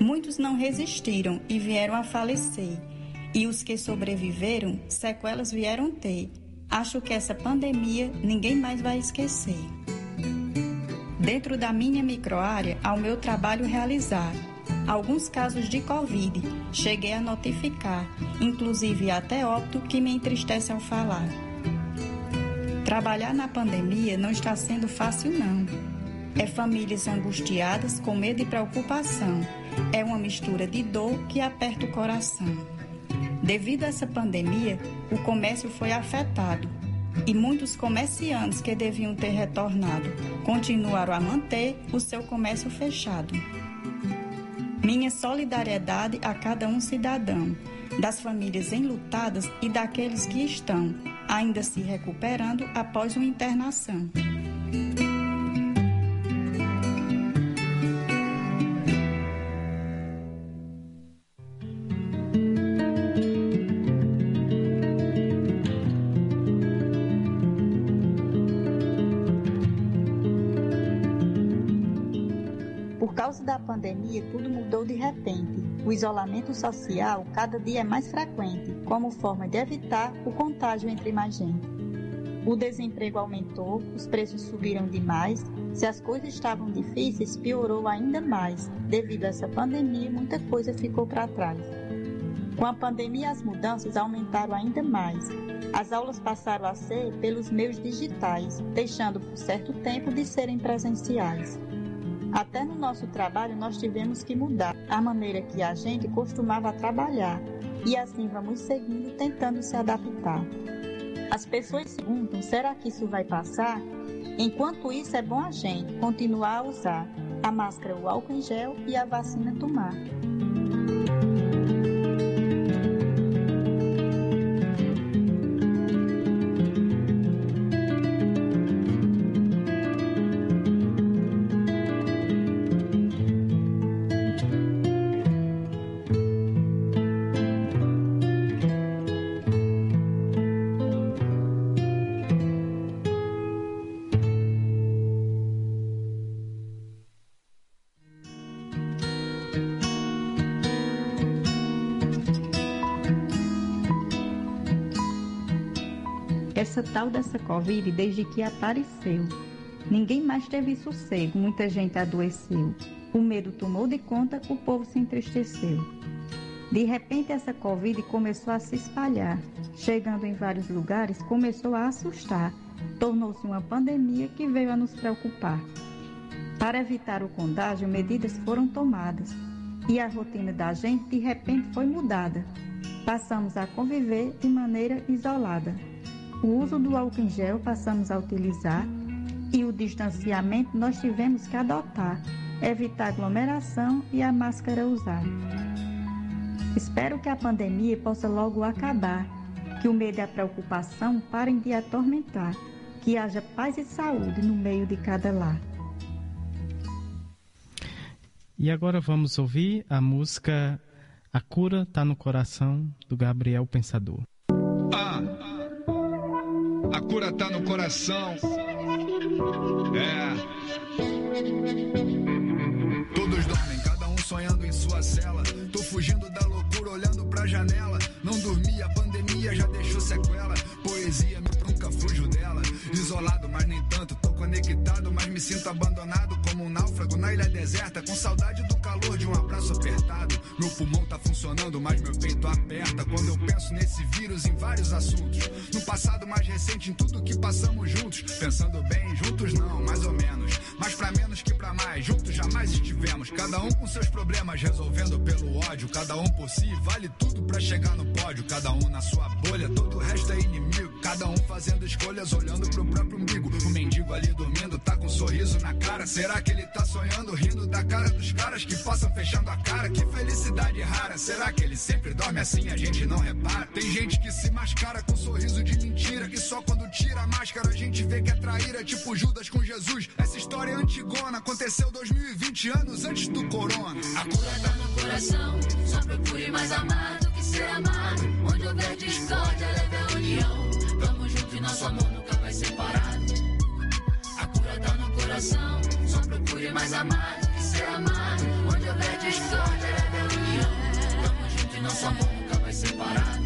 Speaker 23: Muitos não resistiram e vieram a falecer, e os que sobreviveram, sequelas vieram ter. Acho que essa pandemia ninguém mais vai esquecer. Dentro da minha microárea, ao meu trabalho realizar, alguns casos de Covid cheguei a notificar, inclusive até óbito que me entristece ao falar. Trabalhar na pandemia não está sendo fácil, não. É famílias angustiadas com medo e preocupação. É uma mistura de dor que aperta o coração. Devido a essa pandemia, o comércio foi afetado e muitos comerciantes que deviam ter retornado continuaram a manter o seu comércio fechado. Minha solidariedade a cada um cidadão, das famílias enlutadas e daqueles que estão ainda se recuperando após uma internação.
Speaker 24: Por causa da pandemia, tudo mudou de repente. O isolamento social cada dia é mais frequente, como forma de evitar o contágio entre mais gente. O desemprego aumentou, os preços subiram demais. Se as coisas estavam difíceis, piorou ainda mais. Devido a essa pandemia, muita coisa ficou para trás. Com a pandemia, as mudanças aumentaram ainda mais. As aulas passaram a ser pelos meios digitais, deixando por certo tempo de serem presenciais. Até no nosso trabalho nós tivemos que mudar a maneira que a gente costumava trabalhar e assim vamos seguindo tentando se adaptar. As pessoas se perguntam: será que isso vai passar? Enquanto isso, é bom a gente continuar a usar a máscara, o álcool em gel e a vacina tomar. Tal dessa Covid, desde que apareceu, ninguém mais teve sossego, muita gente adoeceu. O medo tomou de conta, o povo se entristeceu. De repente, essa Covid começou a se espalhar. Chegando em vários lugares, começou a assustar. tornou-se uma pandemia que veio a nos preocupar. Para evitar o contágio, medidas foram tomadas e a rotina da gente de repente foi mudada. Passamos a conviver de maneira isolada. O uso do álcool em gel passamos a utilizar e o distanciamento nós tivemos que adotar, evitar aglomeração e a máscara usar. Espero que a pandemia possa logo acabar, que o medo e a preocupação parem de atormentar, que haja paz e saúde no meio de cada lar.
Speaker 13: E agora vamos ouvir a música A Cura Tá no Coração, do Gabriel Pensador.
Speaker 25: A cura tá no coração. É. Todos dormem, cada um sonhando em sua cela. Tô fugindo da loucura, olhando pra janela. Não dormi, a pandemia já deixou sequela. Poesia, me nunca fujo dela. Isolado, mas nem tanto. Tô conectado, mas me sinto abandonado. Como um náufrago na ilha deserta. Com saudade do calor de um abraço apertado. Meu pulmão tá funcionando, mas meu peito aperta. Quando eu penso nesse vírus em vários assuntos. No passado mais recente, em tudo que passamos juntos. Pensando bem, juntos não, mais ou menos. Mas pra menos que pra mais, juntos jamais estivemos. Cada um com seus problemas, resolvendo pelo ódio. Cada um por si, vale tudo pra chegar no pódio. Cada um na sua bolha, todo o resto é inimigo. Cada um fazendo escolhas, olhando pro próprio umbigo. O mendigo ali dormindo, tá com um sorriso na cara. Será que ele tá sonhando, rindo da cara dos caras que passam fechando a cara? Que felicidade rara. Será que ele sempre dorme assim, a gente não repara? Tem gente que se mascara com sorriso de mentira. Que só quando tira a máscara a gente vê que é traíra. Tipo Judas com Jesus. Essa história é antigona. Aconteceu 2020 anos antes do corona.
Speaker 26: A cura tá no coração. Só procure mais amar do que ser amado. Onde houver discórdia, leve a união. Tamo junto e nosso amor nunca vai separar. A cura tá no coração. Só procure mais amar ser amado. Onde houver discórdia, a união. Tamo junto e nosso amor nunca vai separar.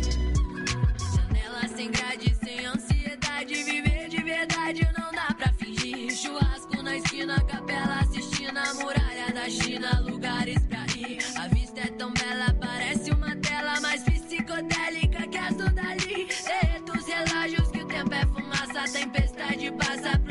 Speaker 27: Janela sem grade, sem ansiedade. Viver de verdade não dá pra fingir. Churrasco na esquina, capela assistindo a muralha da China. Lugares pra ir. A vista é tão bela, parece uma tela mais psicodélica que as do Dali. Derreto os relógios que o tempo é fumaça. Tempestade passa pro.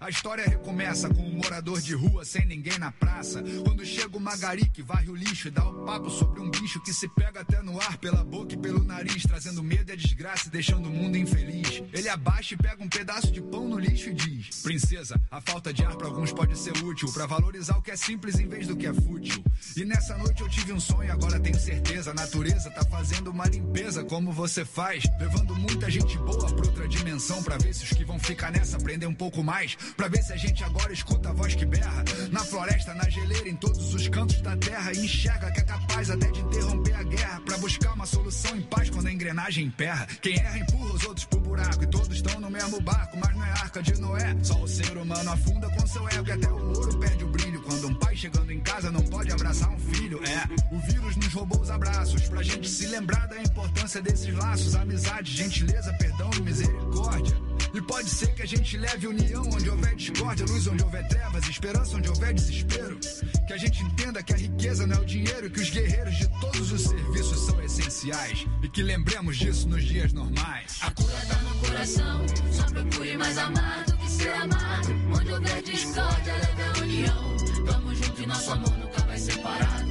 Speaker 25: A história recomeça com um morador de rua sem ninguém na praça. Quando chega o Magari que varre o lixo e dá o papo sobre um bicho que se pega até no ar pela boca e pelo nariz, trazendo medo e desgraça e deixando o mundo infeliz. Ele abaixa e pega um pedaço de pão no lixo e diz: Princesa, a falta de ar pra alguns pode ser útil pra valorizar o que é simples em vez do que é fútil. E nessa noite eu tive um sonho, agora tenho certeza. A natureza tá fazendo uma limpeza como você faz, levando muita gente boa pra outra dimensão pra ver se os que vão ficar nessa aprender um pouco mais. Pra ver se a gente agora escuta a voz que berra. Na floresta, na geleira, em todos os cantos da terra. E enxerga que é capaz até de interromper a guerra. Pra buscar uma solução em paz quando a engrenagem emperra. Quem erra empurra os outros pro buraco. E todos estão no mesmo barco, mas não é arca de Noé. Só o ser humano afunda com seu ego. E até o ouro perde o brilho. Quando um pai chegando em casa não pode abraçar um filho. É, o vírus nos roubou os abraços. Pra gente se lembrar da importância desses laços. Amizade, gentileza, perdão e misericórdia. E pode ser que a gente leve união onde houver discórdia, luz onde houver trevas, esperança onde houver desespero. Que a gente entenda que a riqueza não é o dinheiro que os guerreiros de todos os serviços são essenciais. E que lembremos disso nos dias normais.
Speaker 26: A cura tá no coração. Só procure mais amar do que ser amado. Onde houver discórdia, leve a união. Tamo junto e nosso amor nunca vai separar.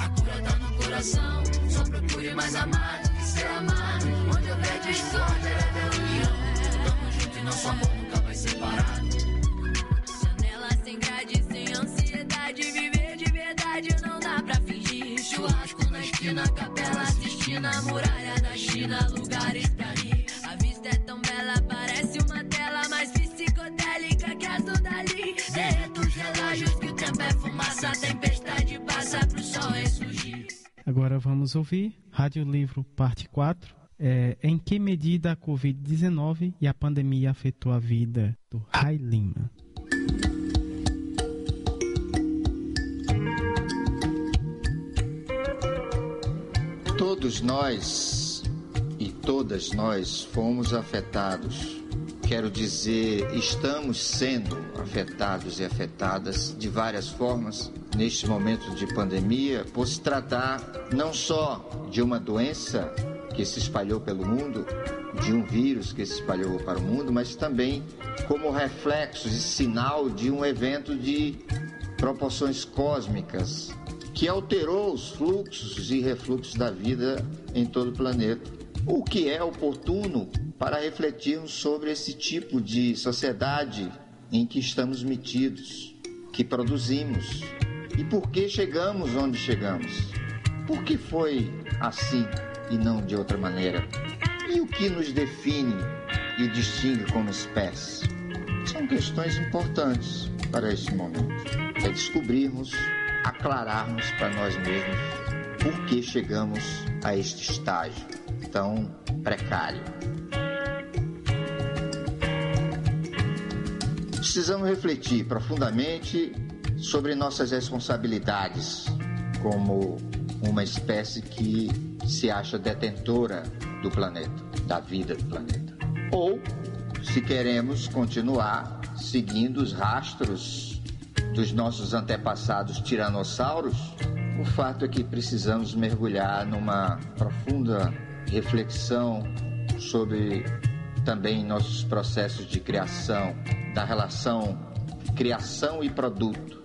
Speaker 26: A cura tá no coração. Só procure mais amar do que ser amado. Onde houver discórdia, leve a união. Nosso amor nunca vai separar.
Speaker 27: Janela sem grade, sem ansiedade. Viver de verdade não dá pra fingir. Churrasco na esquina, capela assistindo a muralha da China. Lugares pra ir. A vista é tão bela, parece uma tela mais psicodélica que as do Dali. Derreto os relógios que o tempo é fumaça. A tempestade passa pro sol ressurgir.
Speaker 13: Agora vamos ouvir Rádio Livro, parte 4. É, em que medida a Covid-19 e a pandemia afetou a vida do Rai Lima?
Speaker 28: Todos nós e todas nós fomos afetados. Quero dizer, estamos sendo afetados e afetadas de várias formas neste momento de pandemia, por se tratar não só de uma doença que se espalhou pelo mundo, de um vírus que se espalhou para o mundo, mas também como reflexo e sinal de um evento de proporções cósmicas que alterou os fluxos e refluxos da vida em todo o planeta. O que é oportuno para refletirmos sobre esse tipo de sociedade em que estamos metidos, que produzimos e por que chegamos onde chegamos. Por que foi assim e não de outra maneira? E o que nos define e distingue como espécie? São questões importantes para este momento. É descobrirmos, aclararmos para nós mesmos por que chegamos a este estágio tão precário. Precisamos refletir profundamente sobre nossas responsabilidades como uma espécie que se acha detentora do planeta, da vida do planeta. Ou se queremos continuar seguindo os rastros dos nossos antepassados tiranossauros, o fato é que precisamos mergulhar numa profunda reflexão sobre também nossos processos de criação, da relação criação e produto,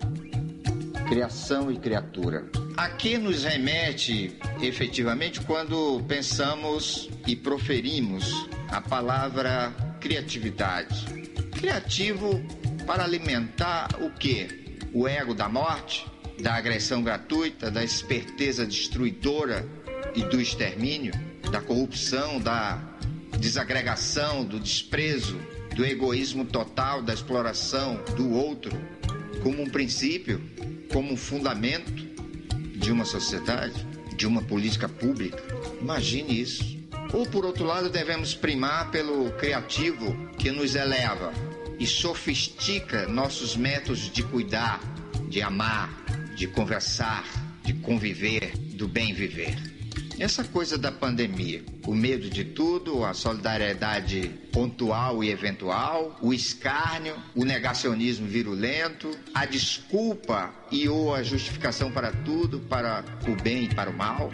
Speaker 28: criação e criatura. A que nos remete efetivamente quando pensamos e proferimos a palavra criatividade? Criativo para alimentar o que? O ego da morte, da agressão gratuita, da esperteza destruidora e do extermínio, da corrupção, da desagregação, do desprezo, do egoísmo total, da exploração do outro, como um princípio, como um fundamento de uma sociedade, de uma política pública. Imagine isso. Ou, por outro lado, devemos primar pelo criativo que nos eleva e sofistica nossos métodos de cuidar, de amar, de conversar, de conviver, do bem viver. Essa coisa da pandemia, o medo de tudo, a solidariedade pontual e eventual, o escárnio, o negacionismo virulento, a desculpa e ou a justificação para tudo, para o bem e para o mal,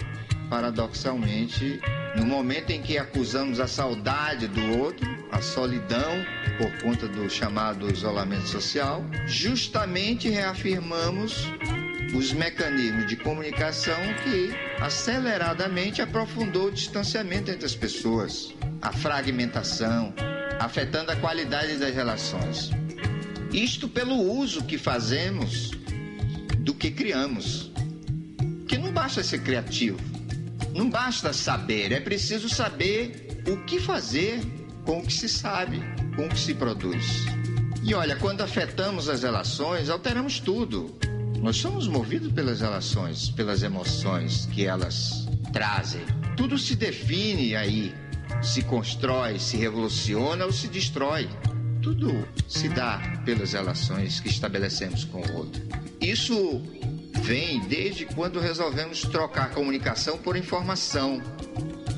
Speaker 28: paradoxalmente, no momento em que acusamos a saudade do outro, a solidão por conta do chamado isolamento social, justamente reafirmamos os mecanismos de comunicação que aceleradamente aprofundou o distanciamento entre as pessoas, a fragmentação, afetando a qualidade das relações. Isto pelo uso que fazemos do que criamos. Que não basta ser criativo, não basta saber, é preciso saber o que fazer com o que se sabe, com o que se produz. E olha, quando afetamos as relações, alteramos tudo. Nós somos movidos pelas relações, pelas emoções que elas trazem. Tudo se define aí, se constrói, se revoluciona ou se destrói. Tudo se dá pelas relações que estabelecemos com o outro. Isso vem desde quando resolvemos trocar comunicação por informação,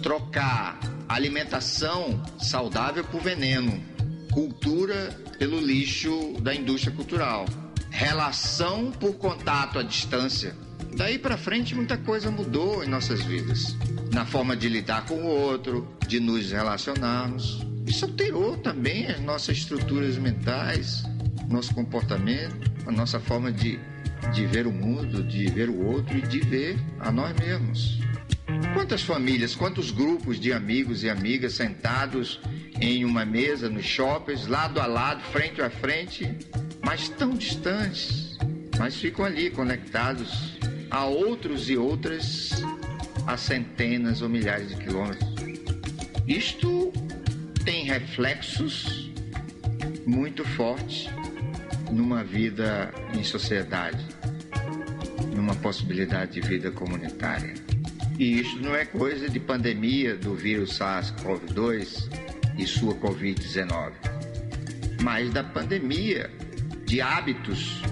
Speaker 28: trocar alimentação saudável por veneno, cultura pelo lixo da indústria cultural relação por contato à distância. Daí para frente muita coisa mudou em nossas vidas, na forma de lidar com o outro, de nos relacionarmos. Isso alterou também as nossas estruturas mentais, nosso comportamento, a nossa forma de, de ver o mundo, de ver o outro e de ver a nós mesmos. Quantas famílias, quantos grupos de amigos e amigas sentados em uma mesa nos shoppings, lado a lado, frente a frente, mas tão distantes, mas ficam ali conectados a outros e outras a centenas ou milhares de quilômetros. Isto tem reflexos muito fortes numa vida em sociedade, numa possibilidade de vida comunitária. E isso não é coisa de pandemia do vírus SARS-CoV-2 e sua Covid-19, mas da pandemia de hábitos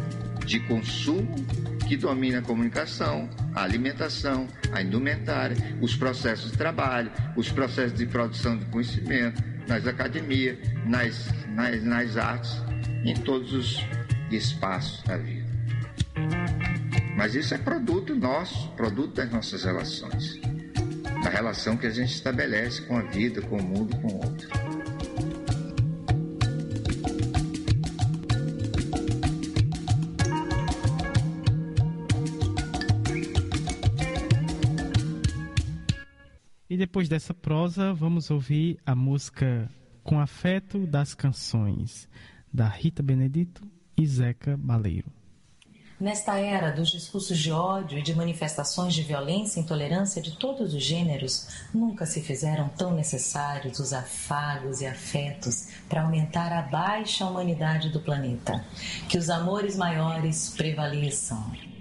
Speaker 28: de consumo que domina a comunicação, a alimentação, a indumentária, os processos de trabalho, os processos de produção de conhecimento, nas academias, nas, nas, nas artes, em todos os espaços da vida. Mas isso é produto nosso, produto das nossas relações, a relação que a gente estabelece com a vida, com o mundo, com o outro.
Speaker 10: E depois dessa prosa, vamos ouvir a música Com Afeto das Canções, da Rita Benedito e Zeca Baleiro.
Speaker 29: Nesta era dos discursos de ódio e de manifestações de violência e intolerância de todos os gêneros, nunca se fizeram tão necessários os afagos e afetos para aumentar a baixa humanidade do planeta. Que os amores maiores prevaleçam.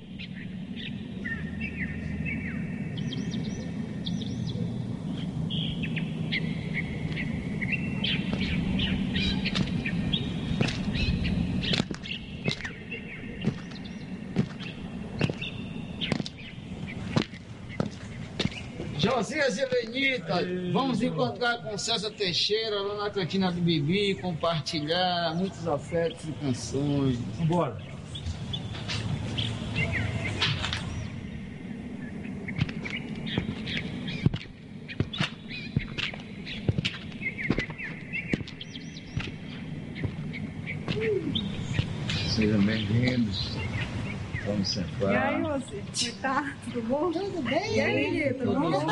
Speaker 30: E Lenita, vamos encontrar com César Teixeira lá na cantina do Bibi, compartilhar muitos afetos e canções. Vambora.
Speaker 11: Sejam bem-vindos. Vamos
Speaker 31: E
Speaker 11: sentar.
Speaker 31: aí, você? Como tá? Tudo bom? Tudo bem? E aí, tudo
Speaker 30: Tudo
Speaker 31: bom?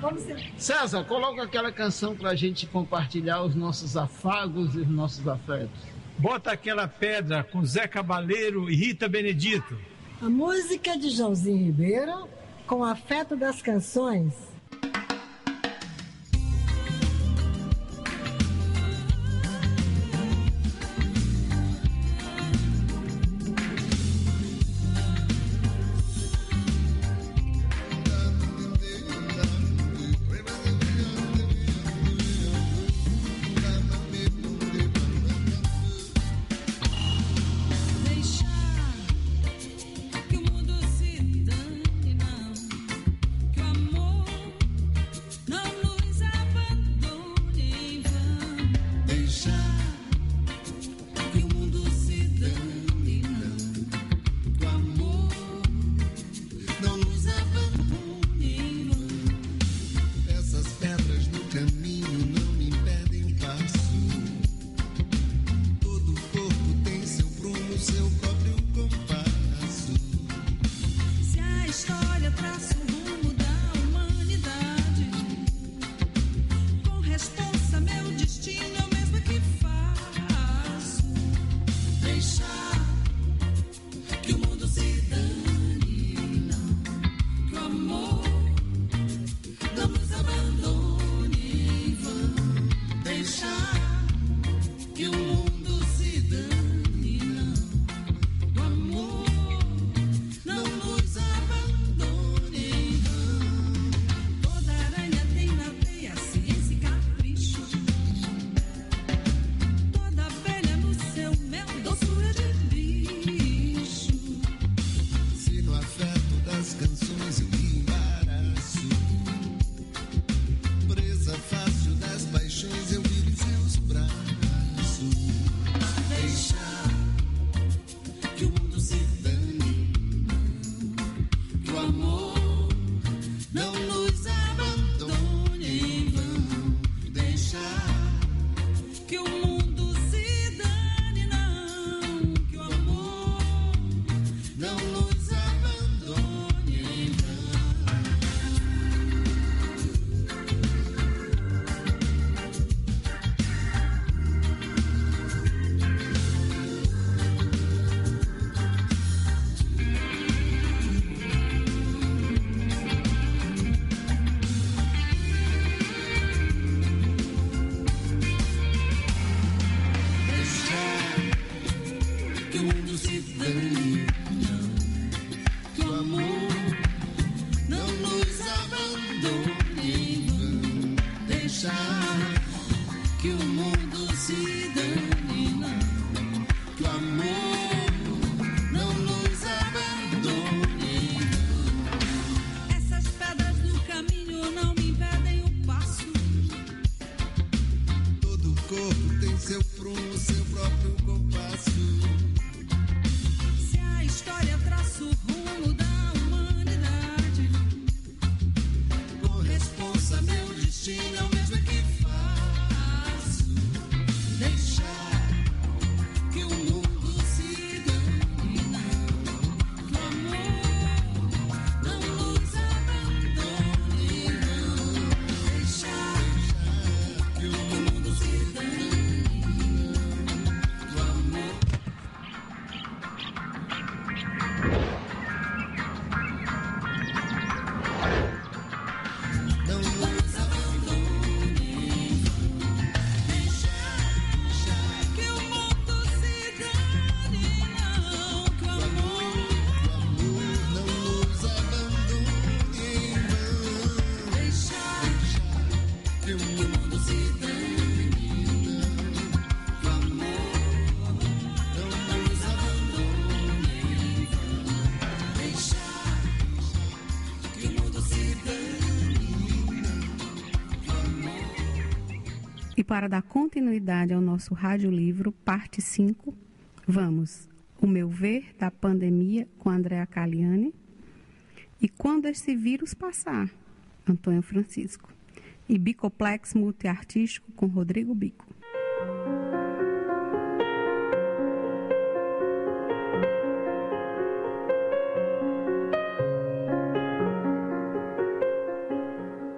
Speaker 31: Vamos ser...
Speaker 30: César, coloca aquela canção pra gente compartilhar os nossos afagos e os nossos afetos.
Speaker 32: Bota aquela pedra com Zé Cabaleiro e Rita Benedito.
Speaker 31: A música de Joãozinho Ribeiro, com afeto das canções.
Speaker 11: Para dar continuidade ao nosso rádio livro, parte 5, vamos O Meu Ver da Pandemia com Andréa Caliani e Quando Esse Vírus Passar, Antônio Francisco. E Bicoplex Multiartístico com Rodrigo Bico.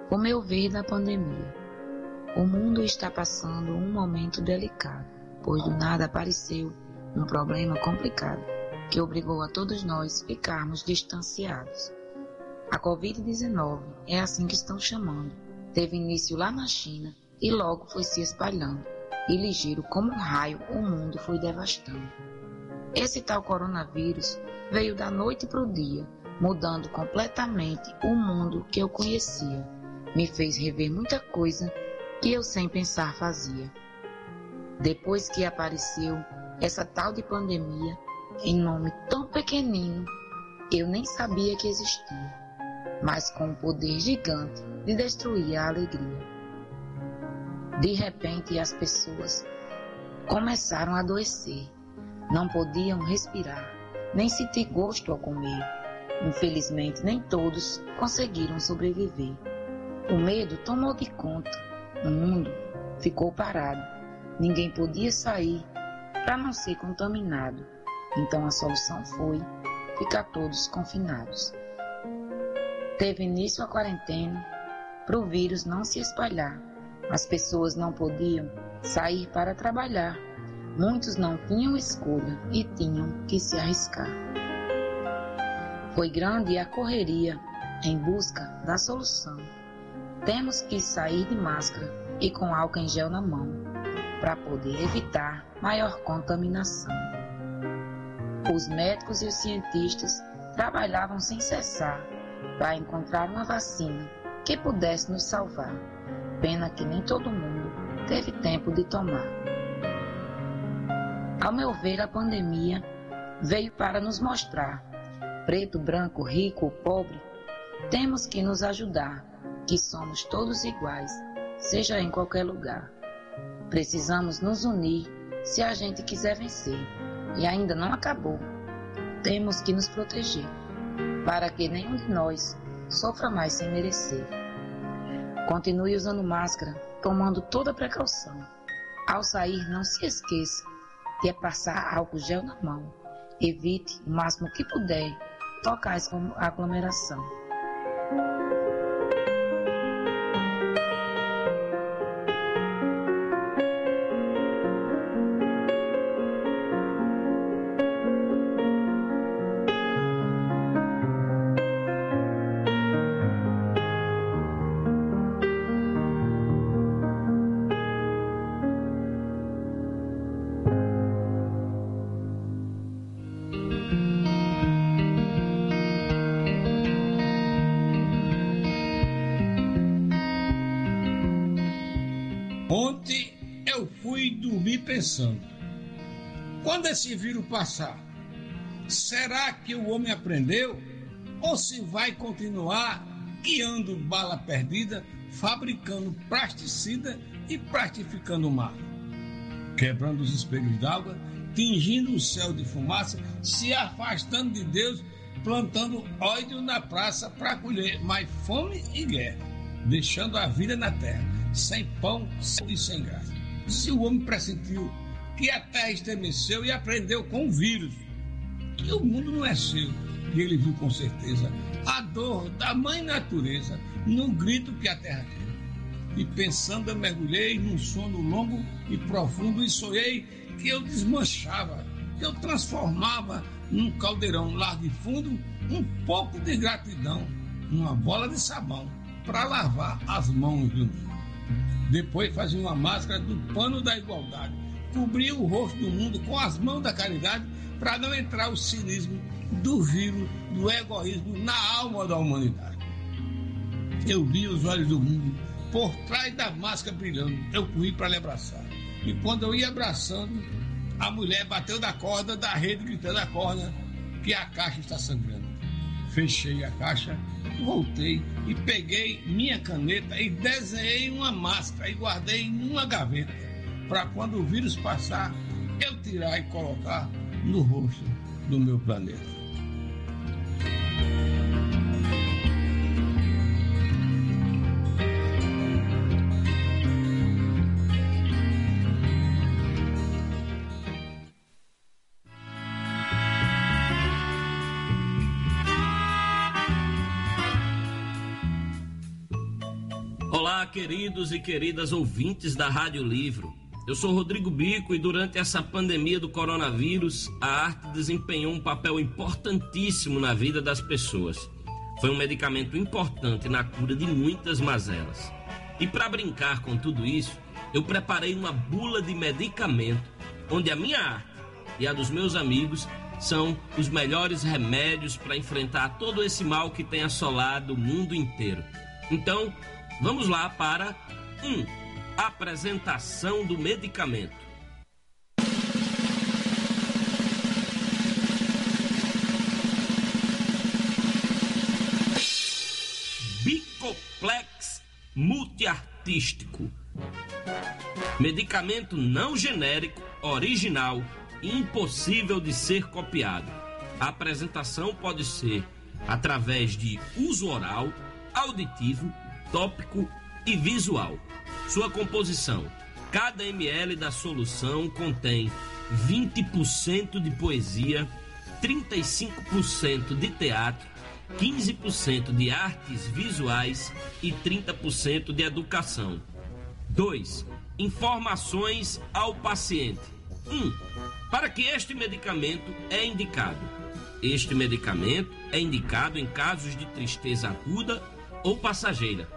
Speaker 16: O meu ver da pandemia. O mundo está passando um momento delicado, pois do nada apareceu um problema complicado que obrigou a todos nós ficarmos distanciados. A Covid-19 é assim que estão chamando. Teve início lá na China e logo foi se espalhando, e ligeiro como um raio o mundo foi devastando. Esse tal coronavírus veio da noite para o dia, mudando completamente o mundo que eu conhecia me fez rever muita coisa que eu sem pensar fazia. Depois que apareceu essa tal de pandemia, em nome tão pequenino, eu nem sabia que existia, mas com um poder gigante de destruir a alegria. De repente as pessoas começaram a adoecer, não podiam respirar, nem sentir gosto ao comer. Infelizmente, nem todos conseguiram sobreviver. O medo tomou de conta. O mundo ficou parado. Ninguém podia sair para não ser contaminado. Então a solução foi ficar todos confinados. Teve início a quarentena para o vírus não se espalhar. As pessoas não podiam sair para trabalhar. Muitos não tinham escolha e tinham que se arriscar. Foi grande a correria em busca da solução. Temos que sair de máscara e com álcool em gel na mão para poder evitar maior contaminação. Os médicos e os cientistas trabalhavam sem cessar para encontrar uma vacina que pudesse nos salvar. Pena que nem todo mundo teve tempo de tomar. Ao meu ver, a pandemia veio para nos mostrar, preto, branco, rico ou pobre, temos que nos ajudar que somos todos iguais, seja em qualquer lugar. Precisamos nos unir se a gente quiser vencer. E ainda não acabou. Temos que nos proteger, para que nenhum de nós sofra mais sem merecer. Continue usando máscara, tomando toda precaução. Ao sair, não se esqueça de passar álcool gel na mão. Evite o máximo que puder tocar a aglomeração.
Speaker 33: Esse vírus passar, será que o homem aprendeu? Ou se vai continuar guiando bala perdida, fabricando plasticida e plastificando o mar? Quebrando os espelhos d'água, tingindo o céu de fumaça, se afastando de Deus, plantando ódio na praça para colher mais fome e guerra, deixando a vida na terra, sem pão e sem graça. Se o homem pressentiu que a terra estremeceu e aprendeu com o vírus, que o mundo não é seu, e ele viu com certeza a dor da mãe natureza no grito que a terra teve. E pensando, eu mergulhei num sono longo e profundo e sonhei que eu desmanchava, que eu transformava num caldeirão largo e fundo um pouco de gratidão, numa bola de sabão para lavar as mãos do mundo. Depois fazia uma máscara do pano da igualdade. Cobria o rosto do mundo com as mãos da caridade para não entrar o cinismo do vírus, do egoísmo na alma da humanidade. Eu vi os olhos do mundo por trás da máscara brilhando. Eu corri para lhe abraçar. E quando eu ia abraçando, a mulher bateu da corda da rede, gritando a corda que a caixa está sangrando. Fechei a caixa voltei e peguei minha caneta e desenhei uma máscara e guardei em uma gaveta para quando o vírus passar eu tirar e colocar no rosto do meu planeta.
Speaker 34: Olá, queridos e queridas ouvintes da Rádio Livro. Eu sou Rodrigo Bico e durante essa pandemia do coronavírus, a arte desempenhou um papel importantíssimo na vida das pessoas. Foi um medicamento importante na cura de muitas mazelas. E para brincar com tudo isso, eu preparei uma bula de medicamento onde a minha arte e a dos meus amigos são os melhores remédios para enfrentar todo esse mal que tem assolado o mundo inteiro. Então, vamos lá para 1. Um, apresentação do medicamento. Bicoplex multiartístico. Medicamento não genérico, original impossível de ser copiado. A apresentação pode ser através de uso oral, auditivo, tópico e visual. Sua composição: cada ml da solução contém 20% de poesia, 35% de teatro, 15% de artes visuais e 30% de educação. 2. Informações ao paciente. 1. Um, para que este medicamento é indicado? Este medicamento é indicado em casos de tristeza aguda ou passageira.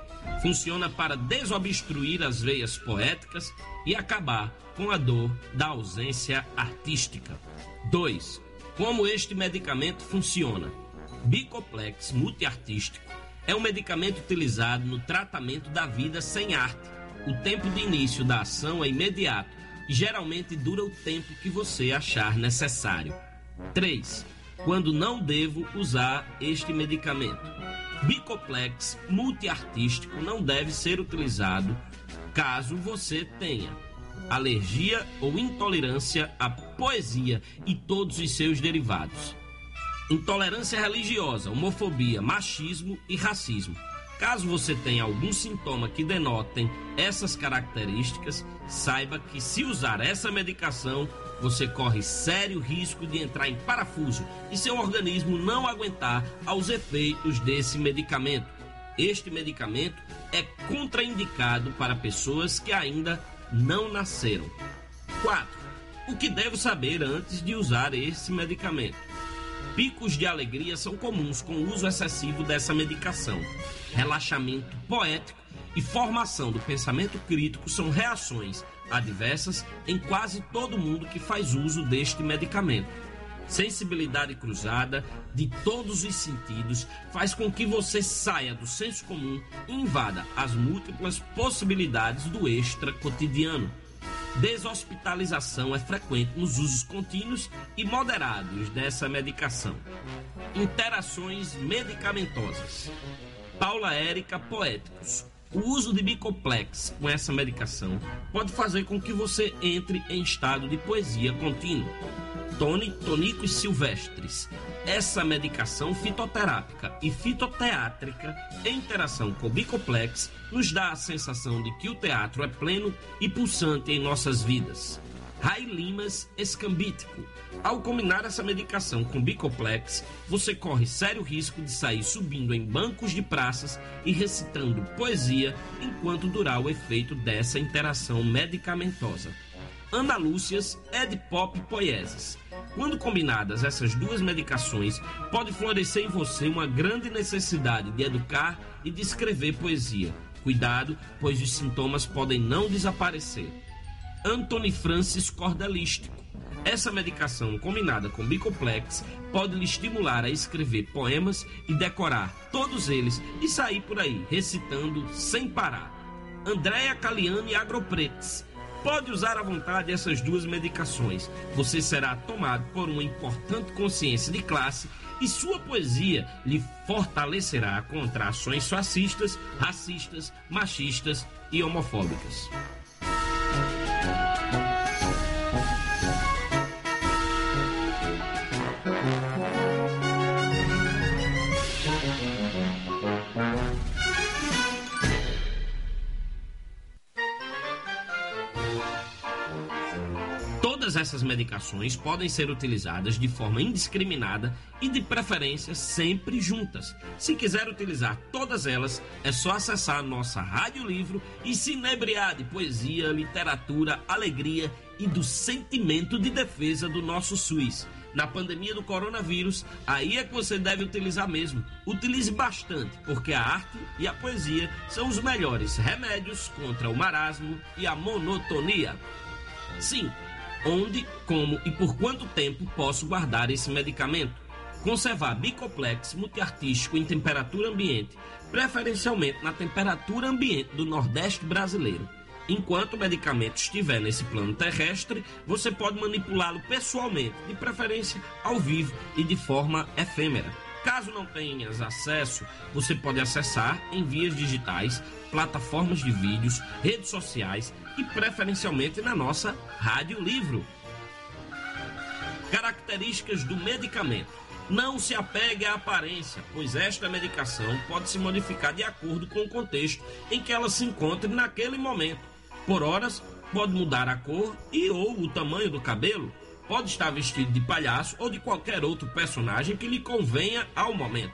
Speaker 34: Funciona para desobstruir as veias poéticas e acabar com a dor da ausência artística. 2. Como este medicamento funciona? Bicoplex multiartístico é um medicamento utilizado no tratamento da vida sem arte. O tempo de início da ação é imediato e geralmente dura o tempo que você achar necessário. 3. Quando não devo usar este medicamento? Bicoplex multiartístico não deve ser utilizado caso você tenha alergia ou intolerância à poesia e todos os seus derivados. Intolerância religiosa, homofobia, machismo e racismo. Caso você tenha algum sintoma que denotem essas características, saiba que se usar essa medicação, você corre sério risco de entrar em parafuso e seu organismo não aguentar aos efeitos desse medicamento. Este medicamento é contraindicado para pessoas que ainda não nasceram. 4. O que devo saber antes de usar esse medicamento? Picos de alegria são comuns com o uso excessivo dessa medicação. Relaxamento poético e formação do pensamento crítico são reações adversas em quase todo mundo que faz uso deste medicamento. Sensibilidade cruzada de todos os sentidos faz com que você saia do senso comum e invada as múltiplas possibilidades do extra cotidiano. Deshospitalização é frequente nos usos contínuos e moderados dessa medicação. Interações medicamentosas. Paula Érica Poéticos. O uso de bicoplex com essa medicação pode fazer com que você entre em estado de poesia contínua. Tony, tonicos silvestres. Essa medicação fitoterápica e fitoteátrica em interação com o bicoplex nos dá a sensação de que o teatro é pleno e pulsante em nossas vidas. Rai Limas escambítico. Ao combinar essa medicação com Bicoplex, você corre sério risco de sair subindo em bancos de praças e recitando poesia enquanto durar o efeito dessa interação medicamentosa. Ana Lúcias é de pop poieses. Quando combinadas essas duas medicações, pode florescer em você uma grande necessidade de educar e de escrever poesia. Cuidado, pois os sintomas podem não desaparecer. Anthony Francis Cordelístico. Essa medicação combinada com Bicoplex pode lhe estimular a escrever poemas e decorar todos eles e sair por aí recitando sem parar. Andréa Caliani Agropretes. Pode usar à vontade essas duas medicações. Você será tomado por uma importante consciência de classe e sua poesia lhe fortalecerá contra ações fascistas, racistas, machistas e homofóbicas. Essas medicações podem ser utilizadas de forma indiscriminada e, de preferência, sempre juntas. Se quiser utilizar todas elas, é só acessar nossa Rádio Livro e se inebriar de poesia, literatura, alegria e do sentimento de defesa do nosso SUS. Na pandemia do coronavírus, aí é que você deve utilizar mesmo. Utilize bastante, porque a arte e a poesia são os melhores remédios contra o marasmo e a monotonia. Sim, onde, como e por quanto tempo posso guardar esse medicamento. Conservar Bicoplex multiartístico em temperatura ambiente, preferencialmente na temperatura ambiente do Nordeste brasileiro. Enquanto o medicamento estiver nesse plano terrestre, você pode manipulá-lo pessoalmente, de preferência ao vivo e de forma efêmera. Caso não tenhas acesso, você pode acessar em vias digitais, plataformas de vídeos, redes sociais e preferencialmente na nossa Rádio Livro. Características do medicamento. Não se apegue à aparência, pois esta medicação pode se modificar de acordo com o contexto em que ela se encontre naquele momento. Por horas, pode mudar a cor e ou o tamanho do cabelo, pode estar vestido de palhaço ou de qualquer outro personagem que lhe convenha ao momento.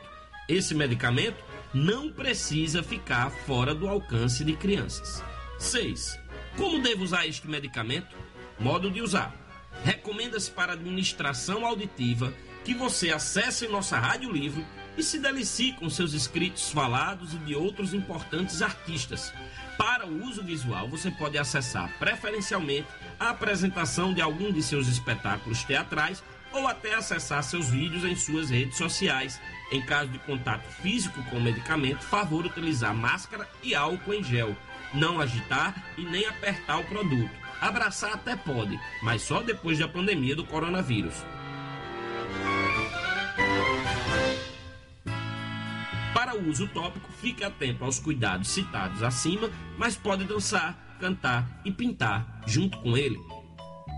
Speaker 34: Esse medicamento não precisa ficar fora do alcance de crianças. 6. Como devo usar este medicamento? Modo de usar. Recomenda-se para administração auditiva que você acesse nossa Rádio Livro e se delicie com seus escritos falados e de outros importantes artistas. Para o uso visual, você pode acessar preferencialmente a apresentação de algum de seus espetáculos teatrais ou até acessar seus vídeos em suas redes sociais. Em caso de contato físico com o medicamento, favor utilizar máscara e álcool em gel. Não agitar e nem apertar o produto. Abraçar até pode, mas só depois da pandemia do coronavírus. Para o uso tópico, fique atento aos cuidados citados acima, mas pode dançar, cantar e pintar junto com ele.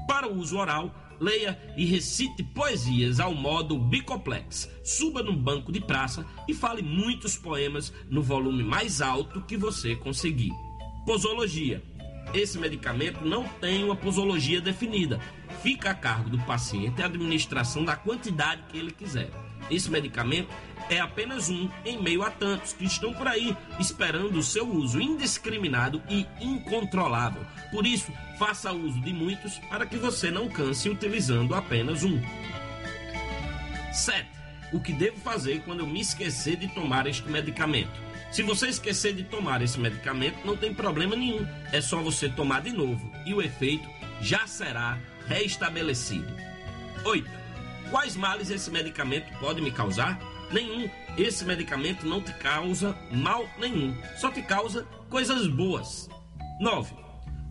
Speaker 34: Para o uso oral, leia e recite poesias ao modo bicoplex. Suba num banco de praça e fale muitos poemas no volume mais alto que você conseguir. Posologia. Esse medicamento não tem uma posologia definida. Fica a cargo do paciente a administração da quantidade que ele quiser. Esse medicamento é apenas um em meio a tantos que estão por aí esperando o seu uso indiscriminado e incontrolável. Por isso, faça uso de muitos para que você não canse utilizando apenas um. 7. O que devo fazer quando eu me esquecer de tomar este medicamento? Se você esquecer de tomar esse medicamento, não tem problema nenhum. É só você tomar de novo e o efeito já será restabelecido. 8. Quais males esse medicamento pode me causar? Nenhum. Esse medicamento não te causa mal nenhum, só te causa coisas boas. 9.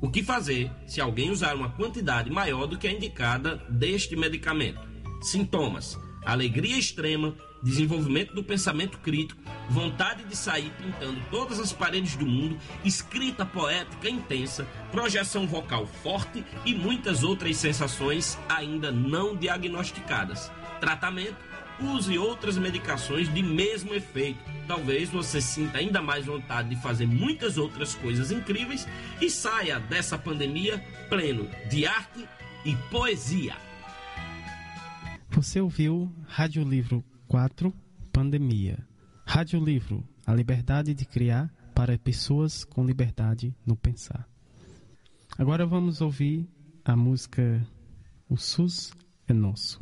Speaker 34: O que fazer se alguém usar uma quantidade maior do que a indicada deste medicamento? Sintomas: alegria extrema, desenvolvimento do pensamento crítico, vontade de sair pintando todas as paredes do mundo, escrita poética intensa, projeção vocal forte e muitas outras sensações ainda não diagnosticadas. Tratamento: use outras medicações de mesmo efeito. Talvez você sinta ainda mais vontade de fazer muitas outras coisas incríveis e saia dessa pandemia pleno de arte e poesia.
Speaker 13: Você ouviu Rádio Livro 4 Pandemia. Rádio Livro A liberdade de criar para pessoas com liberdade no pensar. Agora vamos ouvir a música O SUS é Nosso.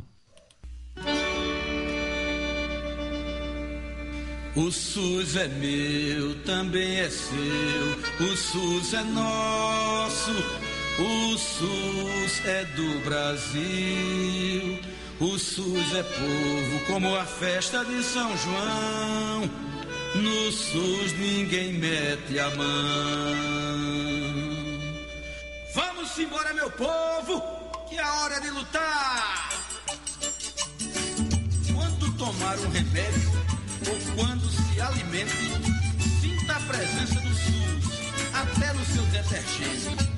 Speaker 21: O SUS é meu, também é seu. O SUS é nosso. O SUS é do Brasil. O SUS é povo, como a festa de São João. No SUS ninguém mete a mão. Vamos
Speaker 35: embora, meu povo, que é hora de lutar. Quando tomar um remédio ou quando se alimente, sinta a presença do SUS até no seu detergente.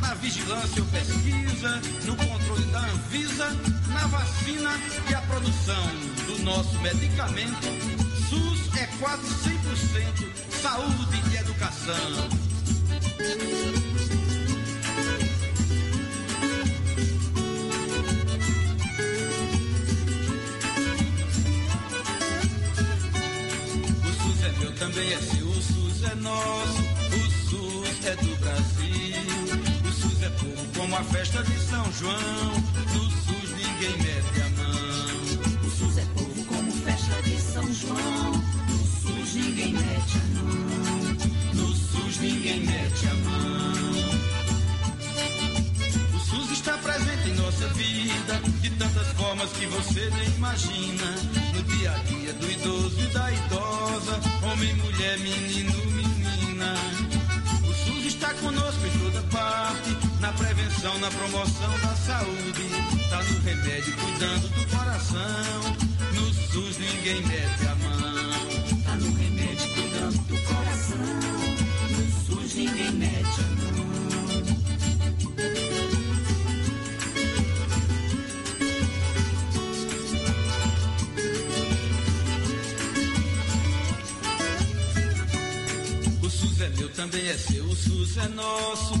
Speaker 35: Na vigilância ou pesquisa, no controle da Anvisa, na vacina e a produção do nosso medicamento. SUS é quase 100% saúde e educação. O SUS é meu, também é seu, o SUS é nosso, o SUS é do Brasil. O SUS é povo como a festa de São João, SUS ninguém mete a mão.
Speaker 26: O SUS é povo como festa de São João. No SUS ninguém mete a mão.
Speaker 35: No SUS ninguém mete a mão. O SUS está presente em nossa vida de tantas formas que você nem imagina. No dia a dia do idoso e da idosa, homem, mulher, menino, menina. O SUS está conosco na prevenção, na promoção da saúde. Tá no remédio, cuidando do coração. No SUS ninguém mete a mão.
Speaker 26: Tá no remédio cuidando do coração. No SUS ninguém mete a mão.
Speaker 35: O SUS é meu, também é seu, o SUS é nosso,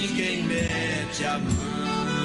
Speaker 35: ninguém mete a mão.